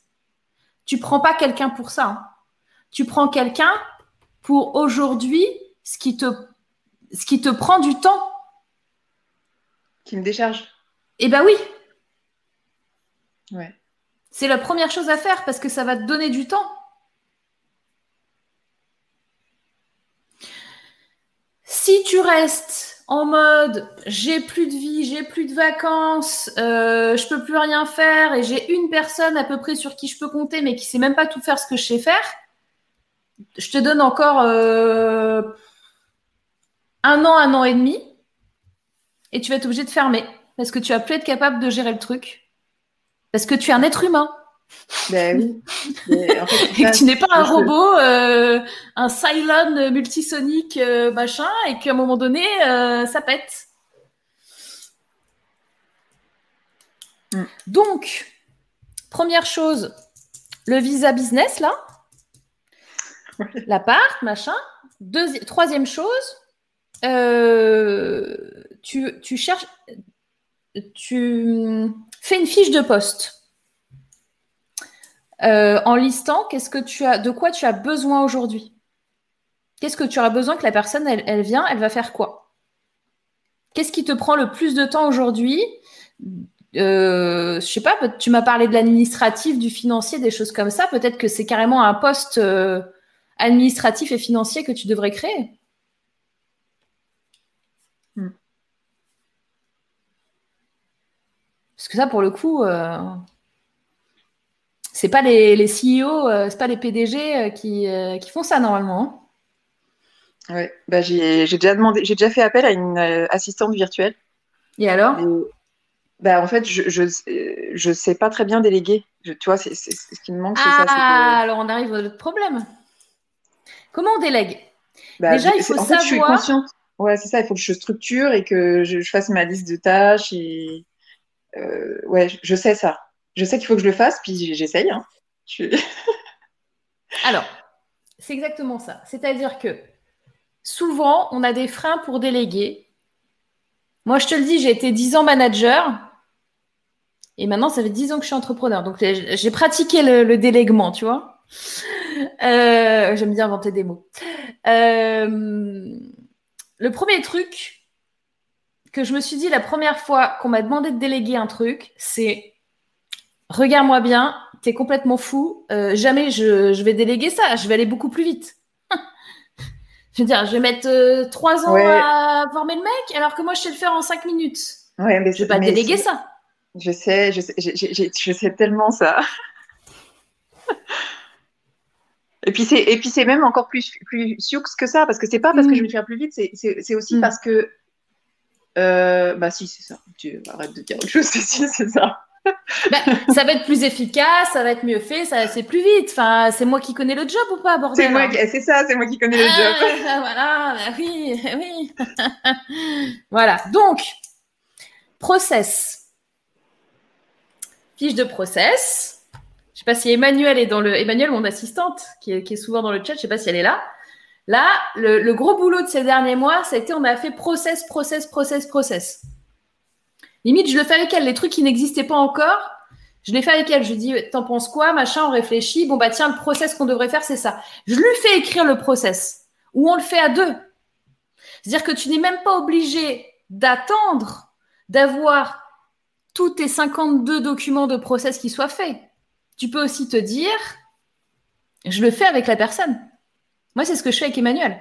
tu prends pas quelqu'un pour ça. Hein. Tu prends quelqu'un pour aujourd'hui ce qui te, ce qui te prend du temps. Qui me décharge. Eh ben oui. Ouais. C'est la première chose à faire parce que ça va te donner du temps. Si tu restes en mode j'ai plus de vie, j'ai plus de vacances, euh, je peux plus rien faire et j'ai une personne à peu près sur qui je peux compter mais qui sait même pas tout faire ce que je sais faire, je te donne encore euh, un an, un an et demi, et tu vas être obligé de fermer parce que tu vas plus être capable de gérer le truc. Parce que tu es un être humain. Ben oui. et que tu n'es pas un robot, euh, un Cylon multisonique euh, machin, et qu'à un moment donné, ça pète. Mm. Donc, première chose, le visa business là. L'appart, machin. troisième chose, euh, tu, cherches, tu fais une fiche de poste. Euh, en listant qu'est-ce que tu as, de quoi tu as besoin aujourd'hui? Qu'est-ce que tu auras besoin que la personne, elle, vient, elle va faire quoi? Qu'est-ce qui te prend le plus de temps aujourd'hui? Euh, Je sais pas, tu m'as parlé de l'administratif, du financier, des choses comme ça. Peut-être que c'est carrément un poste euh, administratif et financier que tu devrais créer. Hmm. Parce que ça, pour le coup, euh, c'est pas les, les CEO, euh, c'est pas les PDG euh, qui, euh, qui, font ça normalement. Hein. Oui, bah j'ai déjà demandé, j'ai déjà fait appel à une assistante virtuelle. Et alors? Bah, en fait, je, je, je sais pas très bien déléguer. tu vois, c'est ce qui me manque. Ah, ça, alors on arrive à notre problème. Comment on délègue? Bah, Déjà, il faut en savoir. Fait, je suis consciente. Ouais, c'est ça. Il faut que je structure et que je, fasse ma liste de tâches. Et ouais, je sais ça je sais qu'il faut que je le fasse, puis j'essaye. Hein. Alors, c'est exactement ça. C'est-à-dire que souvent, on a des freins pour déléguer. Moi, je te le dis, j'ai été 10 ans manager. Et maintenant, ça fait 10 ans que je suis entrepreneur. Donc, j'ai pratiqué le, délèguement, tu vois. Euh, j'aime bien inventer des mots. Euh, le premier truc que je me suis dit la première fois qu'on m'a demandé de déléguer un truc, c'est regarde-moi bien, t'es complètement fou, euh, jamais je, vais déléguer ça, je vais aller beaucoup plus vite. je veux dire, je vais mettre trois ans à former le mec, alors que moi, je sais le faire en cinq minutes. Ouais, mais je vais pas déléguer ça. Je sais, je sais, je sais tellement ça. Et puis c'est et puis c'est même encore plus plus sioux que ça parce que c'est pas parce que je mm. vais faire plus vite, c'est aussi mm. parce que euh, bah si c'est ça. Tu arrête de dire autre chose, si c'est ça. Bah, ça va être plus efficace, ça va être mieux fait, ça c'est plus vite. Enfin, c'est moi qui connais le job ou pas, bordel C'est moi, c'est ça, c'est moi qui connais le job. Ah, voilà, bah oui, oui. voilà. Donc, process. Fiche de process. Je sais pas si Emmanuel est dans le. Emmanuel, mon assistante, qui est, souvent dans le chat, je sais pas si elle est là. Là, le, le gros boulot de ces derniers mois, ça a été on a fait process, process, process, process. Limite, je le fais avec elle. Les trucs qui n'existaient pas encore, je les fais avec elle. Je lui dis, t'en penses quoi Machin, on réfléchit. Bon, bah tiens, le process qu'on devrait faire, c'est ça. Je lui fais écrire le process. Ou on le fait à deux. C'est-à-dire que tu n'es même pas obligé d'attendre d'avoir tous tes 52 documents de process qui soient faits. Tu peux aussi te dire, je le fais avec la personne. Moi, c'est ce que je fais avec Emmanuel.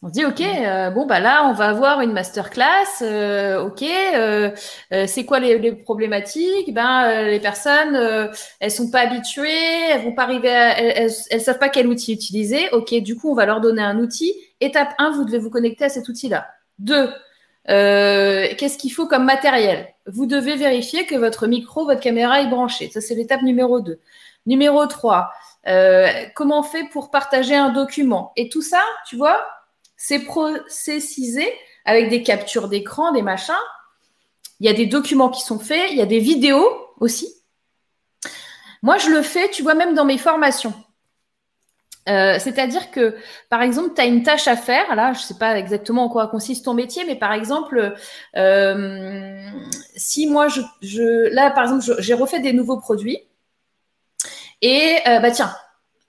On se dit, OK, euh, bon, bah là, on va avoir une masterclass. Euh, OK, euh, c'est quoi les, problématiques? Ben, les personnes, elles sont pas habituées, elles vont pas arriver, à, elles, elles, savent pas quel outil utiliser. OK, du coup, on va leur donner un outil. Étape 1, vous devez vous connecter à cet outil-là. 2, qu'est-ce qu'il faut comme matériel? Vous devez vérifier que votre micro, votre caméra est branchée. Ça, c'est l'étape numéro 2. Numéro 3, comment on fait pour partager un document? Et tout ça, tu vois, c'est processisé avec des captures d'écran, des machins. Il y a des documents qui sont faits, il y a des vidéos aussi. Moi, je le fais, tu vois, même dans mes formations. Euh, c'est-à-dire que, par exemple, tu as une tâche à faire. Là, je ne sais pas exactement en quoi consiste ton métier, mais par exemple, euh, si moi, je, là, par exemple, j'ai refait des nouveaux produits. Et euh, bah tiens,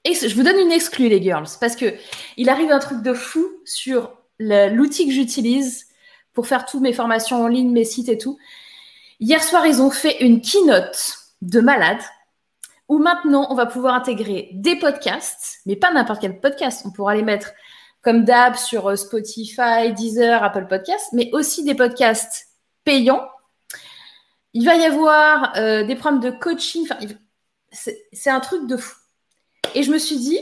je vous donne une exclue, les girls, parce que il arrive un truc de fou sur l'outil que j'utilise pour faire toutes mes formations en ligne, mes sites et tout. Hier soir, ils ont fait une keynote de malade où maintenant, on va pouvoir intégrer des podcasts, mais pas n'importe quel podcast. On pourra les mettre comme d'hab sur euh, Spotify, Deezer, Apple Podcasts, mais aussi des podcasts payants. Il va y avoir euh, des programmes de coaching. c'est un truc de fou. Et je me suis dit,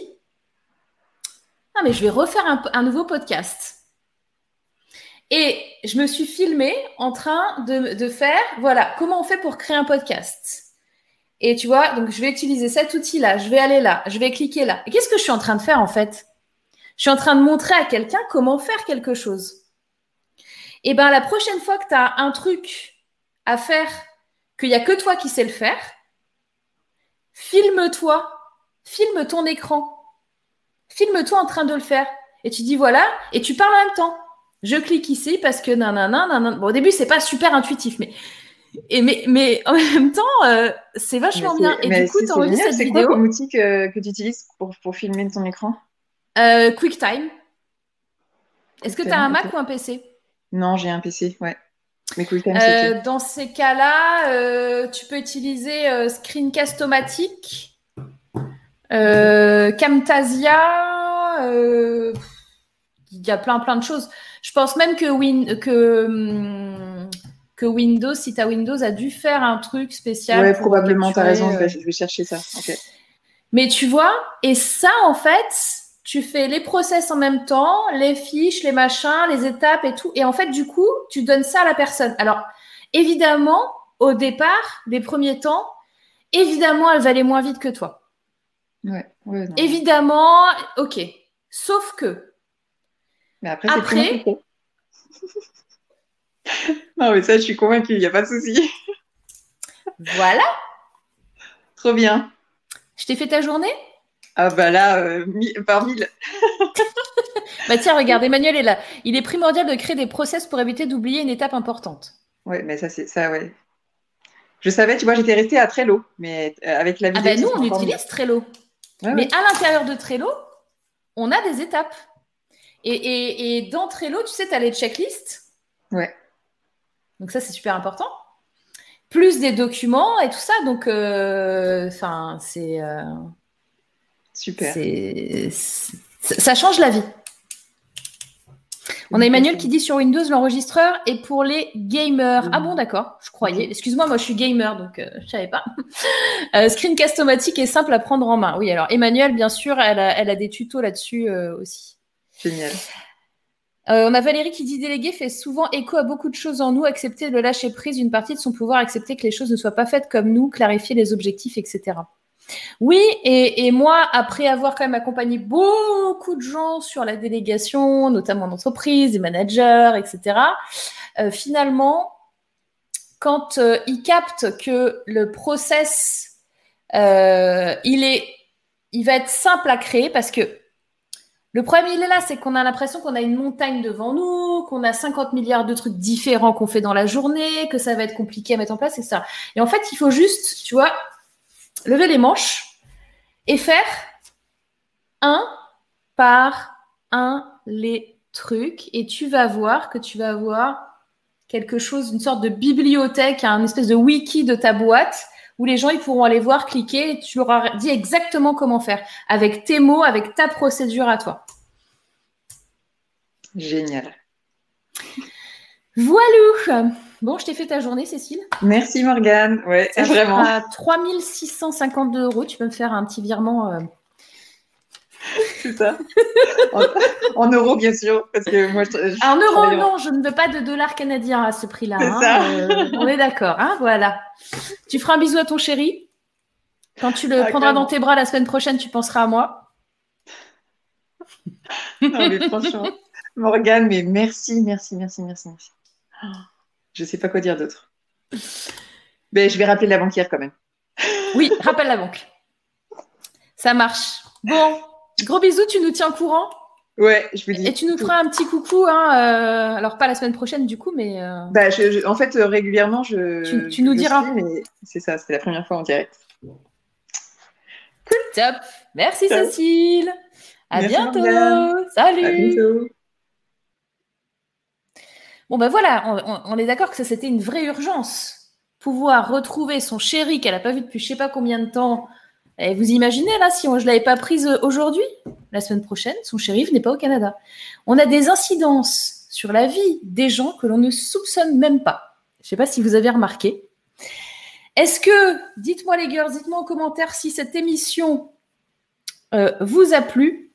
ah, mais je vais refaire un, nouveau podcast. Et je me suis filmée en train de, faire, voilà, comment on fait pour créer un podcast. Et tu vois, donc je vais utiliser cet outil-là, je vais aller là, je vais cliquer là. Et qu'est-ce que je suis en train de faire en fait? Je suis en train de montrer à quelqu'un comment faire quelque chose. Et bien la prochaine fois que tu as un truc à faire, qu'il n'y a que toi qui sais le faire, filme-toi filme ton écran. Filme-toi en train de le faire. Et tu dis voilà, et tu parles en même temps. Je clique ici parce que nanana. Bon, au début, c'est pas super intuitif, mais, et mais, mais en même temps, euh, c'est vachement bien. Et du coup, tu enregistres cette vidéo. C'est quoi comme outil que, que tu utilises pour, pour, filmer ton écran? Euh, QuickTime. Est-ce que tu as un Mac ou un PC Non, j'ai un PC, ouais. Mais QuickTime, euh, dans ces cas-là, tu peux utiliser Screencast-O-Matic, Camtasia. Il y a plein, plein de choses. Je pense même que, Win que, hum, que Windows, si tu as Windows, a dû faire un truc spécial. Oui, probablement, tu as raison, je vais, chercher ça. Mais tu vois, et ça, en fait, tu fais les process en même temps, les fiches, les machins, les étapes et tout. Et en fait, du coup, tu donnes ça à la personne. Alors, évidemment, au départ, les premiers temps, évidemment, elle va aller moins vite que toi. Ouais, ouais, évidemment, ok. Sauf que. Mais après, après... non, mais ça, je suis convaincue, il n'y a pas de souci. voilà. Trop bien. Je t'ai fait ta journée? Ah bah là, euh, par mille. bah tiens, regarde, Emmanuel est là. Il est primordial de créer des process pour éviter d'oublier une étape importante. Ouais, mais ça, c'est ça, ouais. Je savais, tu vois, j'étais restée à Trello, mais euh, avec la vidéo. Ah bah nous, on utilise Trello. mais à l'intérieur de Trello, on a des étapes. Et, et, dans Trello, tu sais, tu as les checklists. Ouais. Donc ça, c'est super important. Plus des documents et tout ça. Donc, euh, enfin, c'est. Super. Ça change la vie. On a Emmanuel qui dit sur Windows, l'enregistreur est pour les gamers. Ah bon, d'accord, je croyais. Excuse-moi, moi je suis gamer, donc euh, je savais pas. euh, screencast automatique est simple à prendre en main. Oui, alors Emmanuel, bien sûr, elle a, des tutos là-dessus euh, aussi. Génial. Euh, on a Valérie qui dit déléguer fait souvent écho à beaucoup de choses en nous, accepter de lâcher prise une partie de son pouvoir, accepter que les choses ne soient pas faites comme nous, clarifier les objectifs, etc. Oui, et, moi, après avoir quand même accompagné beaucoup de gens sur la délégation, notamment d'entreprises, des managers, etc., euh, finalement, quand euh, ils captent que le process, il, est, il va être simple à créer parce que le problème, il est là, c'est qu'on a l'impression qu'on a une montagne devant nous, qu'on a 50 milliards de trucs différents qu'on fait dans la journée, que ça va être compliqué à mettre en place, etc. Et en fait, il faut juste, tu vois, lever les manches et faire un par un les trucs et tu vas voir que tu vas avoir quelque chose, une sorte de bibliothèque, un espèce de wiki de ta boîte où les gens ils pourront aller voir, cliquer et tu leur dit exactement comment faire avec tes mots, avec ta procédure à toi. Génial. Voilà. Bon, je t'ai fait ta journée, Cécile. Merci, Morgane. Ouais, ça vraiment. À 3652 euros, tu peux me faire un petit virement. Euh. C'est ça. en, euros, bien sûr. Parce que moi, je, en euros, non, je ne veux pas de dollars canadiens à ce prix-là. Hein. Euh, on est d'accord. Hein, voilà. Tu feras un bisou à ton chéri. Quand tu le ah, prendras dans tes bras la semaine prochaine, tu penseras à moi. non, mais franchement, Morgane, mais merci, merci, merci, merci, merci. Je ne sais pas quoi dire d'autre. Mais je vais rappeler la banquière quand même. Oui, rappelle la banque. Ça marche. Bon, gros bisous, tu nous tiens au courant Ouais, je vous dis. Et tu nous feras un petit coucou, hein, euh, alors pas la semaine prochaine du coup, mais. Euh, bah, en fait, euh, régulièrement, je. Tu, nous diras. c'est ça, c'était la première fois en direct. Cool. Top. Merci Cécile. À bientôt. Salut. À bientôt. Bon, ben voilà, on, est d'accord que ça, c'était une vraie urgence. Pouvoir retrouver son chéri qu'elle n'a pas vu depuis je sais pas combien de temps. Et vous imaginez, là, si je ne l'avais pas prise aujourd'hui, la semaine prochaine, son chéri n'est pas au Canada. On a des incidences sur la vie des gens que l'on ne soupçonne même pas. Je ne sais pas si vous avez remarqué. Est-ce que, dites-moi les girls, dites-moi en commentaire si cette émission euh, vous a plu.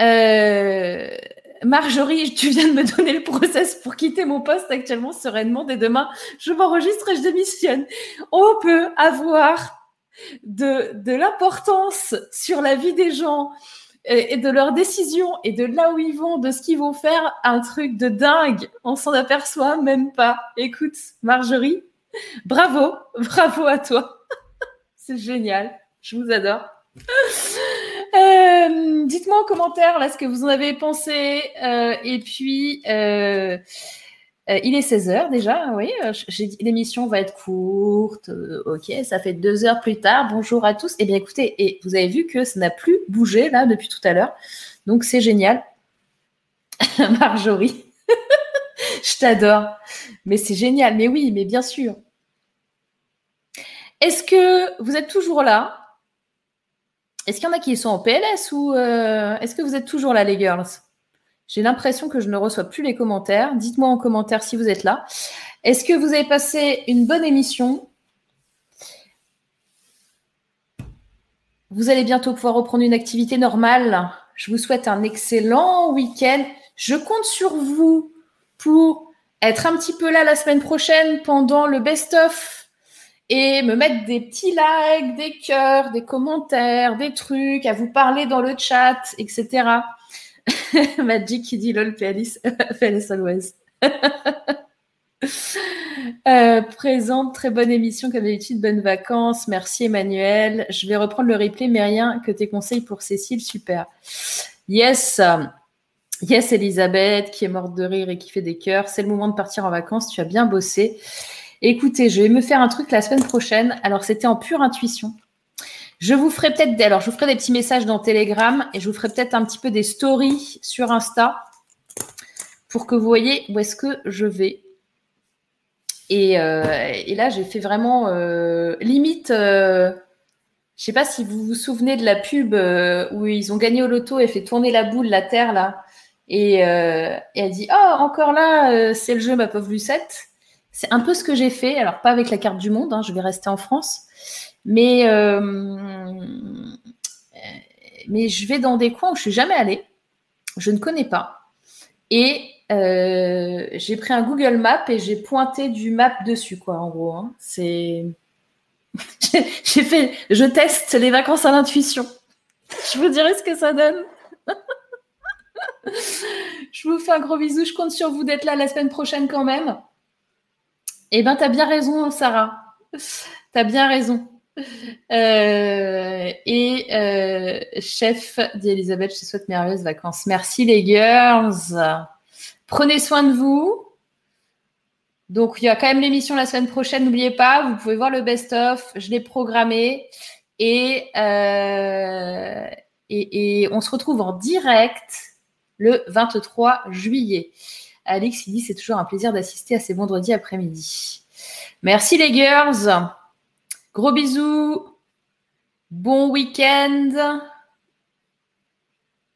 Euh, Marjorie, tu viens de me donner le process pour quitter mon poste actuellement sereinement dès demain. Je m'enregistre et je démissionne. On peut avoir de, de l'importance sur la vie des gens et, de leurs décisions et de là où ils vont, de ce qu'ils vont faire, un truc de dingue. On s'en aperçoit même pas. Écoute, Marjorie, bravo, bravo à toi. C'est génial. Je vous adore. Euh, dites-moi en commentaire là ce que vous en avez pensé. Euh, et puis, euh, il est 16h déjà, oui. L'émission va être courte. ok, ça fait deux heures plus tard. Bonjour à tous. Eh bien, écoutez, et vous avez vu que ça n'a plus bougé là depuis tout à l'heure. Donc, c'est génial. Marjorie, je t'adore. Mais c'est génial. Mais oui, mais bien sûr. Est-ce que vous êtes toujours là? Est-ce qu'il y en a qui sont en PLS ou euh, est-ce que vous êtes toujours là, les girls? J'ai l'impression que je ne reçois plus les commentaires. Dites-moi en commentaire si vous êtes là. Est-ce que vous avez passé une bonne émission? Vous allez bientôt pouvoir reprendre une activité normale. Je vous souhaite un excellent week-end. Je compte sur vous pour être un petit peu là la semaine prochaine pendant le best-of et me mettre des petits likes, des cœurs, des commentaires, des trucs, à vous parler dans le chat, etc. Magic qui dit lol PLS, PLS always. Euh, présente, très bonne émission comme d'habitude, bonnes vacances. Merci Emmanuel. Je vais reprendre le replay, mais rien que tes conseils pour Cécile, super. Yes, yes Elisabeth qui est morte de rire et qui fait des cœurs. C'est le moment de partir en vacances, tu as bien bossé. Écoutez, je vais me faire un truc la semaine prochaine. Alors, c'était en pure intuition. Je vous ferai peut-être des, alors je vous ferai des petits messages dans Telegram et je vous ferai peut-être un petit peu des stories sur Insta pour que vous voyez où est-ce que je vais. Et, euh, là, j'ai fait vraiment euh, limite. Euh, je sais pas si vous vous souvenez de la pub où ils ont gagné au loto et fait tourner la boule, la terre là. Et, et elle dit Oh, encore là, c'est le jeu, ma pauvre Lucette. C'est un peu ce que j'ai fait. Alors, pas avec la carte du monde, hein, je vais rester en France. Mais, euh, mais je vais dans des coins où je suis jamais allée. Je ne connais pas. Et euh, j'ai pris un Google Map et j'ai pointé du map dessus, quoi, en gros. Hein. C'est. Je teste les vacances à l'intuition. Je vous dirai ce que ça donne. je vous fais un gros bisou. Je compte sur vous d'être là la semaine prochaine quand même. Eh bien, tu as bien raison, Sarah. Tu as bien raison. Euh, et euh, chef, dit Elisabeth, je te souhaite merveilleuses vacances. Merci les girls. Prenez soin de vous. Donc, il y a quand même l'émission la semaine prochaine, n'oubliez pas, vous pouvez voir le best-of, je l'ai programmé. Et, euh, on se retrouve en direct le 23 juillet. Alix, il dit c'est toujours un plaisir d'assister à ces vendredis après-midi. Merci les girls. Gros bisous. Bon week-end.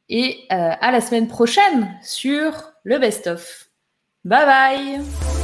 Et euh, à la semaine prochaine sur le best-of. Bye bye